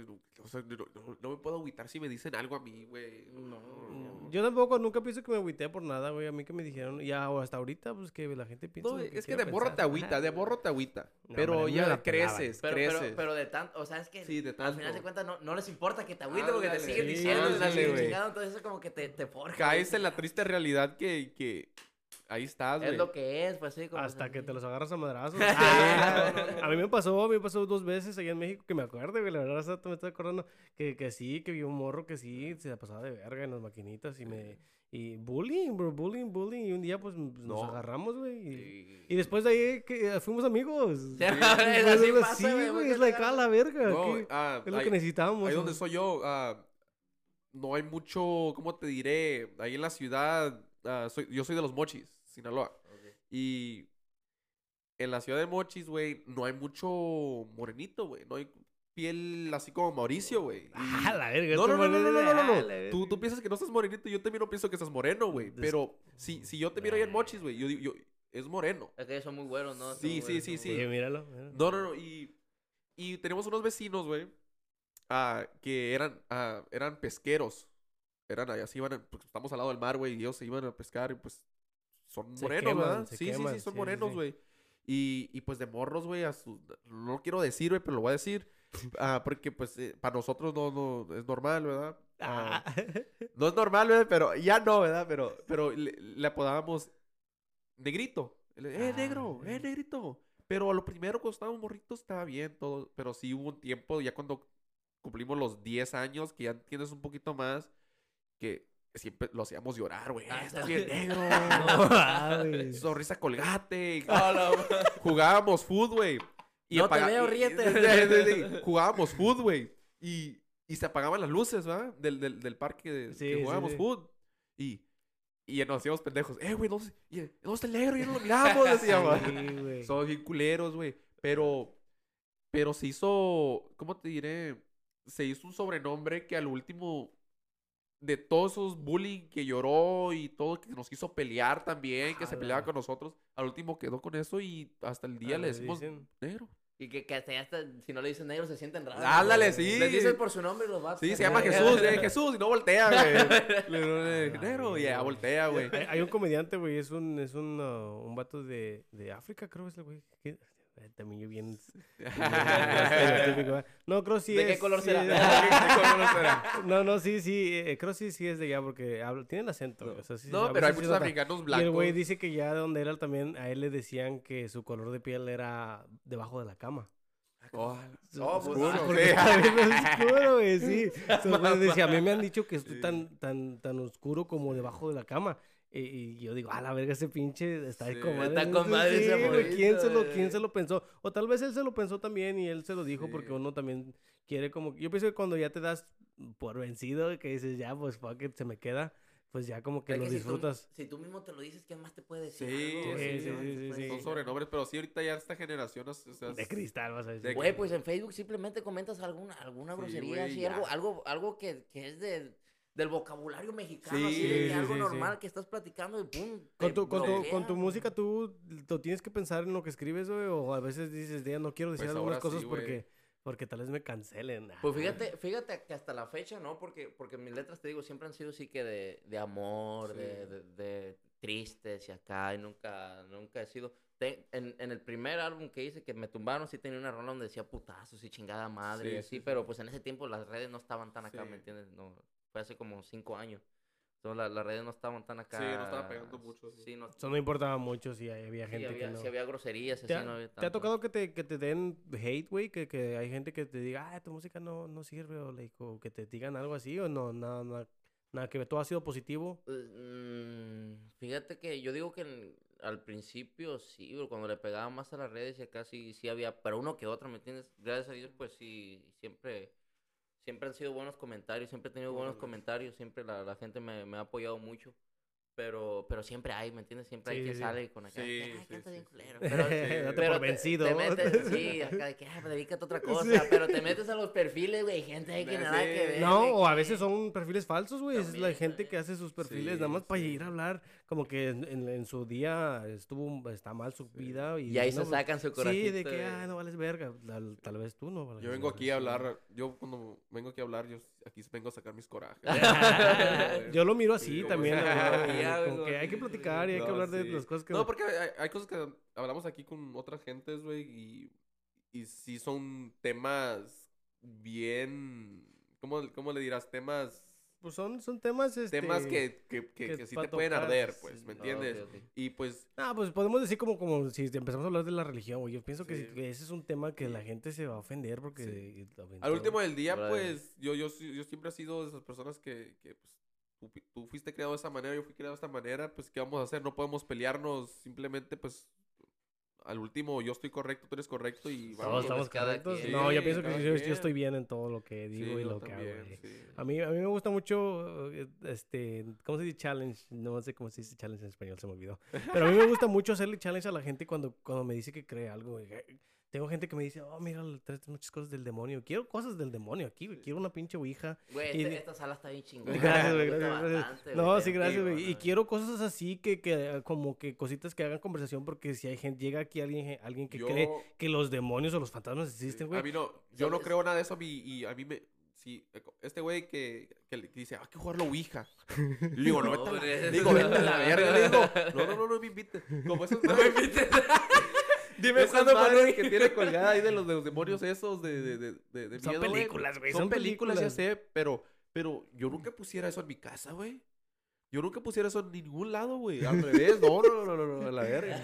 o sea, no, no, me puedo agüitar si me dicen algo a mí, güey. No, no. Yo tampoco, nunca pienso que me agüité por nada, güey. A mí que me dijeron, ya o hasta ahorita, pues que la gente piensa. No, es que de morro te agüita, de morro te agüita. pero ya creces, pero, creces. Pero, pero, de tanto, o sea, es que sí, de tanto. al final de cuentas no, no les importa que te agüite porque te siguen diciendo, sí, siguen chingando, entonces eso como que te, te forja. Caes en la triste realidad que, que Ahí estás, güey. Es lo que es, pues sí. Como Hasta que te los agarras a madrazos. a mí me pasó, a mí me pasó dos veces allá en México que me acuerdo, güey. La verdad, me estoy acordando que, que sí, que vi un morro que sí se pasaba de verga en las maquinitas y me. Y bullying, bro, bullying, bullying. Y un día, pues, nos agarramos, güey. Y, después de ahí que, fuimos amigos. Sí, así pasa, güey. Es la cara la verga. Ah, es lo que necesitamos. Ahí donde soy yo, ah, no hay mucho, ¿cómo te diré? Ahí en la ciudad, ah, soy, yo soy de los mochis. Sinaloa. Y en la ciudad de Mochis, güey, no hay mucho morenito, güey. No hay piel así como Mauricio, güey. Ah, la verga. No, no, no, no, no, no, no, no. Tú, tú piensas que no estás morenito y yo también no pienso que estás moreno, güey. Pero si, si yo te miro ahí en Mochis, güey, yo digo, yo, es moreno. Es que son muy buenos, ¿no? Sí, sí, sí, sí. Sí, míralo, No, no, no. Y, y tenemos unos vecinos, güey, ah, que eran, ah, eran pesqueros. Eran allá, así iban, porque estamos al lado del mar, güey, y ellos se iban a pescar y pues son morenos, ¿verdad? Sí, sí, sí, son morenos, güey. Y, y, pues de morros, güey, no quiero decir, güey, pero lo voy a decir. Ah, porque pues eh, para nosotros no, no es normal, ¿verdad? Ah, ah. no es normal, güey, pero ya no, ¿verdad? Pero, pero le, apodábamos negrito. eh, negro, eh, negrito. Pero a lo primero cuando estábamos morritos estaba bien todo. Pero sí hubo un tiempo, ya cuando cumplimos los 10 años, que ya entiendes un poquito más, que siempre lo hacíamos llorar, güey. Ah, estás bien negro. no, Sonrisa colgate. Jugábamos fútbol, güey. Y no te veo, ríete. Jugábamos fútbol, güey. Y, y se apagaban las luces, ¿verdad? Del, del, del parque de, sí, que jugábamos sí, fútbol. Y, y nos hacíamos pendejos. Eh, güey, no, no está el negro, ya no lo miramos, decíamos. Sí, Somos bien culeros, güey. Pero, pero se hizo, ¿cómo te diré? Se hizo un sobrenombre que al último de todos esos bullying que lloró y todo que nos quiso pelear también, que se peleaba con nosotros, al último quedó con eso y hasta el día ah, le decimos negro. Y que, que hasta, si no le dicen negro se sienten raros. Ándale, sí. Les dicen por su nombre los vatos. Sí, se llama Jesús, eh, Jesús, y no voltea, güey. negro, y ya voltea, güey. Hay, un comediante, güey, es un, es un, uh, un vato de, de África, creo que es el güey. Eh, también yo bien. no, creo sí ¿De qué color será? ¿De qué color será? no, no, sí, sí. Eh, creo sí, sí es de allá porque habla, tiene el acento. No, o sea, sí, no pero hay muchos africanos blancos. Y el güey dice que ya de donde era también, a él le decían que su color de piel era debajo de la cama. Oh, oh oscuro, oscuro, güey, sí. decía, a mí me han dicho que estoy tan, tan, tan oscuro como debajo de la cama. Y, yo digo, a la verga, ese pinche está ahí con madre. Está con madre ese ¿quién, se lo, ¿Quién se lo pensó? O tal vez él se lo pensó también y él se lo dijo porque uno también quiere como... Yo pienso que cuando ya te das por vencido, que dices, ya, pues fuck it, se me queda, pues ya como que lo disfrutas. si tú mismo te lo dices, ¿quién más te puede decir? Sí, sí, sí, sí, Son sobrenombres, pero sí, ahorita ya esta generación... O sea, de cristal, vas a decir. Güey, pues en Facebook simplemente comentas alguna, alguna grosería, así, algo, algo, algo que, que es de del vocabulario mexicano, así de que algo normal que estás platicando y pum. Con tu, con, tu, con tu, música tú, tú, tienes que pensar en lo que escribes, güey, o a veces dices, ya no quiero decir pues algunas cosas porque, porque tal vez me cancelen. Pues fíjate, fíjate que hasta la fecha, ¿no? Porque, porque mis letras, te digo, siempre han sido así que de, de amor, de, de, de, tristes y acá, y nunca, nunca he sido... en, en, el primer álbum que hice, que me tumbaron, sí tenía una rola donde decía putazos y chingada madre y así, pero pues en ese tiempo las redes no estaban tan acá, ¿me entiendes? No, fue hace como cinco años. Entonces las redes no estaban tan acá. Sí, no estaba pegando mucho. Sí, no, Eso no importaba mucho si había gente que no. Si había groserías, ¿Te, así, no había ¿Te ha tocado que te, que te den hate, güey? Que, que hay gente que te diga, ah, tu música no, no sirve, o, like, o que te digan algo así, o no, nada, nada, nada que todo ha sido positivo. Mm, fíjate que yo digo que al principio sí, cuando le pegaba más a las redes y acá sí, sí había, pero uno que otro, ¿me entiendes? Gracias a Dios, pues sí, siempre siempre han sido buenos comentarios, siempre he tenido buenos comentarios, siempre la, la gente me, me, ha apoyado mucho. Pero, pero siempre hay, ¿me entiendes? Siempre hay quien sale con acá. Sí, Ay, canta bien culero. Pero, pero por vencido. Te, metes, sí, acá de que, ah, dedícate a otra cosa. Pero te metes a los perfiles, güey, gente hay que nada que ver. No, o a veces son perfiles falsos, güey. Es la gente que hace sus perfiles nada más para ir a hablar. Como que en, en, su día estuvo, está mal su vida. Y, y ahí se pues, sacan su corazón. Sí, de que, ah, no vales verga. Tal, vez tú no. Yo vengo aquí a hablar, yo cuando vengo aquí a hablar, yo aquí vengo a sacar mis corajes. yo lo miro así también. que hay que platicar y hay que hablar de las cosas que... No, porque hay, cosas que hablamos aquí con otras gentes, güey, y, y sí son temas bien... ¿Cómo, cómo le dirás? Temas... Pues son, son temas, este, Temas que, que, que, sí te pueden arder, pues, ¿me entiendes? Y pues... Ah, pues podemos decir como, como si empezamos a hablar de la religión, güey. Yo pienso que, ese es un tema que la gente se va a ofender porque... Al último del día, pues, yo, yo, yo siempre he sido de esas personas que, que pues, tú, fuiste creado de esa manera, yo fui creado de esta manera, pues ¿qué vamos a hacer? No podemos pelearnos, simplemente pues al último yo estoy correcto, tú eres correcto y vamos. estamos correctos. no, yo pienso que yo, estoy bien en todo lo que digo y lo que hago. A mí a mí me gusta mucho eh, este, ¿cómo se dice challenge? No sé cómo se dice challenge en español, se me olvidó. Pero a mí me gusta mucho hacerle challenge a la gente cuando cuando me dice que cree algo. Tengo gente que me dice, oh, mira, traes muchas cosas del demonio. Quiero cosas del demonio aquí, Quiero una pinche ouija. Güey, este, esta sala está bien chingona. Gracias, güey. Gracias, no, sí, gracias, güey. Y quiero cosas así que, que, como que cositas que hagan conversación, porque si hay gente, llega aquí alguien, alguien que cree que los demonios o los fantasmas existen, güey. A mí no, yo no creo nada de eso y a mí me, Sí, este güey que, que, dice, ah, hay que jugar la Ouija. Le digo, no, vete a la, digo, vete a la verga. Le digo, no, no, no, no me invites. Como esos no me invites. Dime cuándo madre que tiene colgada ahí de los, de los demonios esos de, de, de, de Son miedo, películas, güey. Son, películas, ya sé, pero, pero yo nunca pusiera eso en mi casa, güey. Yo nunca pusiera eso en ningún lado, güey. Al revés, no, no, no, no, no, la verga.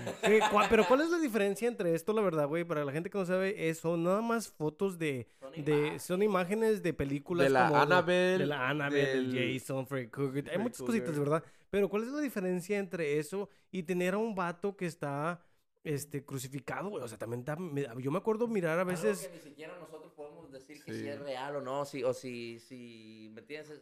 pero ¿cuál es la diferencia entre esto, la verdad, güey? Para la gente que no sabe, es, son nada más fotos de... Son, de, son imágenes de películas de la como Annabelle. De, la Annabelle, del... Jason, Freddy Krueger. Hay muchas cositas, ¿verdad? Pero ¿cuál es la diferencia entre eso y tener a un vato que está este, crucificado, güey. O sea, también yo me acuerdo mirar a veces... Algo que ni siquiera nosotros podemos decir que si es real o no, si, o si, si, ¿me entiendes?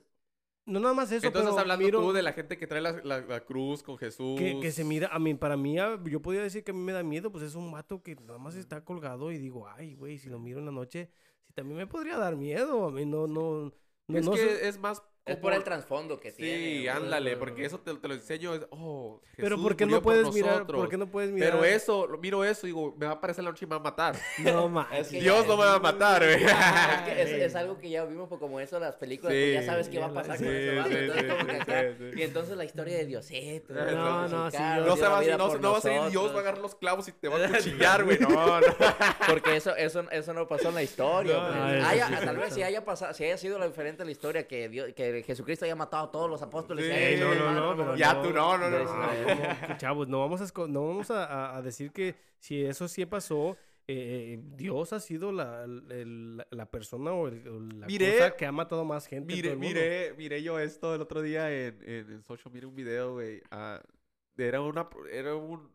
No nada más eso, Entonces hablando tú de la gente que trae la, la, cruz con Jesús. Que, que, se mira, a mí, para mí, yo podría decir que a mí me da miedo, pues es un vato que nada más está colgado y digo, ay, güey, si lo miro en la noche, si también me podría dar miedo, a mí no, no... no es que es más es por el trasfondo que tiene. Sí, ándale, porque eso te, lo enseño. oh, Jesús Pero ¿por qué no puedes mirar? ¿Por qué no puedes mirar? Pero eso, miro eso y digo, me va a aparecer la noche y me va a matar. No. Dios no me va a matar, güey. Es, es, algo que ya vimos pues, como eso las películas, pues ya sabes qué va a pasar con como que acá, y entonces la historia de Diosito. No, no, sí. No, se va, no, no va a salir Dios, va a agarrar los clavos y te va a cuchillar, güey. No, no. Porque eso, eso, eso no pasó en la historia. Pues. Tal vez si haya pasado, si haya sido diferente la historia que, Dios, que Jesucristo haya matado a todos los apóstoles. Sí, no, no, no, pero ya tú no, no, no. Chavos, no vamos, a, no vamos a, a, decir que si eso sí pasó, eh, Dios ha sido la, la, persona o la cosa que ha matado más gente. Mire, mire, mire yo esto el otro día en, en, social, mire un video, güey. Ah, era una, era un,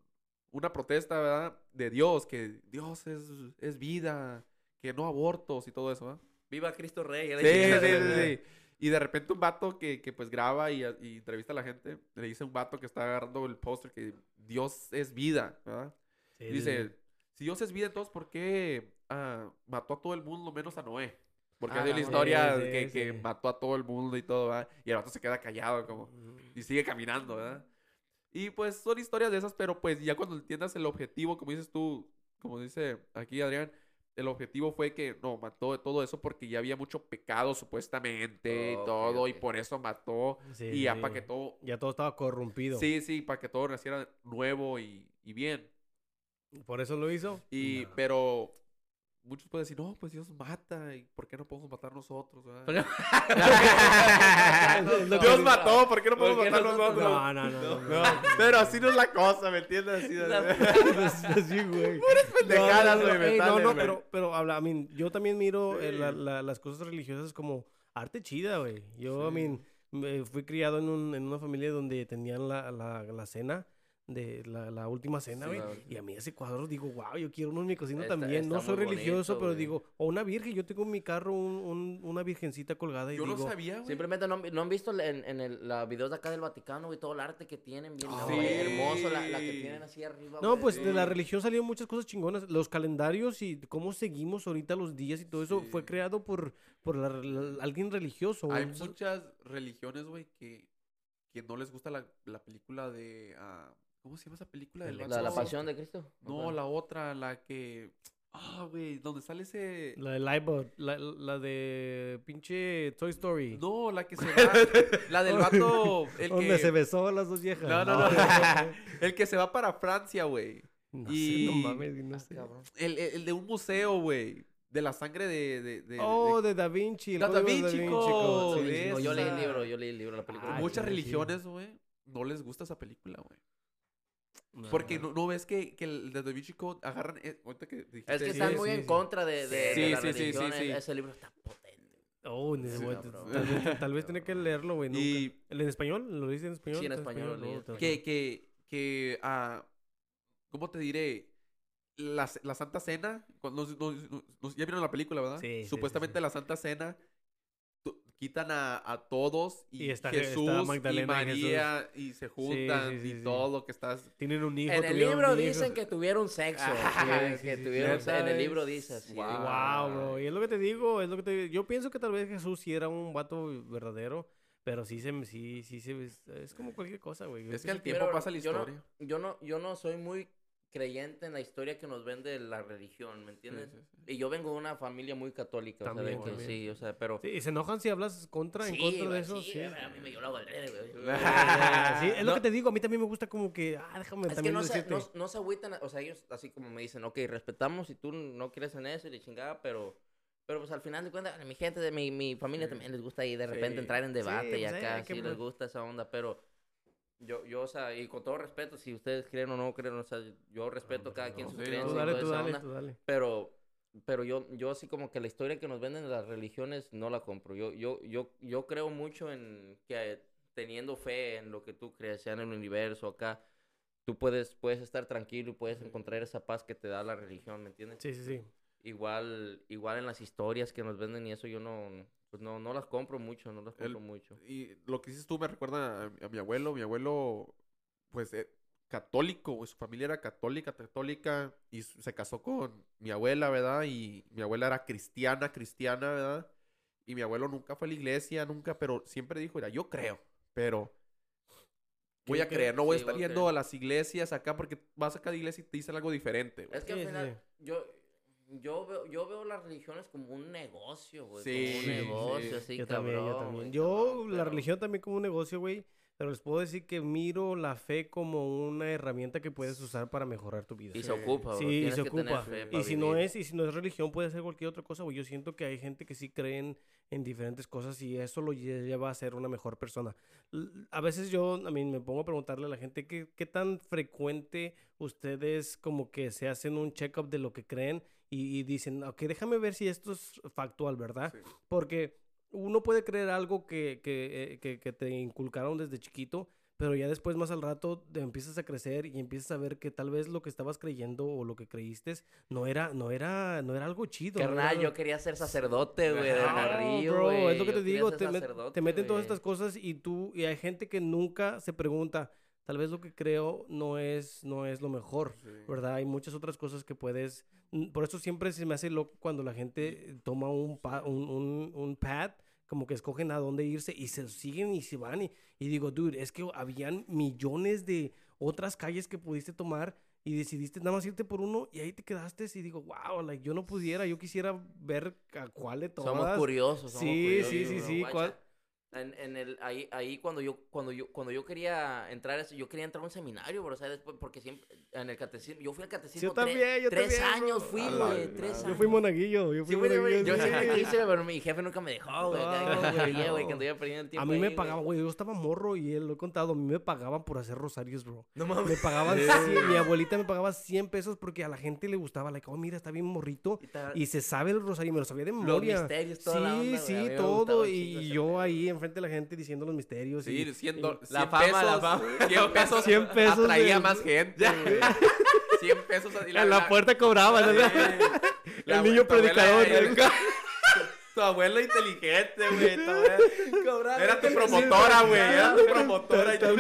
una protesta, ¿verdad? De Dios, que Dios es, es vida, que no abortos y todo eso, ¿verdad? Viva Cristo Rey. Sí, sí, sí. Y de repente un vato que, que pues graba y, y, entrevista a la gente, le dice a un vato que está agarrando el póster que Dios es vida, ¿verdad? dice, si Dios es vida, entonces ¿por qué ah, mató a todo el mundo menos a Noé? Porque hay ah, la historia que, que, mató a todo el mundo y todo, ¿verdad? Y el vato se queda callado como... Y sigue caminando, ¿verdad? Y pues son historias de esas, pero pues ya cuando entiendas el objetivo, como dices tú, como dice aquí Adrián, el objetivo fue que no mató todo eso porque ya había mucho pecado supuestamente y todo y por eso mató y ya para que todo ya todo estaba corrompido. Sí sí para que todo naciera nuevo y, bien. Por eso lo hizo. Y, pero muchos pueden decir, no, pues Dios mata, ¿y por qué no podemos matar nosotros? Dios mató, ¿por qué no podemos matar nosotros? No, no, no, no, Pero así no es la cosa, ¿me entiendes? Así, así güey. Puras pendejadas, güey. No, no, pero, pero habla, I mean, yo también miro eh, la, la, las cosas religiosas como arte chida, güey. Yo, sí. I mean, fui criado en, un, en una familia donde tenían la, la, la cena de la, la última cena, güey. Sí, y a mí ese cuadro digo, wow, yo quiero uno en mi cocina está, también. Está no soy religioso, bonito, pero wey. digo, o una virgen. Yo tengo en mi carro un, un, una virgencita colgada. Y yo digo, no sabía, güey. Simplemente no, no, han visto en, en el, la videos de acá del Vaticano, y todo el arte que tienen, bien sí. hermoso, la, la, que tienen así arriba. No, pues sí. de la religión salieron muchas cosas chingonas. Los calendarios y cómo seguimos ahorita los días y todo eso fue creado por, por la, la, alguien religioso. Hay muchas religiones, güey, que, que no les gusta la, la película de... Uh, ¿Cómo se llama esa película? Del la, la Pasión de Cristo. No, la otra, la que. Ah, güey, donde sale ese. La de Livebot, la, la de pinche Toy Story. No, la que se va. la del vato. El donde que... se besó a las dos viejas. No, no, no. el que se va para Francia, güey. No y... sé, no mames, no sé. El, el, el de un museo, güey. De la sangre de... de, de oh, de, Da Vinci. Da, da Vinci, sí, no, yo leí el libro, yo leí el libro, la película. Ah, Muchas religiones, güey, no les gusta esa película, güey. No, Porque no, no, ves que, que el de Da Vinci Code agarran. Eh, ahorita que dijiste, es que están sí, muy sí, en contra de, de, sí, de la sí, religión. Sí, Ese libro está potente. Oh, no, tal, vez, tal vez tiene que leerlo, güey. Y... ¿El en español? ¿Lo dice en español? Sí, en español. español? No, que, que, que, uh, ¿cómo te diré? La, la Santa Cena, cuando nos, nos, nos, ya vieron la película, ¿verdad? Sí. Supuestamente la Santa Cena quitan a, a todos y, y está, Jesús está y María y, y, se juntan sí, sí, sí, y todo lo que estás tienen un hijo en el libro dicen que tuvieron sexo. Ah, que tuvieron en el libro dice así. Wow. wow bro. Y es lo que te digo es lo que te yo pienso que tal vez Jesús sí era un vato verdadero pero sí se sí sí se es como cualquier cosa güey. Es que el tiempo pasa la historia yo no, yo no yo no soy muy creyente en la historia que nos vende la religión, ¿me entiendes? Sí, sí, sí. Y yo vengo de una familia muy católica, también, o sea, que, sí, o sea, pero... Sí, y se enojan si hablas contra, en contra de eso, sí. a mí me hago adrede, güey. sí, es no. lo que te digo, a mí también me gusta como que, ah, déjame es también que no se, no, no se agüitan, o sea, ellos así como me dicen, ok, respetamos si tú no crees en eso y le chingada, pero... Pero pues al final de cuentas, mi gente, de mi, mi familia también les gusta ahí de repente entrar en debate y acá sí les gusta esa onda, pero... Yo, yo, o sea, y con todo respeto, si ustedes creen o no creen, o sea, yo respeto a cada quien sus creencias tú dale, tú dale, tú dale. Pero, pero yo, yo así como que la historia que nos venden de las religiones no la compro. Yo, yo, yo, yo creo mucho en que teniendo fe en lo que tú crees, sea en el universo, acá, tú puedes, puedes estar tranquilo y puedes encontrar esa paz que te da la religión, ¿me entiendes? Sí, sí, sí. Igual, igual en las historias que nos venden y eso yo no, pues no, no las compro mucho, no las compro El, mucho. Y lo que dices tú me recuerda a, a mi abuelo. Mi abuelo, pues, eh, católico, su familia era católica, católica, y se casó con mi abuela, ¿verdad? Y mi abuela era cristiana, cristiana, ¿verdad? Y mi abuelo nunca fue a la iglesia, nunca, pero siempre dijo, mira, yo creo, pero voy a creer, no voy a estar yendo a las iglesias acá porque vas a cada iglesia y te dicen algo diferente. Es que al final, yo yo veo, yo veo las religiones como un negocio, güey. Sí, como un negocio, sí. así, yo cabrón. También, yo también. Yo, cabrón, la pero... religión también como un negocio, güey. Pero les puedo decir que miro la fe como una herramienta que puedes usar para mejorar tu vida. Y se ocupa, Sí, y se ocupa. Y si no es, y si no es religión, puede ser cualquier otra cosa, güey. Yo siento que hay gente que sí creen en diferentes cosas y eso lo lleva a ser una mejor persona. A veces yo, a mí me pongo a preguntarle a la gente qué, qué tan frecuente ustedes como que se hacen un check-up de lo que creen y, y, dicen, ok, déjame ver si esto es factual, ¿verdad? Sí. Porque uno puede creer algo que, que, eh, que, que, te inculcaron desde chiquito, pero ya después más al rato te empiezas a crecer y empiezas a ver que tal vez lo que estabas creyendo o lo que creíste no era, no era, no era algo chido. Carnal, no yo quería ser sacerdote, güey, de morrillo, bro, es lo que te digo, te, te, meten todas estas cosas y tú, y hay gente que nunca se pregunta, tal vez lo que creo no es, no es lo mejor, sí. ¿verdad? Hay muchas otras cosas que puedes... Por eso siempre se me hace loco cuando la gente toma un, un, un, un pad como que escogen a dónde irse y se siguen y se van. Y, y, digo, dude, es que habían millones de otras calles que pudiste tomar y decidiste nada más irte por uno y ahí te quedaste y digo, wow, like, yo no pudiera, yo quisiera ver a cuál de todas. Somos curiosos. Somos sí, curiosos, sí, sí, sí, ¿cuál? En, en, el, ahí, ahí cuando yo, cuando yo, cuando yo quería entrar, yo quería entrar a un seminario, bro, o sea, después, porque siempre, en el catecismo, yo fui al catecismo. Yo también, yo tres también. años fui, tres años. Yo fui monaguillo, yo fui Sí, monaguillo. yo sí. siempre quise, pero mi jefe nunca me dejó, güey, No, güey, perdiendo el tiempo A mí me ahí, pagaban, güey, yo estaba morro y él lo he contado, a mí me pagaban por hacer rosarios, bro. No mames. Me pagaban, 100, mi abuelita me pagaba 100 pesos porque a la gente le gustaba, like, oh, mira, está bien morrito. Y Y se sabe el rosario, me lo sabía de memoria. misterios, toda sí, la onda, sí, todo. Y yo ahí enfrente de la gente diciendo los misterios. Sí, y, 100, y- do- La 100 fama, pesos, la fama. 100 pesos, 100 pesos atraía de- más gente, güey. 100 pesos. y en la puerta. La- el niño predicador. Tu abuelo inteligente, güey. abuela- Era tu promotora, güey. Era tu promotora y Tal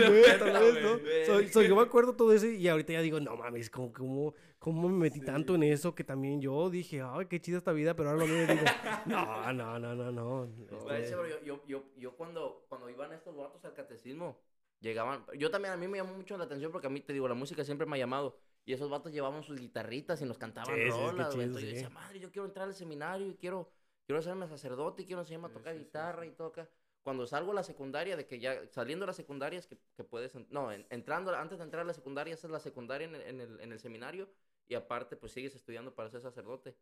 yo me acuerdo todo eso y ahorita ya digo, no mames, ¿cómo, cómo, cómo me metí tanto en eso que también yo dije, ay, qué chida esta vida, pero ahora lo mismo digo, no, no, no, no, no. Este, yo, yo, yo, yo cuando, cuando iban estos vatos al catecismo, llegaban, yo también a mí me llamó mucho la atención porque a mí te digo, la música siempre me ha llamado. Y esos vatos llevaban sus guitarritas y nos cantaban Sí, sí, rolas, güey. chido, Entonces yo sí. decía, madre, yo quiero entrar al seminario y quiero, quiero hacerme sacerdote y quiero enseñarme a tocar guitarra y todo acá. Cuando salgo a la secundaria, de que ya, saliendo a la secundaria es que, que puedes, no, en- entrando, antes de entrar a la secundaria, haces la secundaria en el, en el, en el seminario y aparte pues sigues estudiando para ser sacerdote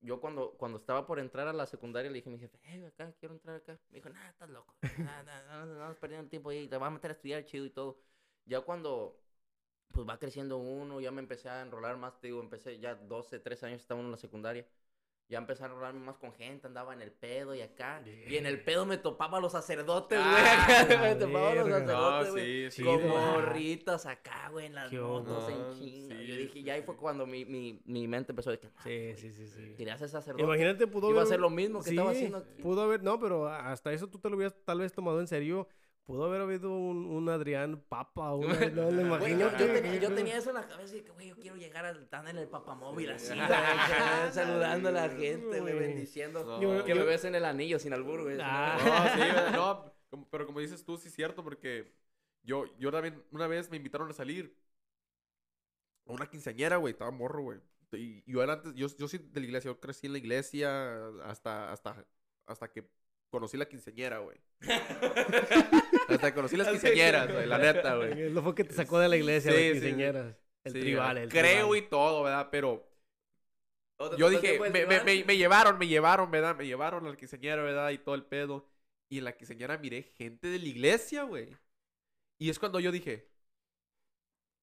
yo cuando, cuando estaba por entrar a la secundaria le dije a mi jefe, hey, acá, quiero entrar acá. Me dijo, nah, estás loco. Nah, nah, no, estás perdiendo el tiempo ahí, te vas a meter a estudiar chido y todo. Ya cuando pues va creciendo uno, ya me empecé a enrolar más, te digo, empecé ya 12, 13 años estaba uno en la secundaria. Ya empecé a enrolarme más con gente, andaba en el pedo y acá. Y en el pedo me topaba a los sacerdotes, güey. Ah, acá, me topaba a los sacerdotes, No, sí, sí. Con Chido. morritas acá, güey, en las motos, en chinga. Sí, Yo dije, ya ahí fue cuando mi, mi, mi mente empezó de que, Sí, sí, sí, sí. quería ser sacerdote. Imagínate, pudo Iba a hacer lo mismo que estaba haciendo aquí. Pudo haber, no, pero hasta eso tú te lo hubieras tal vez tomado en serio. Pudo haber habido un, un Adrián Papa, una, no le Güey, imagino. yo, yo tenía, yo tenía eso en la cabeza y que, güey, yo quiero llegar al estar en el papamóvil así, güey, saludando a la gente, güey, bendiciendo. Yo- que yo- me besen el anillo sin albur, güey. Ah. No, sí, güey, no, pero como dices tú, sí es cierto, porque yo, yo también una vez me invitaron a salir a una quinceañera, güey, estaba morro, güey. Y yo era antes, yo, yo soy de la iglesia, yo crecí en la iglesia hasta, hasta, hasta que conocí la quinceañera, güey. hasta conocí las quinceañeras, güey, la neta, güey. Lo fue que te sacó de la iglesia, Sí, las sí, quinceañeras. El Sí, tribal, el Creo tribal. y todo, ¿verdad? Pero ¿O te yo dije, me, me, tribal? me, me llevaron, me llevaron, ¿verdad? Me llevaron a la quinceañera, ¿verdad? Y todo el pedo. Y en la quinceañera miré gente de la iglesia, güey. Y es cuando yo dije,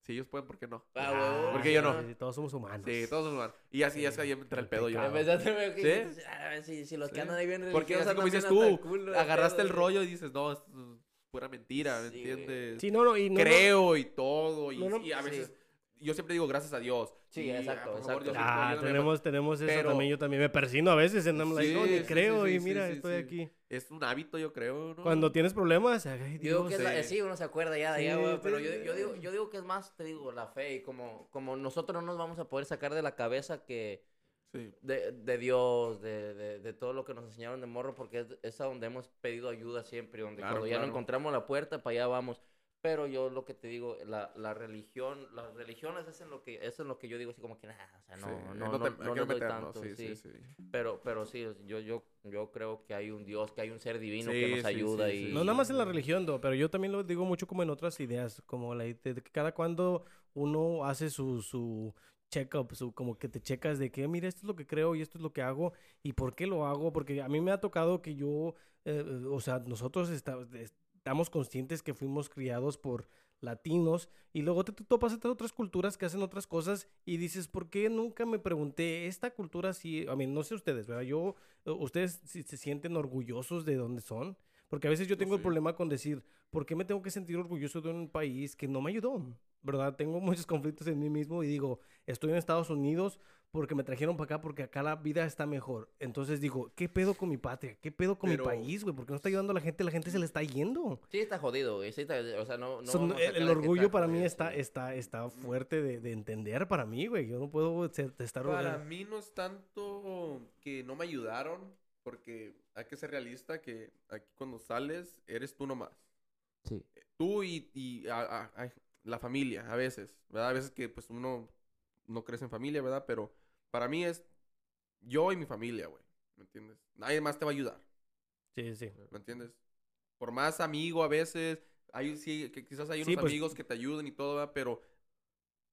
si ellos pueden, ¿por qué no? Ah, huevo. Porque yo no. Sí, todos somos humanos. Sí, todos son humanos. Y así, así, ahí me entra el pedo yo. Empezaste a ver que ¿Sí? dijiste, "Ah, si, si los que andan ahí bien Porque así como dices tú, agarraste el rollo y dices, no, esto es pura mentira, ¿me entiendes? Sí, no, no, y no, Creo y todo. Y, No, no, y a sí. veces, yo siempre digo gracias a Dios. Sí, Y, exacto, por favor, exacto. Diosito, Ah, tenemos, tenemos eso Pero- también. Yo también me persino a veces en I'm like, Sí, no, ni sí, creo sí, y mira, sí, estoy sí. aquí. Es un hábito, yo creo, ¿no? Cuando tienes problemas, ay, Yo digo Dios. que es la- sí. sí, uno se acuerda ya de Sí, allá, güey, pero yo, yo, digo, yo digo que es más, te digo, la fe y como, como nosotros no nos vamos a poder sacar de la cabeza que Sí. de, de Dios, de, de, de todo lo que nos enseñaron de morro, porque es, es a donde hemos pedido ayuda siempre, donde Claro, cuando ya no claro. encontramos la puerta, para allá vamos. Pero yo lo que te digo, la, la religión, las religiones es en lo que, eso es lo que yo digo así como que, nah, o sea, no, Sí, no, no no, te- no, les doy tanto, sí, sí. sí, sí. Pero, pero sí, yo, yo, yo creo que hay un Dios, que hay un ser divino Sí, que nos sí, ayuda sí, y... sí. No nada más en la religión, do, pero yo también lo digo mucho como en otras ideas, como la de que cada cuando uno hace su, su check-up, su, como que te checas de que, mira, esto es lo que creo y esto es lo que hago y por qué lo hago, porque a mí me ha tocado que yo, eh, eh, o sea, nosotros esta- estamos conscientes que fuimos criados por latinos y luego te, topas entre otras culturas que hacen otras cosas y dices, ¿por qué nunca me pregunté esta cultura si, a mí no sé ustedes, ¿verdad? Yo, eh, ustedes si se sienten orgullosos de dónde son, porque a veces yo tengo el sí. problema con decir, ¿por qué me tengo que sentir orgulloso de un país que no me ayudó? ¿Verdad? Tengo muchos conflictos en mí mismo y digo, estoy en Estados Unidos porque me trajeron para acá porque acá la vida está mejor. Entonces digo, ¿qué pedo con mi patria? ¿Qué pedo con Pero- mi país, güey? ¿Por qué no está ayudando a la gente? La gente se le está yendo. Sí, está jodido, güey. Sí está, o sea, no. no el, el orgullo para mí jodido, está, sí. está, está fuerte de, de entender para mí, güey. Yo no puedo estar... Para mí no es tanto que no me ayudaron, porque hay que ser realista que aquí cuando sales eres tú nomás. Sí. Tú y, y a- a- a- la familia, a veces, ¿verdad? A veces que pues uno no crece en familia, ¿verdad? Pero para mí es yo y mi familia, güey. ¿Me entiendes? Nadie más te va a ayudar, Sí, sí. ¿me entiendes? por más amigo a veces, hay, sí, que quizás hay unos pues amigos que te ayuden y todo, pero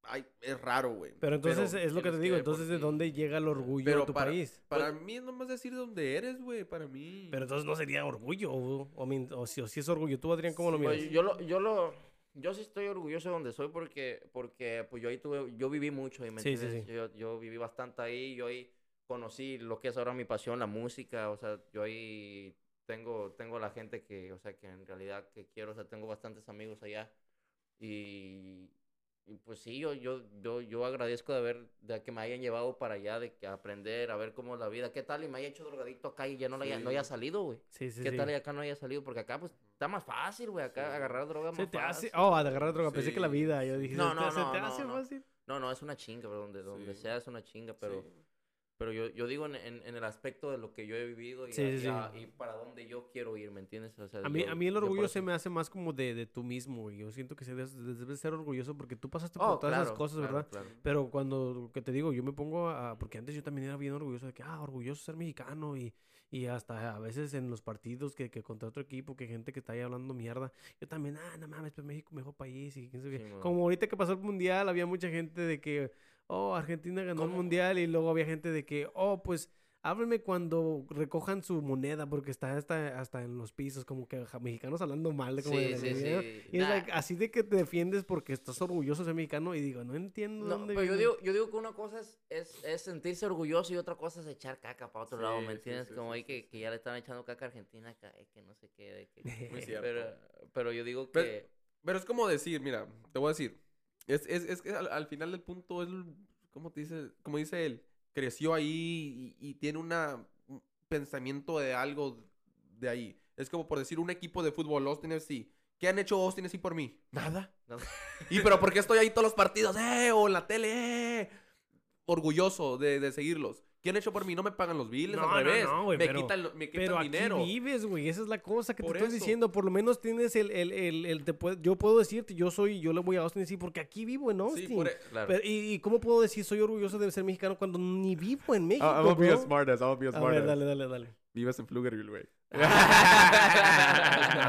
Ay, es raro, güey. Pero entonces es lo que te digo, entonces de dónde llega el orgullo de tu país. Para pues mí es nomás decir dónde eres, güey, para mí. Pero entonces no sería orgullo, o, o, si, es orgullo. ¿Tú, Adrián, cómo lo miras? yo lo, yo lo, yo sí estoy orgulloso de donde soy porque, porque pues yo ahí tuve, yo viví mucho ahí, ¿me sí, sí, sí. Yo, yo viví bastante ahí, yo ahí conocí lo que es ahora mi pasión, la música, o sea, yo ahí tengo, tengo la gente que, o sea, que en realidad que quiero, o sea, tengo bastantes amigos allá y, y pues sí, yo, yo, yo, yo agradezco de haber, de que me hayan llevado para allá, de que aprender, a ver cómo es la vida, qué tal, y me haya hecho drogadicto acá y ya no, haya, no haya salido, güey. Sí, sí, ¿Qué tal y acá no haya salido? Porque acá, pues, está más fácil, güey, acá agarrar droga más te Hace... Oh, agarrar droga, pensé que la vida, yo dije, no, no, no, te hace fácil? No, no, es una chinga, pero donde, donde sea es una chinga, pero... Pero yo, yo digo en, en, el aspecto de lo que yo he vivido y, y, para dónde yo quiero ir, ¿me entiendes? a, mí, a mí el orgullo se me hace más como de, de tú mismo, y Yo siento que se debes, ser orgulloso porque tú pasaste por oh, todas esas cosas, ¿verdad? Pero cuando, que te digo, yo me pongo a... Porque antes yo también era bien orgulloso de que, ah, orgulloso ser mexicano y, y hasta a veces en los partidos que, que contra otro equipo, que gente que está ahí hablando mierda. Yo también, ah, no mames, pues México mejor país y Como ahorita que pasó el mundial, había mucha gente de que oh, Argentina ganó el mundial y luego había gente de que, oh, pues háblenme cuando recojan su moneda porque está hasta, hasta en los pisos, como que mexicanos hablando mal de como sí, sí, sí. Y es así de que te defiendes porque estás orgulloso de ser mexicano y digo, no entiendo no, Pero yo digo, yo digo que una cosa es, es, sentirse orgulloso y otra cosa es echar caca para otro lado, ¿me entiendes? como ahí que, que, ya le están echando caca a Argentina, que, que no sé qué. Que, Muy cierto. Pero, pero, yo digo que... Pero, es como decir, mira, te voy a decir, es, es, es que al, final del punto es, ¿cómo te dice? Como dice él, creció ahí y, tiene una, un pensamiento de algo de ahí. Es como por decir un equipo de fútbol, Austin FC. ¿Qué han hecho Austin FC por mí? Nada. ¿Y pero por qué estoy ahí todos los partidos? ¡Eh! O en la tele, ¡eh! Orgulloso de, de seguirlos. ¿Qué han hecho por mí? No me pagan los billes, al revés. No, no, me, pero, quitan, me quitan pero dinero. Aquí vives, güey. Esa es la cosa que te estoy diciendo. Por lo menos tienes el, el, el, el te puede, yo puedo decirte, yo soy, yo le voy a Austin decir, porque aquí vivo en Austin. Sí, por, e, claro. Pero, y, y, cómo puedo decir soy orgulloso de ser mexicano cuando ni vivo en México? I'm gonna be a smartass, I'm gonna be a smartass. A ver, dale, dale, dale. Vives en Pflugerville, güey. No,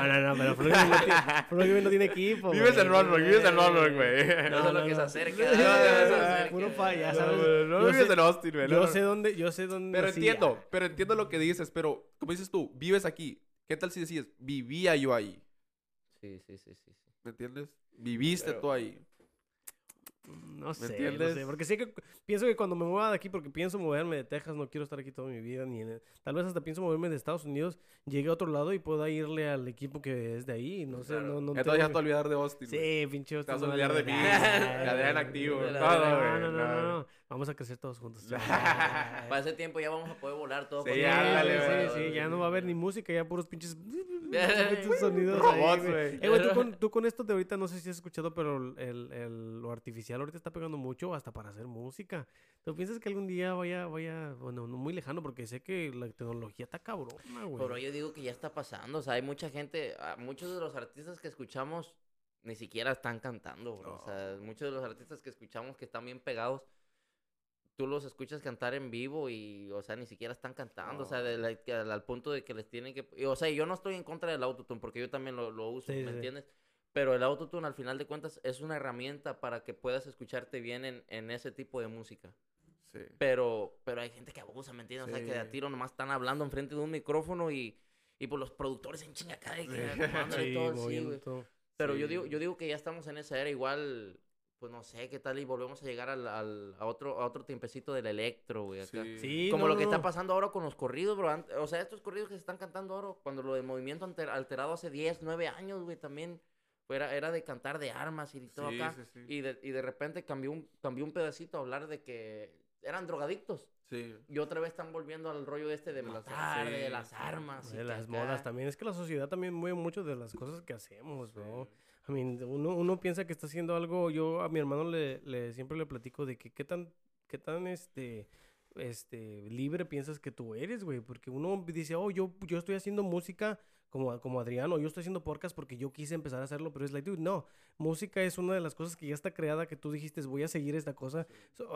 no, no, pero Pflugerville no, tiene equipo. Vives en Ronrock, vives en Ronrock, güey. No, no, lo que se acerca. Puro ya sabes. No, vives en Austin, güey. Yo sé dónde, yo sé dónde. Pero entiendo, pero entiendo lo que dices, pero como dices tú, vives aquí. ¿Qué tal si decías, vivía yo ahí? Sí, sí, sí, sí. ¿Me entiendes? Viviste tú ahí. No sé, no sé, porque sí que pienso que cuando me mueva de aquí, porque pienso moverme de Texas, no quiero estar aquí toda mi vida, ni tal vez hasta pienso moverme de Estados Unidos, llegue a otro lado y pueda irle al equipo que es de ahí, no sé, no, no Entonces ya te olvidar de Austin. Sí, pinche Austin. Te vas a olvidar de mí, cadena activo. No, no, no, no, vamos a crecer todos juntos. Para ese tiempo ya vamos a poder volar todos. Sí, ya, sí, sí, ya no va a haber ni música, ya puros pinches sonidos Robots, güey. Eh, tú, con, tú con esto de ahorita, no sé si has escuchado, pero el, el, lo artificial ahorita está pegando mucho hasta para hacer música. ¿Tú piensas que algún día vaya, vaya, bueno, no muy lejano, porque sé que la tecnología está cabrona, güey? Pero yo digo que ya está pasando, o sea, hay mucha gente, ah, muchos de los artistas que escuchamos ni siquiera están cantando, bro. O sea, muchos de los artistas que escuchamos que están bien pegados, tú los escuchas cantar en vivo y, o sea, ni siquiera están cantando, o sea, al punto de que les tienen que... o sea, yo no estoy en contra del autotune porque yo también lo, lo uso, ¿me entiendes? Pero el autotune al final de cuentas es una herramienta para que puedas escucharte bien en, en ese tipo de música. Sí. Pero, pero hay gente que abusa, ¿me entiendes? O sea, que de a tiro nomás están hablando enfrente de un micrófono y, y pues los productores en chinga acá y que todo Pero yo digo, yo digo que ya estamos en esa era igual pues no sé qué tal y volvemos a llegar al, al, a otro a otro tiempecito del electro, güey, acá. Sí. Como lo que está pasando ahora con los corridos, bro. O sea, estos corridos que se están cantando ahora, cuando lo de movimiento alterado hace 10, 9 años, güey, también era, era de cantar de armas y todo acá. Y, de, y de repente cambió un, cambió un pedacito a hablar de que eran drogadictos. Sí. Y otra vez están volviendo al rollo este de matar, de las armas. De las modas también. Es que la sociedad también mueve mucho de las cosas que hacemos, bro. I mean, uno, uno piensa que está haciendo algo. Yo a mi hermano le, le siempre le platico de que qué tan, qué tan este este, libre piensas que tú eres, güey. Porque uno dice, oh, yo, yo estoy haciendo música como, como Adriano, yo estoy haciendo podcast porque yo quise empezar a hacerlo, pero es like, dude, no, música es una de las cosas que ya está creada, que tú dijiste, voy a seguir esta cosa.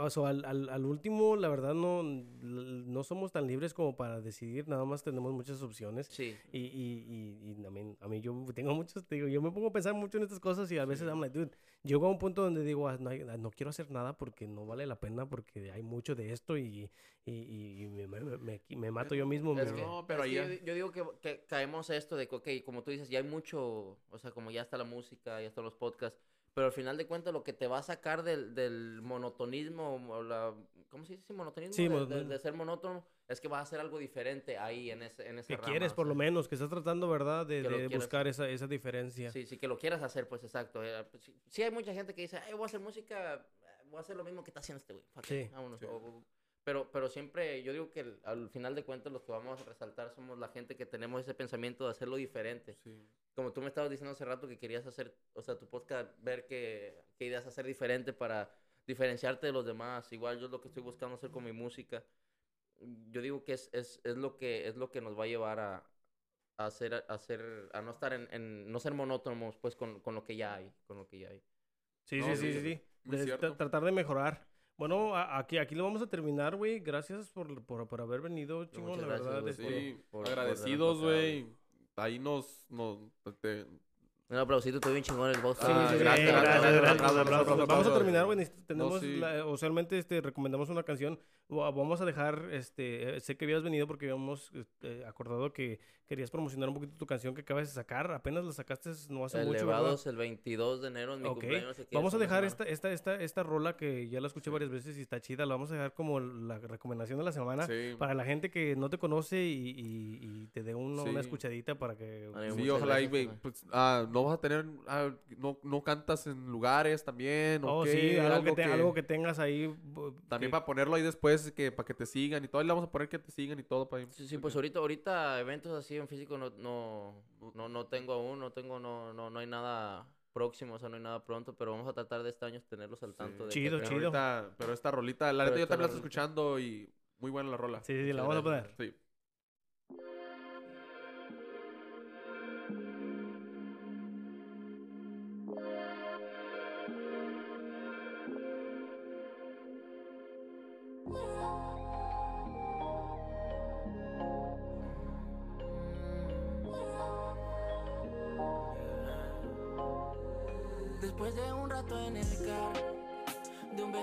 So, al, al, al, último, la verdad, no, no somos tan libres como para decidir, nada más tenemos muchas opciones. Sí. Y, y, y, y a, mí, a, mí, yo tengo muchos, digo, yo me pongo a pensar mucho en estas cosas y a veces, I'm like, dude, llego a un punto donde digo, ah, no, no, quiero hacer nada porque no vale la pena, porque hay mucho de esto y, y, me, me, me, mato yo mismo. no, pero ahí... Yo, digo que, que caemos esto de que, ok, como tú dices, ya hay mucho, o sea, como ya está la música, ya están los podcasts, pero al final de cuentas lo que te va a sacar del, del monotonismo, o la, ¿cómo se dice? Monotonismo, sí, de, ser monótono, es que va a hacer algo diferente ahí en ese en esa Que quieres, por lo menos, que estás tratando, ¿verdad? De, de buscar esa, esa diferencia. Sí, sí, que lo quieras hacer, pues exacto. Eh, pues, sí, hay mucha gente que dice, voy a hacer música, voy a hacer lo mismo que está haciendo este güey. Sí. Pero, pero siempre, yo digo que al final de cuentas, lo que vamos a resaltar somos la gente que tenemos ese pensamiento de hacerlo diferente. Sí como tú me estabas diciendo hace rato que querías hacer, o sea, tu podcast, ver qué, qué ideas hacer diferente para diferenciarte de los demás. Igual yo es lo que estoy buscando hacer con mi música. Yo digo que es, es, es lo, que, es lo que nos va a llevar a, a hacer, a, hacer, a no estar en, en, no ser monótonos, pues, con, con, lo que ya hay, con lo que ya hay. Sí, sí, sí, sí, sí. tratar de mejorar. Bueno, aquí, aquí lo vamos a terminar, güey. Gracias por, por, por, haber venido, chingón, la verdad. Este, sí, agradecidos, güey ahí nos, nos un aplausito, estoy bien chingón el voz. Sí, sí, gracias, gracias, Vamos a terminar, güey. Tenemos, usualmente, este, recomendamos una canción. Vamos a dejar, este, sé que habías venido porque habíamos este, acordado que querías promocionar un poquito tu canción que acabas de sacar. Apenas la sacaste no hace mucho, Elevados el 22 de enero en mi cumpleaños. Vamos a dejar esta, esta, esta, esta rola que ya la escuché varias veces y está chida. La vamos a dejar como la recomendación de la semana para la gente que no te conoce y, y, te dé una escuchadita para que... Sí, ojalá, y, pues, ah, no vas a tener, ah, no, no cantas en lugares también. Oh, sí, algo, que, algo que tengas ahí. También para ponerlo ahí después, que para que te sigan y todo. Ahí le vamos a poner que te sigan y todo. Para... Sí, sí, pues ahorita, ahorita eventos así en físico no, no, no, no tengo aún, no tengo, no, no, no hay nada próximo, o sea, no hay nada pronto, pero vamos a tratar de este año tenerlos al tanto. De chido, chido. pero esta rolita, la neta yo también la estoy escuchando y muy buena la rola. Sí, sí, la vamos a poner. Sí.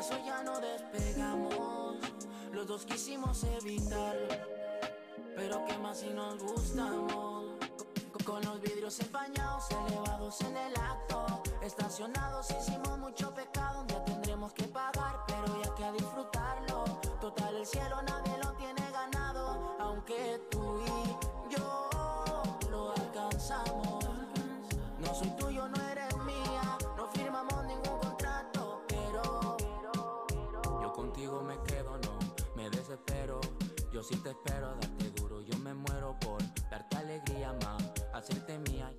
Beso ya no despegamos. Los dos quisimos evitarlo, pero qué más si nos gustamos. Con los vidrios empañados, elevados en el acto, estacionados hicimos mucho pecado. Un día Yo sí te espero, darte duro, yo me muero por darte alegría más, hacerte mía.